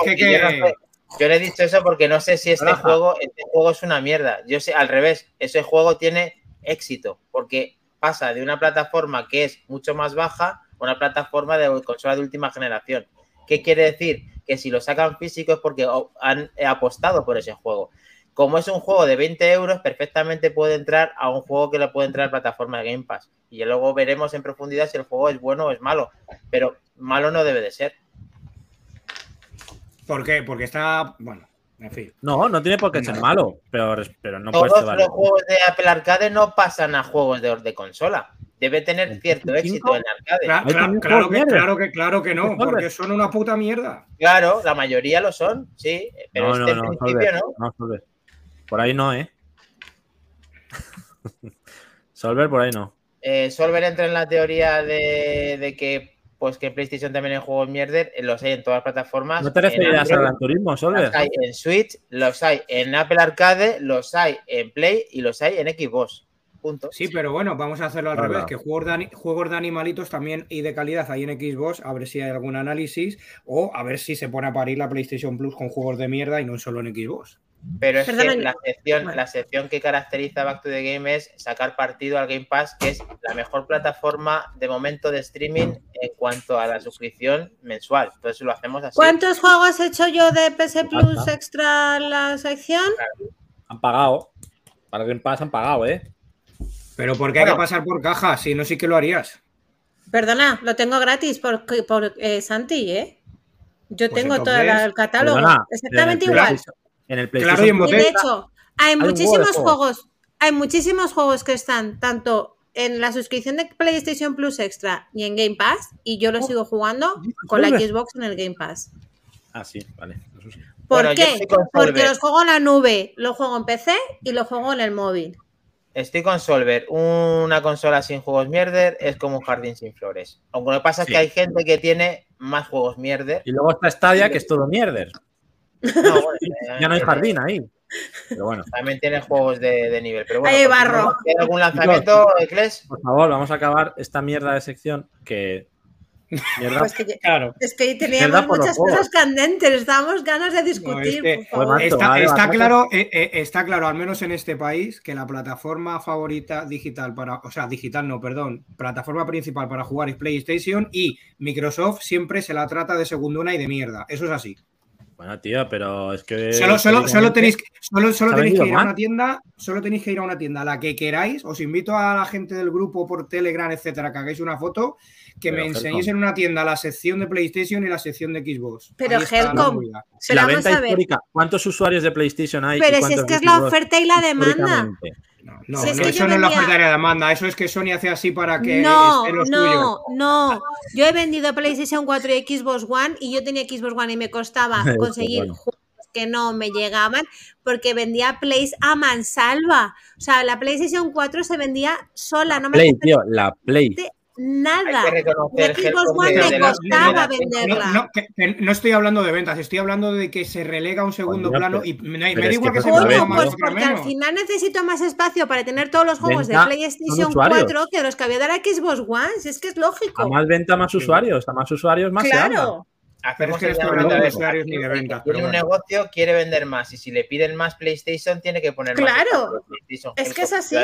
Es que- yo, le he dicho eso porque no sé si este Raja. juego, este juego es una mierda. Yo sé, al revés, ese juego tiene éxito porque pasa de una plataforma que es mucho más baja una plataforma de consola de última generación. ¿Qué quiere decir? Que si lo sacan físico es porque han eh, apostado por ese juego. Como es un juego de 20 euros, perfectamente puede entrar a un juego que le puede entrar a plataforma de Game Pass. Y luego veremos en profundidad si el juego es bueno o es malo. Pero malo no debe de ser. ¿Por qué? Porque está. Bueno, en fin. No, no tiene por qué ser malo, pero, pero no puedes Todos llevar- los juegos de Apple Arcade no pasan a juegos de, de consola. Debe tener cierto éxito en arcade. Claro, que, claro, que, claro que no, porque son una puta mierda. Claro, la mayoría lo son, sí. Pero no, este no, en no, principio Solver, no. no, Solver. Por ahí no, ¿eh? Solver por ahí no. Eh, Solver entra en la teoría de, de que pues que PlayStation también hay juegos mierder, eh, los hay en todas las plataformas. ¿No te referirás Gran Turismo, Solver? Los hay en Switch, los hay en Apple Arcade, los hay en Play y los hay en Xbox. Punto. Sí, pero bueno, vamos a hacerlo al Claro. revés, que juegos de, juegos de animalitos también y de calidad hay en Xbox, a ver si hay algún análisis o a ver si se pone a parir la PlayStation Plus con juegos de mierda y no solo en Xbox. Pero es que la sección, la sección que caracteriza Back to the Game es sacar partido al Game Pass, que es la mejor plataforma de momento de streaming en cuanto a la suscripción mensual. Entonces lo hacemos así. ¿Cuántos juegos he hecho yo de PS Plus extra en la sección? Han pagado. Para Game Pass han pagado, ¿eh? Pero ¿por qué hay que pasar por caja? Si no, sí que lo harías. Perdona, lo tengo gratis por, por eh, Santi, ¿eh? Yo Pues tengo todo entonces, el catálogo. Perdona, exactamente en el igual. En el Claro, PlayStation y en Y de hecho, hay muchísimos juegos. juegos, hay muchísimos juegos que están tanto en la suscripción de PlayStation Plus Extra y en Game Pass, y yo lo sigo jugando con la. Xbox en el Game Pass. Ah, sí, vale. Eso sí. ¿Por Bueno, qué? Porque los juego en la nube, los juego en PC y los juego en el móvil. Estoy con Solver. Una consola sin juegos mierder es como un jardín sin flores. Aunque lo que pasa es que hay gente que tiene más juegos mierder. Y luego está Stadia, que es todo mierder. No, bueno, eh, Ya no hay tiene- jardín ahí. Pero bueno, También tiene juegos de, de nivel. Pero bueno, Hay continuamos. barro. ¿Tiene algún lanzamiento, Ecles? por favor, vamos a acabar esta mierda de sección que. Mierda. Pues que, Claro. es que teníamos muchas juegos. cosas candentes, estábamos ganas de No, discutir, es que- por favor. Macho, Está, claro, eh, eh, está claro, al menos en este país, que la plataforma favorita digital para, o sea, digital no, perdón, plataforma principal para jugar es PlayStation y Microsoft siempre se la trata de segundona y de mierda. Eso es así. Bueno, tío, pero es que. Solo, solo, solo tenéis, que- solo, solo tenéis que ir a una tienda, solo tenéis que ir a una tienda, a la que queráis. Os invito a la gente del grupo por Telegram, etcétera, que hagáis una foto, que Pero, me Helcom. enseñéis en una tienda la sección de PlayStation y la sección de Xbox. Pero, la Helcom, la Pero vamos venta a ver. histórica, ¿cuántos usuarios de PlayStation hay? y Pero si es que es la oferta y la demanda. No, no, Si es no, que eso no es la oferta de la demanda, eso es que Sony hace así para que No, esté no, no. Yo he vendido PlayStation 4 y Xbox One y yo tenía Xbox One y me costaba conseguir bueno. juegos que no me llegaban porque vendía Plays a mansalva. O sea, la PlayStation 4 se vendía sola, no me Play, tío, la Play. Nada. Hay que reconocer, One me costaba venderla. No, no, que- que no estoy hablando de ventas, estoy hablando de que se relega a un segundo Coño, plano y me, me da igual que que, se a Coño, más pues porque al final necesito más espacio para tener todos los juegos Venta, de PlayStation son usuarios. 4 que los que había de la Xbox One. Si es que es lógico. A más venta, más usuarios. A más usuarios, más se habla. claro. Pero es Hacemos que estoy hablando de usuarios ni de ventas, Tiene un negocio, quiere vender más. Y si le piden más PlayStation, tiene que poner más. Claro. de PlayStation. Es que es así.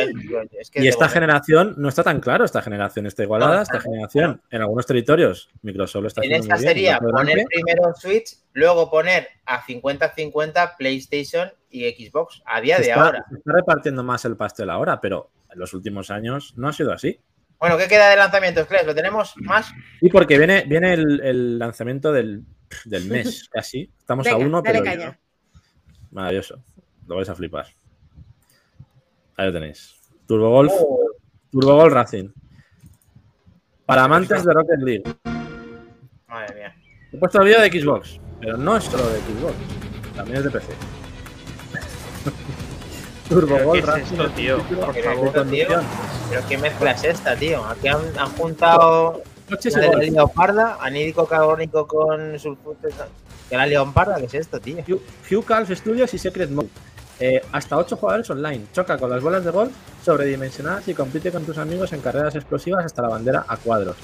Es que Y esta generación no está tan claro. Esta generación está igualada. No, esta generación, en algunos territorios, Microsoft lo está En haciendo esta bien. sería poner primero Switch, luego poner a 50-50 PlayStation y Xbox a día Se de está, ahora. se está repartiendo más el pastel ahora, pero en los últimos años no ha sido así. Bueno, ¿qué queda de lanzamientos, Cles? ¿Lo tenemos más? Y porque viene, viene el, el lanzamiento del, del mes, casi. Estamos a uno, dale pero. caña. Maravilloso. Lo vais a flipar. Ahí lo tenéis. Turbo Golf. Oh, Turbo Golf Racing. Para amantes de Rocket League. madre mía. He puesto el vídeo de Xbox, pero no es solo de Xbox. También es de PC. Turbo ¿Pero Golf qué es esto, tío? Por de favor, tío. Pero qué mezcla es esta, tío. Aquí han, han juntado la de la leoparda, anídico carbónico con sulfuro. ¿Qué la leoparda? ¿Qué es esto, tío? Hugh- Hugh Calf Studios y Secret Mode. Eh, hasta 8 jugadores online. Choca con las bolas de golf sobredimensionadas y compite con tus amigos en carreras explosivas hasta la bandera a cuadros.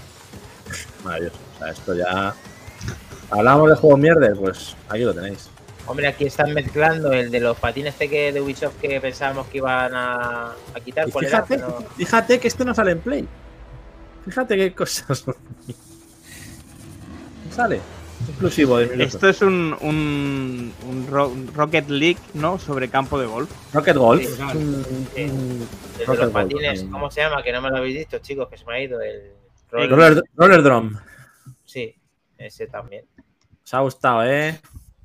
Maravilloso. O sea, esto ya. Hablamos de juego mierda, pues aquí lo tenéis. Hombre, aquí están mezclando el de los patines este que de Ubisoft que pensábamos que iban a, a quitar. Y ¿Cuál era? fíjate, Pero- fíjate que este no sale en Play. Fíjate qué cosas. sale. Exclusivo de. Esto es un, un, un Ro- un Rocket League, ¿no? Sobre campo de golf. Rocket Golf. Sí, es un- Sí. un El de Rocket los patines. ¿cómo se llama? Que no me lo habéis dicho, chicos, que se me ha ido el roller. Roller, Roller Drum. Sí, ese también. Os ha gustado, ¿eh?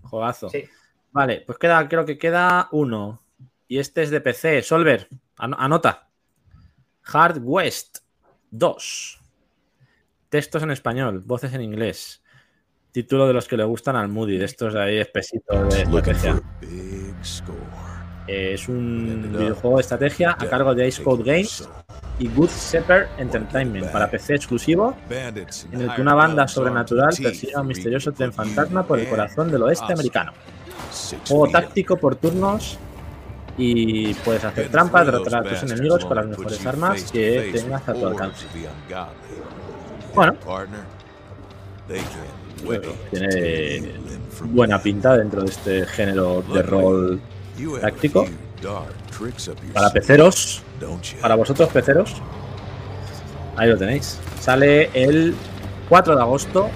Juegazo. Sí. Vale, pues queda, creo que queda uno. Y este es de PC. Solver, an- anota. Hard West 2. Textos en español, voces en inglés. Título de los que le gustan al Moody, de estos de ahí espesitos de estrategia. Eh, Es un videojuego de estrategia a cargo de Ice Code Games y Good Shepherd Entertainment para PC exclusivo, en el que una banda sobrenatural persigue a un misterioso tren fantasma por el corazón del oeste americano. Juego táctico por turnos y puedes hacer trampas, derrotar a tus enemigos con las mejores armas que tengas a tu alcance. Bueno, bueno, tiene buena pinta dentro de este género de rol táctico. Para peceros, para vosotros peceros, ahí lo tenéis. Sale el 4 de agosto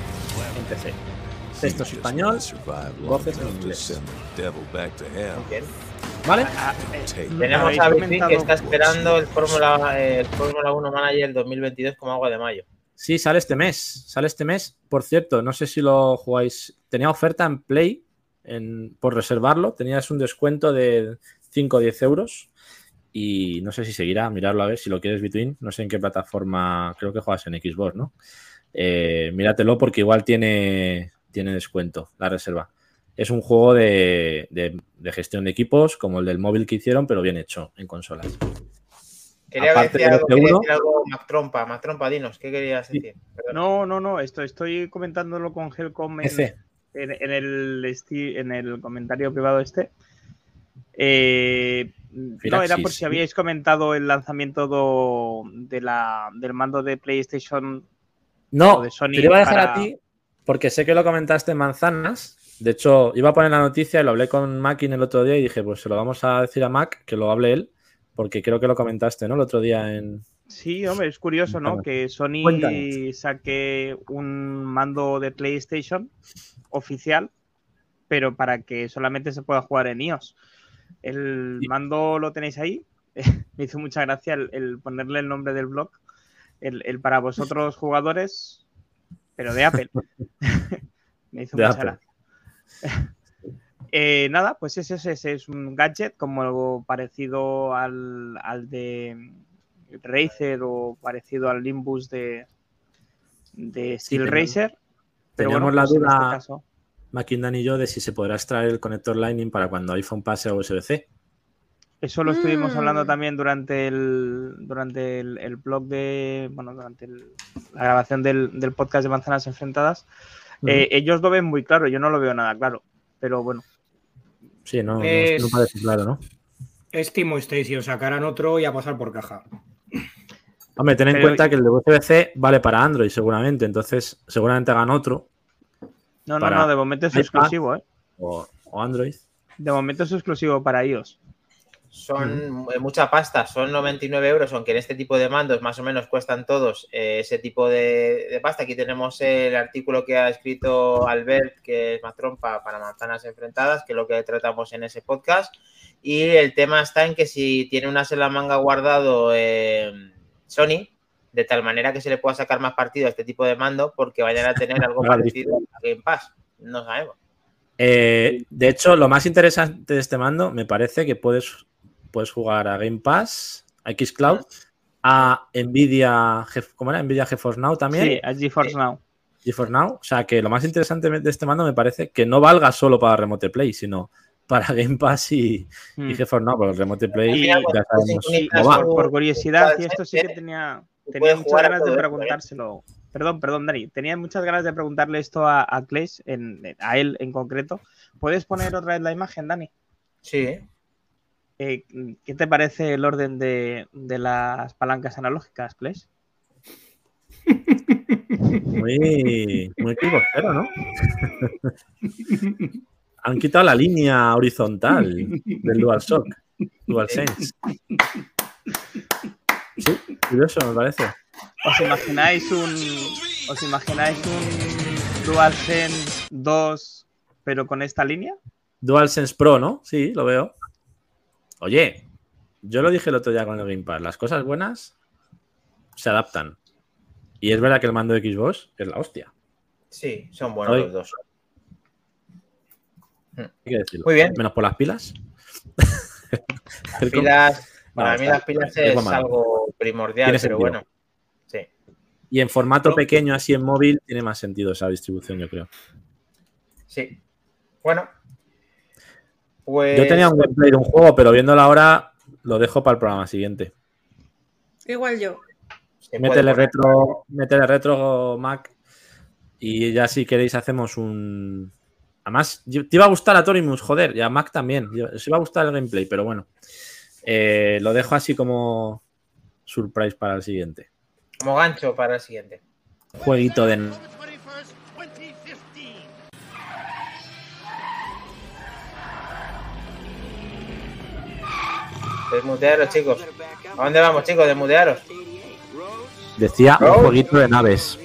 en PC. Textos español, voces en inglés. ¿Vale? Tenemos a comentado- que está esperando el Fórmula el Fórmula 1 Manager 2022 como agua de mayo. Sí, sale este mes. Sale este mes. Por cierto, no sé si lo jugáis. Tenía oferta en Play en- por reservarlo. Tenías un descuento de 5 o 10 euros. Y no sé si seguirá. Mirarlo a ver si lo quieres, Between. No sé en qué plataforma. Creo que juegas en Xbox, ¿no? Eh, míratelo porque igual tiene, tiene descuento la reserva. Es un juego de, de- de gestión de equipos como el del móvil que hicieron, pero bien hecho en consolas. Quería Aparte decir de algo, este quería decir algo Mac Trompa, Mac Trompa, dinos, ¿qué querías decir? Perdón. No, no, no, esto estoy comentándolo con Helcom en. En, en el, en el comentario privado este. Eh, no, era por si habíais comentado el lanzamiento do- de la, del mando de PlayStation No, de Sony te lo iba a dejar para- a ti porque sé que lo comentaste en Manzanas. De hecho, iba a poner la noticia y lo hablé con Mackin el otro día y dije, pues se lo vamos a decir a Mac, que lo hable él, porque creo que lo comentaste, ¿no? El otro día en... Sí, hombre, es curioso, ¿no? Que Sony Cuéntanos. saque un mando de PlayStation oficial, pero para que solamente se pueda jugar en iOS. El mando lo tenéis ahí. Me hizo mucha gracia el, el ponerle el nombre del blog. El, el para vosotros jugadores, pero de Apple. Me hizo De mucha Apple. gracia. Eh, nada, pues ese, ese- ese es un gadget como algo parecido al, al de Razer o parecido al Limbus de, de Steel teníamos- Racer. Pero teníamos bueno, la pues en duda- este caso- Mackindan y yo de si se podrá extraer el conector Lightning para cuando iPhone pase a USB-C. Eso lo estuvimos Mm. hablando también durante el durante el, el blog de. Bueno, durante el- la grabación del, del podcast de Manzanas Enfrentadas. Eh, ellos lo ven muy claro, yo no lo veo nada claro. Pero bueno. Sí, no, no- Es- no parece claro, ¿no? Es Timo Station, sacarán otro y a pasar por caja. Hombre, ten en Pero- cuenta que el de USB-C vale para Android seguramente, entonces seguramente hagan otro No, no, no, de momento es iPad. exclusivo, ¿eh? o, o Android. De momento es exclusivo para iOS. Son eh, mucha pasta, son 99 euros, aunque en este tipo de mandos más o menos cuestan todos eh, ese tipo de, de pasta. Aquí tenemos el artículo que ha escrito Albert, que es más trompa para manzanas enfrentadas, que es lo que tratamos en ese podcast. Y el tema está en que si tiene una en la manga guardado eh, Sony, de tal manera que se le pueda sacar más partido a este tipo de mando, porque vayan a tener algo parecido a Game Pass. No sabemos. Eh, de hecho, lo más interesante de este mando me parece que puedes, puedes jugar a Game Pass, a Xcloud, a Nvidia, ¿cómo era? Nvidia GeForce Now también. Sí, a GeForce Now. GeForce Now. O sea, que lo más interesante de este mando me parece que no valga solo para Remote Play, sino para Game Pass y, y Mm. GeForce Now, porque el Remote Play Y- ya sabemos cómo va. por, por curiosidad, y esto sí que tenía, tenía muchas ganas de ¿eh? preguntárselo. Perdón, perdón, Dani. Tenía muchas ganas de preguntarle esto a, a Clash, en, a él en concreto. ¿Puedes poner otra vez la imagen, Dani? Sí. Eh, ¿Qué te parece el orden de, de las palancas analógicas, Clash? Muy, muy ¿no? Han quitado la línea horizontal del DualShock, DualSense. Sí, curioso me parece. ¿Os imagináis un. ¿Os imagináis un. DualSense 2, pero con esta línea. DualSense Pro, ¿no? Sí, lo veo. Oye, yo lo dije el otro día con el Gamepad. Las cosas buenas se adaptan. Y es verdad que el mando de Xbox es la hostia. Sí, son buenos Hoy- los dos. Hay que decirlo. Muy bien. Menos por las pilas. Las pilas, No, para mí las pilas es algo primordial, pero sentido. bueno. Sí. Y en formato pequeño, así en móvil, tiene más sentido esa distribución, yo creo. Sí. Bueno. Pues. Yo tenía un gameplay de un juego, pero viéndolo ahora, lo dejo para el programa siguiente. Igual yo. Métele retro, métele retro Mac. Y ya si queréis hacemos un. Además, yo- te iba a gustar a Torimus, joder, y a Mac también. Yo- Os iba a gustar el gameplay, pero bueno. Eh, lo dejo así como surprise para el siguiente. Como gancho para el siguiente. Jueguito de. Desmutearos, chicos. ¿A dónde vamos, chicos? Desmutearos. Decía un jueguito de naves.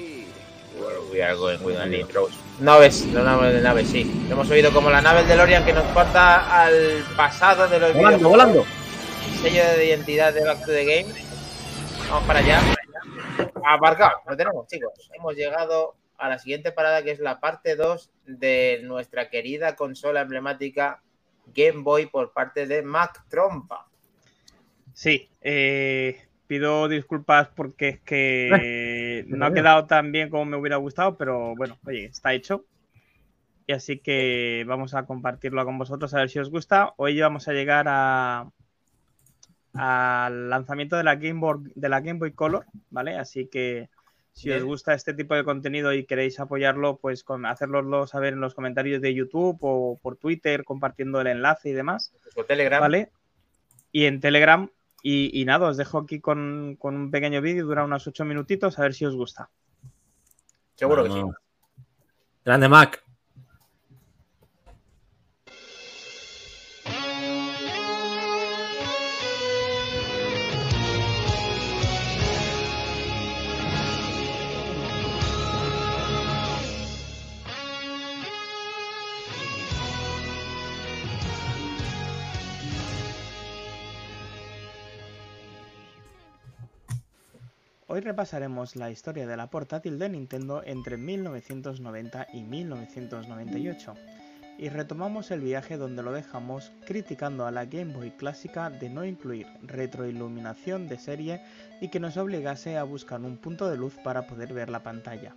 We are going with. Naves, los naves de naves, sí. Hemos oído como la nave del DeLorean que nos porta al pasado de los Volando, volando. Sello de identidad de Back to the Game. Vamos para allá. Aparcado, lo tenemos, chicos. Hemos llegado a la siguiente parada que es la parte 2 de nuestra querida consola emblemática Game Boy por parte de Mac Trompa. Sí, eh, pido disculpas porque es que no ha quedado tan bien como me hubiera gustado, pero bueno, oye, está hecho. Y así que vamos a compartirlo con vosotros a ver si os gusta. Hoy vamos a llegar a al lanzamiento de la Game Boy, de la Game Boy Color, ¿vale? Así que si os gusta este tipo de contenido y queréis apoyarlo, pues con, hacérnoslo saber en los comentarios de YouTube o por Twitter, compartiendo el enlace y demás. Por Telegram. ¿Vale? Y en Telegram. Y, y nada, os dejo aquí con, con un pequeño vídeo, dura unos 8 minutitos, a ver si os gusta. Seguro que sí. Grande Mac. Hoy repasaremos la historia de la portátil de Nintendo entre 1990 y 1998 y retomamos el viaje donde lo dejamos criticando a la Game Boy clásica de no incluir retroiluminación de serie y que nos obligase a buscar un punto de luz para poder ver la pantalla.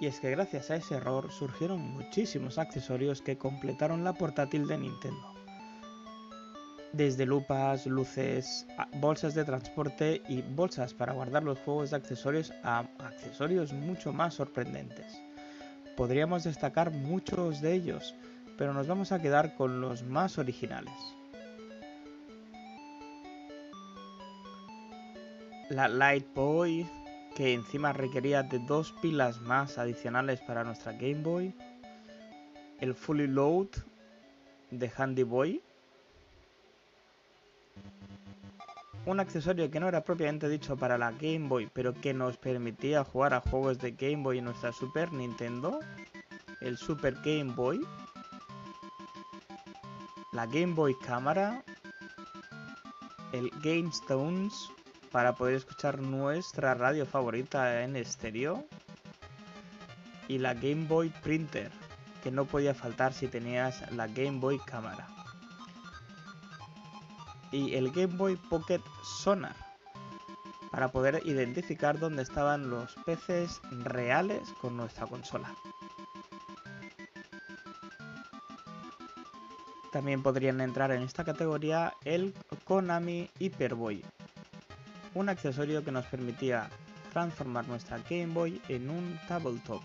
Y es que gracias a ese error surgieron muchísimos accesorios que completaron la portátil de Nintendo desde lupas, luces, bolsas de transporte y bolsas para guardar los juegos de accesorios a accesorios mucho más sorprendentes. Podríamos destacar muchos de ellos, pero nos vamos a quedar con los más originales. La Light Boy, que encima requería de dos pilas más adicionales para nuestra Game Boy. El Fully Load de Handy Boy, un accesorio que no era propiamente dicho para la Game Boy, pero que nos permitía jugar a juegos de Game Boy en nuestra Super Nintendo, el Super Game Boy, la Game Boy Cámara, el Game Stones para poder escuchar nuestra radio favorita en estéreo y la Game Boy Printer, que no podía faltar si tenías la Game Boy Cámara y el Game Boy Pocket Sonar para poder identificar dónde estaban los peces reales con nuestra consola. También podrían entrar en esta categoría el Konami Hyperboy, un accesorio que nos permitía transformar nuestra Game Boy en un tabletop.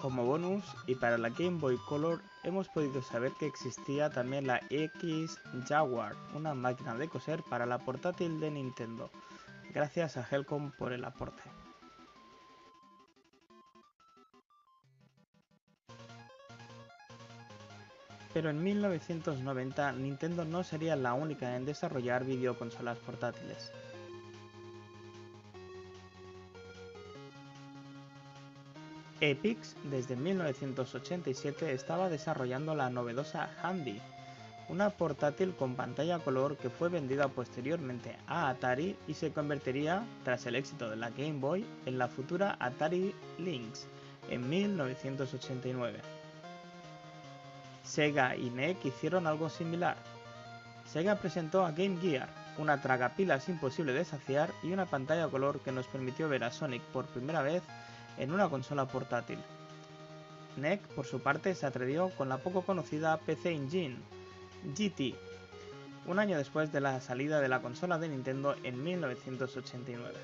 Como bonus y para la Game Boy Color hemos podido saber que existía también la X Jaguar, una máquina de coser para la portátil de Nintendo. Gracias a Helcom por el aporte. Pero en 1990 Nintendo no sería la única en desarrollar videoconsolas portátiles. Epix desde 1987 estaba desarrollando la novedosa Handy, una portátil con pantalla color que fue vendida posteriormente a Atari y se convertiría, tras el éxito de la Game Boy, en la futura Atari Lynx en 1989. Sega y NEC hicieron algo similar. Sega presentó a Game Gear, una tragapilas imposible de saciar y una pantalla color que nos permitió ver a Sonic por primera vez en una consola portátil. NEC, por su parte, se atrevió con la poco conocida PC Engine, GT, un año después de la salida de la consola de Nintendo en 1989.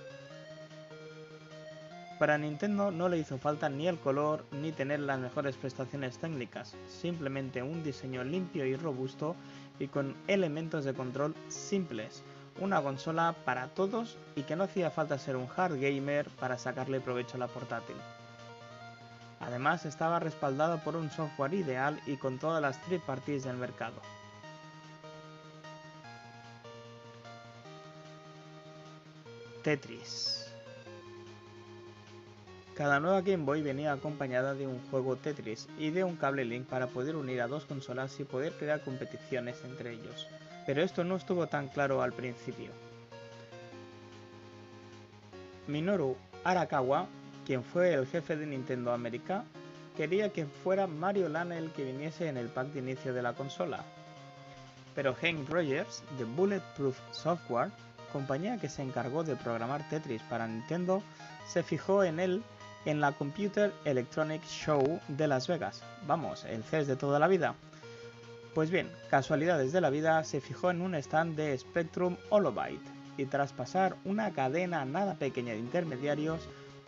Para Nintendo no le hizo falta ni el color ni tener las mejores prestaciones técnicas, simplemente un diseño limpio y robusto y con elementos de control simples, una consola para todos y que no hacía falta ser un hard gamer para sacarle provecho a la portátil. Además estaba respaldado por un software ideal y con todas las third parties del mercado. Tetris. Cada nueva Game Boy venía acompañada de un juego Tetris y de un cable Link para poder unir a dos consolas y poder crear competiciones entre ellos. Pero esto no estuvo tan claro al principio. Minoru Arakawa, quien fue el jefe de Nintendo América, quería que fuera Mario Land el que viniese en el pack de inicio de la consola. Pero Hank Rogers, de Bulletproof Software, compañía que se encargó de programar Tetris para Nintendo, se fijó en él en la Computer Electronic Show de Las Vegas. Vamos, el CES de toda la vida. Pues bien, casualidades de la vida, se fijó en un stand de Spectrum Holobyte y tras pasar una cadena nada pequeña de intermediarios,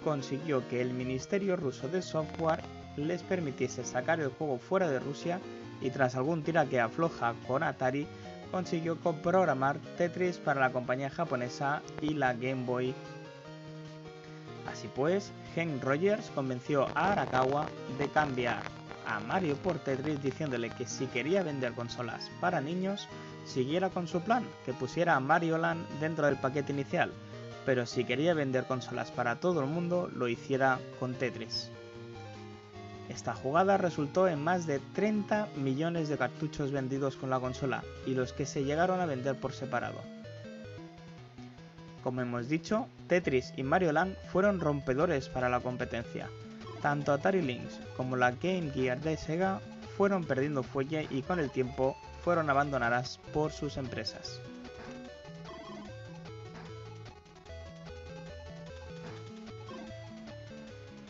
consiguió que el Ministerio Ruso de Software les permitiese sacar el juego fuera de Rusia y tras algún tira que afloja con Atari, consiguió programar Tetris para la compañía japonesa y la Game Boy. Así pues, Hank Rogers convenció a Arakawa de cambiar a Mario por Tetris diciéndole que si quería vender consolas para niños, siguiera con su plan, que pusiera a Mario Land dentro del paquete inicial, pero si quería vender consolas para todo el mundo, lo hiciera con Tetris. Esta jugada resultó en más de 30 millones de cartuchos vendidos con la consola y los que se llegaron a vender por separado. Como hemos dicho, Tetris y Mario Land fueron rompedores para la competencia. Tanto Atari Lynx como la Game Gear de Sega fueron perdiendo fuelle y con el tiempo fueron abandonadas por sus empresas.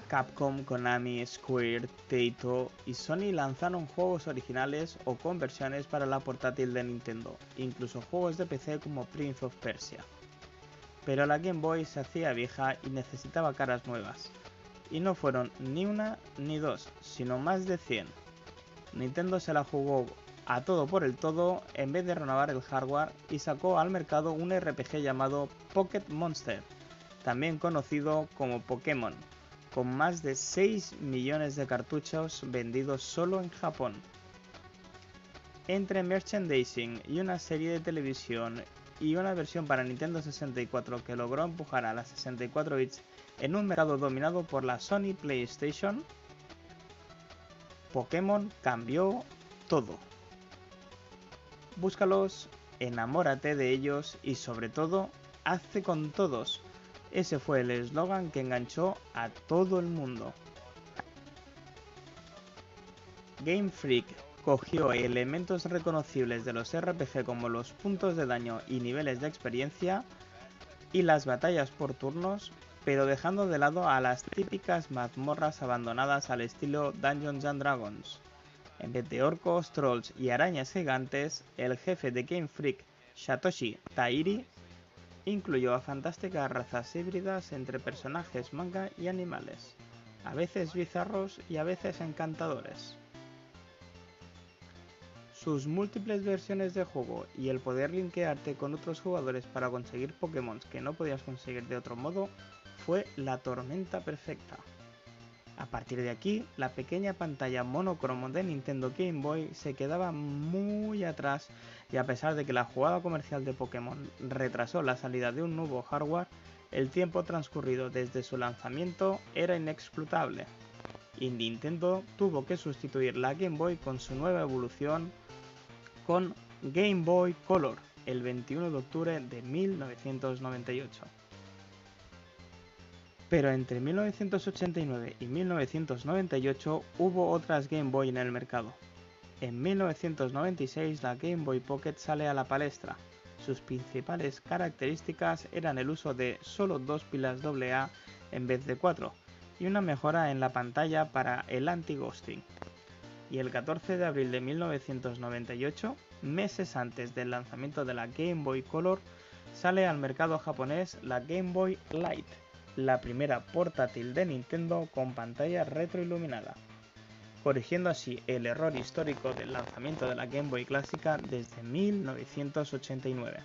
Capcom, Konami, Square, Taito y Sony lanzaron juegos originales o conversiones para la portátil de Nintendo, incluso juegos de PC como Prince of Persia. Pero la Game Boy se hacía vieja y necesitaba caras nuevas, y no fueron ni una ni dos, sino más de 100. Nintendo se la jugó a todo por el todo en vez de renovar el hardware y sacó al mercado un RPG llamado Pocket Monster, también conocido como Pokémon, con más de 6 millones de cartuchos vendidos solo en Japón. Entre merchandising y una serie de televisión y una versión para Nintendo 64 que logró empujar a las 64 bits en un mercado dominado por la Sony PlayStation, Pokémon cambió todo. Búscalos, enamórate de ellos y sobre todo, hazte con todos. Ese fue el eslogan que enganchó a todo el mundo. Game Freak cogió elementos reconocibles de los RPG como los puntos de daño y niveles de experiencia y las batallas por turnos, pero dejando de lado a las típicas mazmorras abandonadas al estilo Dungeons and Dragons. En vez de orcos, trolls y arañas gigantes, el jefe de Game Freak, Satoshi Tairi, incluyó a fantásticas razas híbridas entre personajes manga y animales, a veces bizarros y a veces encantadores. Sus múltiples versiones de juego y el poder linkearte con otros jugadores para conseguir Pokémon que no podías conseguir de otro modo fue la tormenta perfecta. A partir de aquí, la pequeña pantalla monocromo de Nintendo Game Boy se quedaba muy atrás y a pesar de que la jugada comercial de Pokémon retrasó la salida de un nuevo hardware, el tiempo transcurrido desde su lanzamiento era inexclutable. y Nintendo tuvo que sustituir la Game Boy con su nueva evolución con Game Boy Color el 21 de octubre de 1998. Pero entre 1989 y 1998 hubo otras Game Boy en el mercado. En 1996 la Game Boy Pocket sale a la palestra. Sus principales características eran el uso de solo dos pilas AA en vez de cuatro y una mejora en la pantalla para el anti-ghosting. Y el 14 de abril de 1998, meses antes del lanzamiento de la Game Boy Color, sale al mercado japonés la Game Boy Light, la primera portátil de Nintendo con pantalla retroiluminada, corrigiendo así el error histórico del lanzamiento de la Game Boy clásica desde 1989.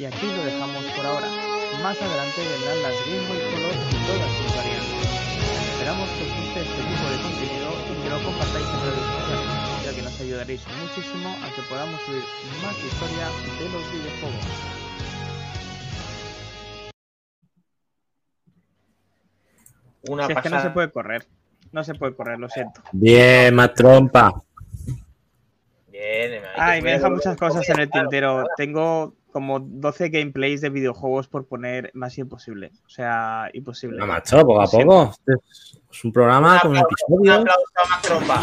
Y aquí lo dejamos por ahora. Más adelante vendrán las Game Boy Color y todas sus variantes. Esperamos que os guste este tipo de contenido y que lo compartáis en redes sociales, ya que nos ayudaréis muchísimo a que podamos subir más historia de los videojuegos. Una Si es que no se puede correr. No se puede correr, lo siento. Bien, más trompa. Bien, Ay, me dejan muchas cosas en el tintero. Tengo como 12 gameplays de videojuegos por poner más imposible. O sea, imposible. No, macho, poco a poco. Este es- un programa con Un episodios. aplauso a Trompa.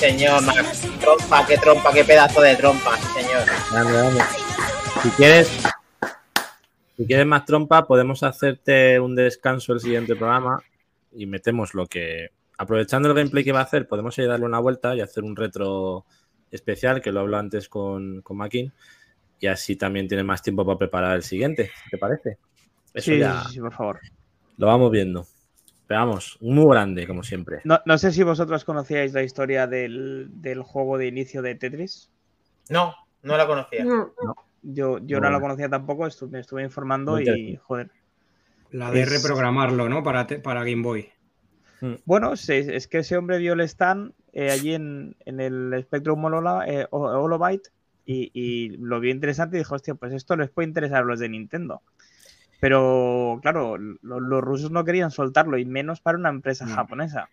Señor, Mac. Trompa, qué trompa, qué pedazo de trompa, señor. Grande, grande. Si quieres, si quieres más trompa, podemos hacerte un descanso el siguiente programa y metemos lo que. Aprovechando el gameplay que va a hacer, podemos ir a darle una vuelta y hacer un retro especial, que lo hablo antes con, con Makin, y así también tiene más tiempo para preparar el siguiente, ¿te parece? Eso Sí, ya sí, por favor. lo vamos viendo. Pero vamos, muy grande, como siempre. No, no sé si vosotros conocíais la historia del, del juego de inicio de Tetris. No, no la conocía. No. Yo, yo no, Bueno. la conocía tampoco, estu- me estuve informando y, joder. La de Es- reprogramarlo, ¿no? Para, te- para Game Boy. Bueno, sí, es que ese hombre vio el stand eh, allí en, en el Spectrum Holola- eh, Holobyte y, y lo vio interesante y dijo, hostia, pues esto les puede interesar a los de Nintendo. Pero claro, lo- los rusos no querían soltarlo y menos para una empresa Mm. japonesa.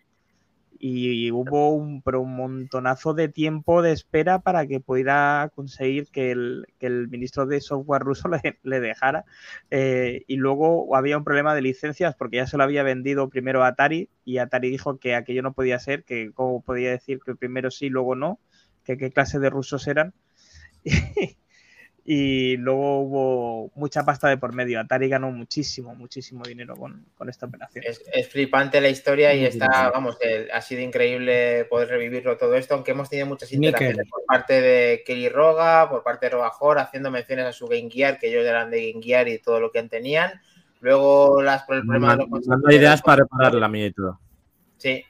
Y hubo un, pero un montonazo de tiempo de espera para que pudiera conseguir que el, que el ministro de software ruso le, le dejara. Eh, y luego había un problema de licencias porque ya se lo había vendido primero a Atari y Atari dijo que aquello no podía ser, que cómo podía decir que primero sí, luego no, que qué clase de rusos eran. y luego hubo mucha pasta de por medio. Atari ganó muchísimo, muchísimo dinero con, con esta operación. Es, es flipante la historia y está, vamos, el- ha sido increíble poder revivirlo todo esto, aunque hemos tenido muchas interacciones por parte de Kelly Roga, por parte de Robajor, haciendo menciones a su Game Gear, que ellos eran de Game Gear y todo lo que tenían. Luego, las, por el problema de los Dando ideas para reparar la mía y todo. Sí,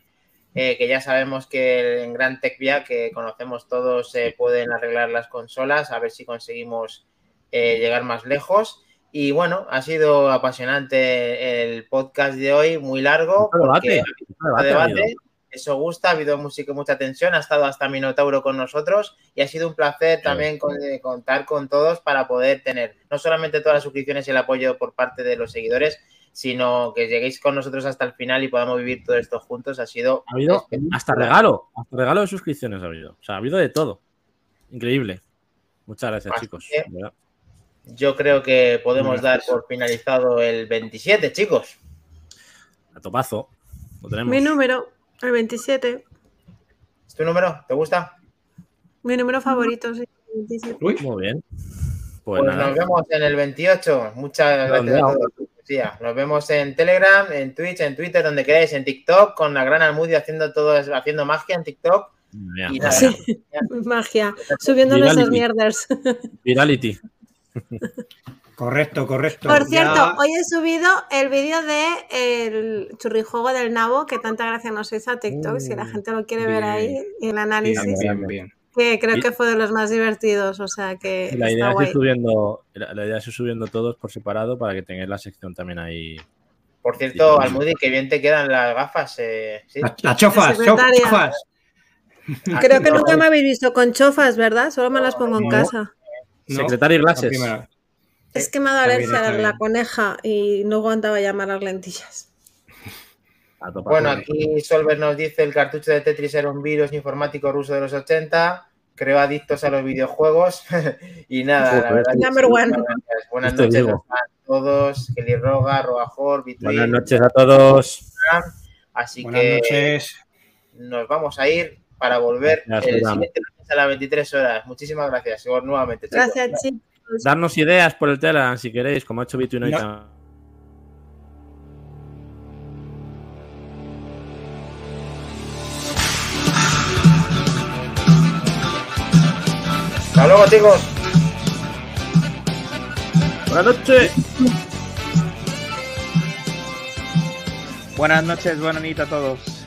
eh, que ya sabemos que en Gran Tech Via, que conocemos todos, se pueden arreglar las consolas, a ver si conseguimos eh, llegar más lejos. Y bueno, ha sido apasionante el podcast de hoy, muy largo. Mucho debate, mucho debate eso gusta, ha habido música mucha tensión, ha estado hasta Minotauro con nosotros y ha sido un placer también con- eh, contar con todos para poder tener no solamente todas las suscripciones y el apoyo por parte de los seguidores, sino que lleguéis con nosotros hasta el final y podamos vivir todo esto juntos. Ha sido Ha habido hasta regalo, hasta regalo de suscripciones ha habido. O sea, ha habido de todo. Increíble. Muchas gracias, Así chicos. Yo creo que podemos dar por finalizado el 27, chicos. A topazo. Lo tenemos. Mi número, el 27. ¿Es tu número? ¿Te gusta? Mi número favorito, sí. el 27. Uy, Muy bien. Pues, Pues nada. nos vemos en el 28. Muchas gracias a todos. Sí, Nos vemos en Telegram, en Twitch, en Twitter, donde queráis, en TikTok, con la gran Almudio haciendo todo, haciendo magia en TikTok. Mira, Y nada, Sí. Magia. Subiendo nuestras mierdas. Virality. correcto, correcto. Por cierto, Ya- hoy he subido el vídeo de el churrijuego del nabo, que tanta gracia nos hizo a TikTok, si la gente lo quiere ver ahí, el Bien, análisis, bien, bien. Que creo Y- que fue de los más divertidos, o sea que La idea, está es ir guay. subiendo, la, la idea es ir subiendo todos por separado para que tengáis la sección también ahí. Por cierto. Almudi, que bien te quedan las gafas. eh, ¿sí? Las, chofas, chofas. Creo que nunca me habéis visto con chofas, ¿verdad? Solo me las pongo en casa. Glasses. primera. Es que me ha dado alergia la coneja y no aguantaba llamar las lentillas. Bueno, aquí Solver nos dice el cartucho de Tetris era un virus informático ruso de los 80. Creo adictos a los videojuegos. y nada, la verdad que Number sí, one. Buenas noches a todos. Kelly Roga, Rogajor, Buenas Bitwin. noches a todos. Así Buenas que noches. nos vamos a ir para volver Gracias, el siguiente lunes a las 23 horas. Muchísimas gracias. Igor, nuevamente. chicos. Gracias, chicos. Darnos ideas por el Telegram si queréis, como ha hecho Bitwin hoy No. Hasta luego, chicos. Buenas noches. Buenas noches, buenas noches a todos.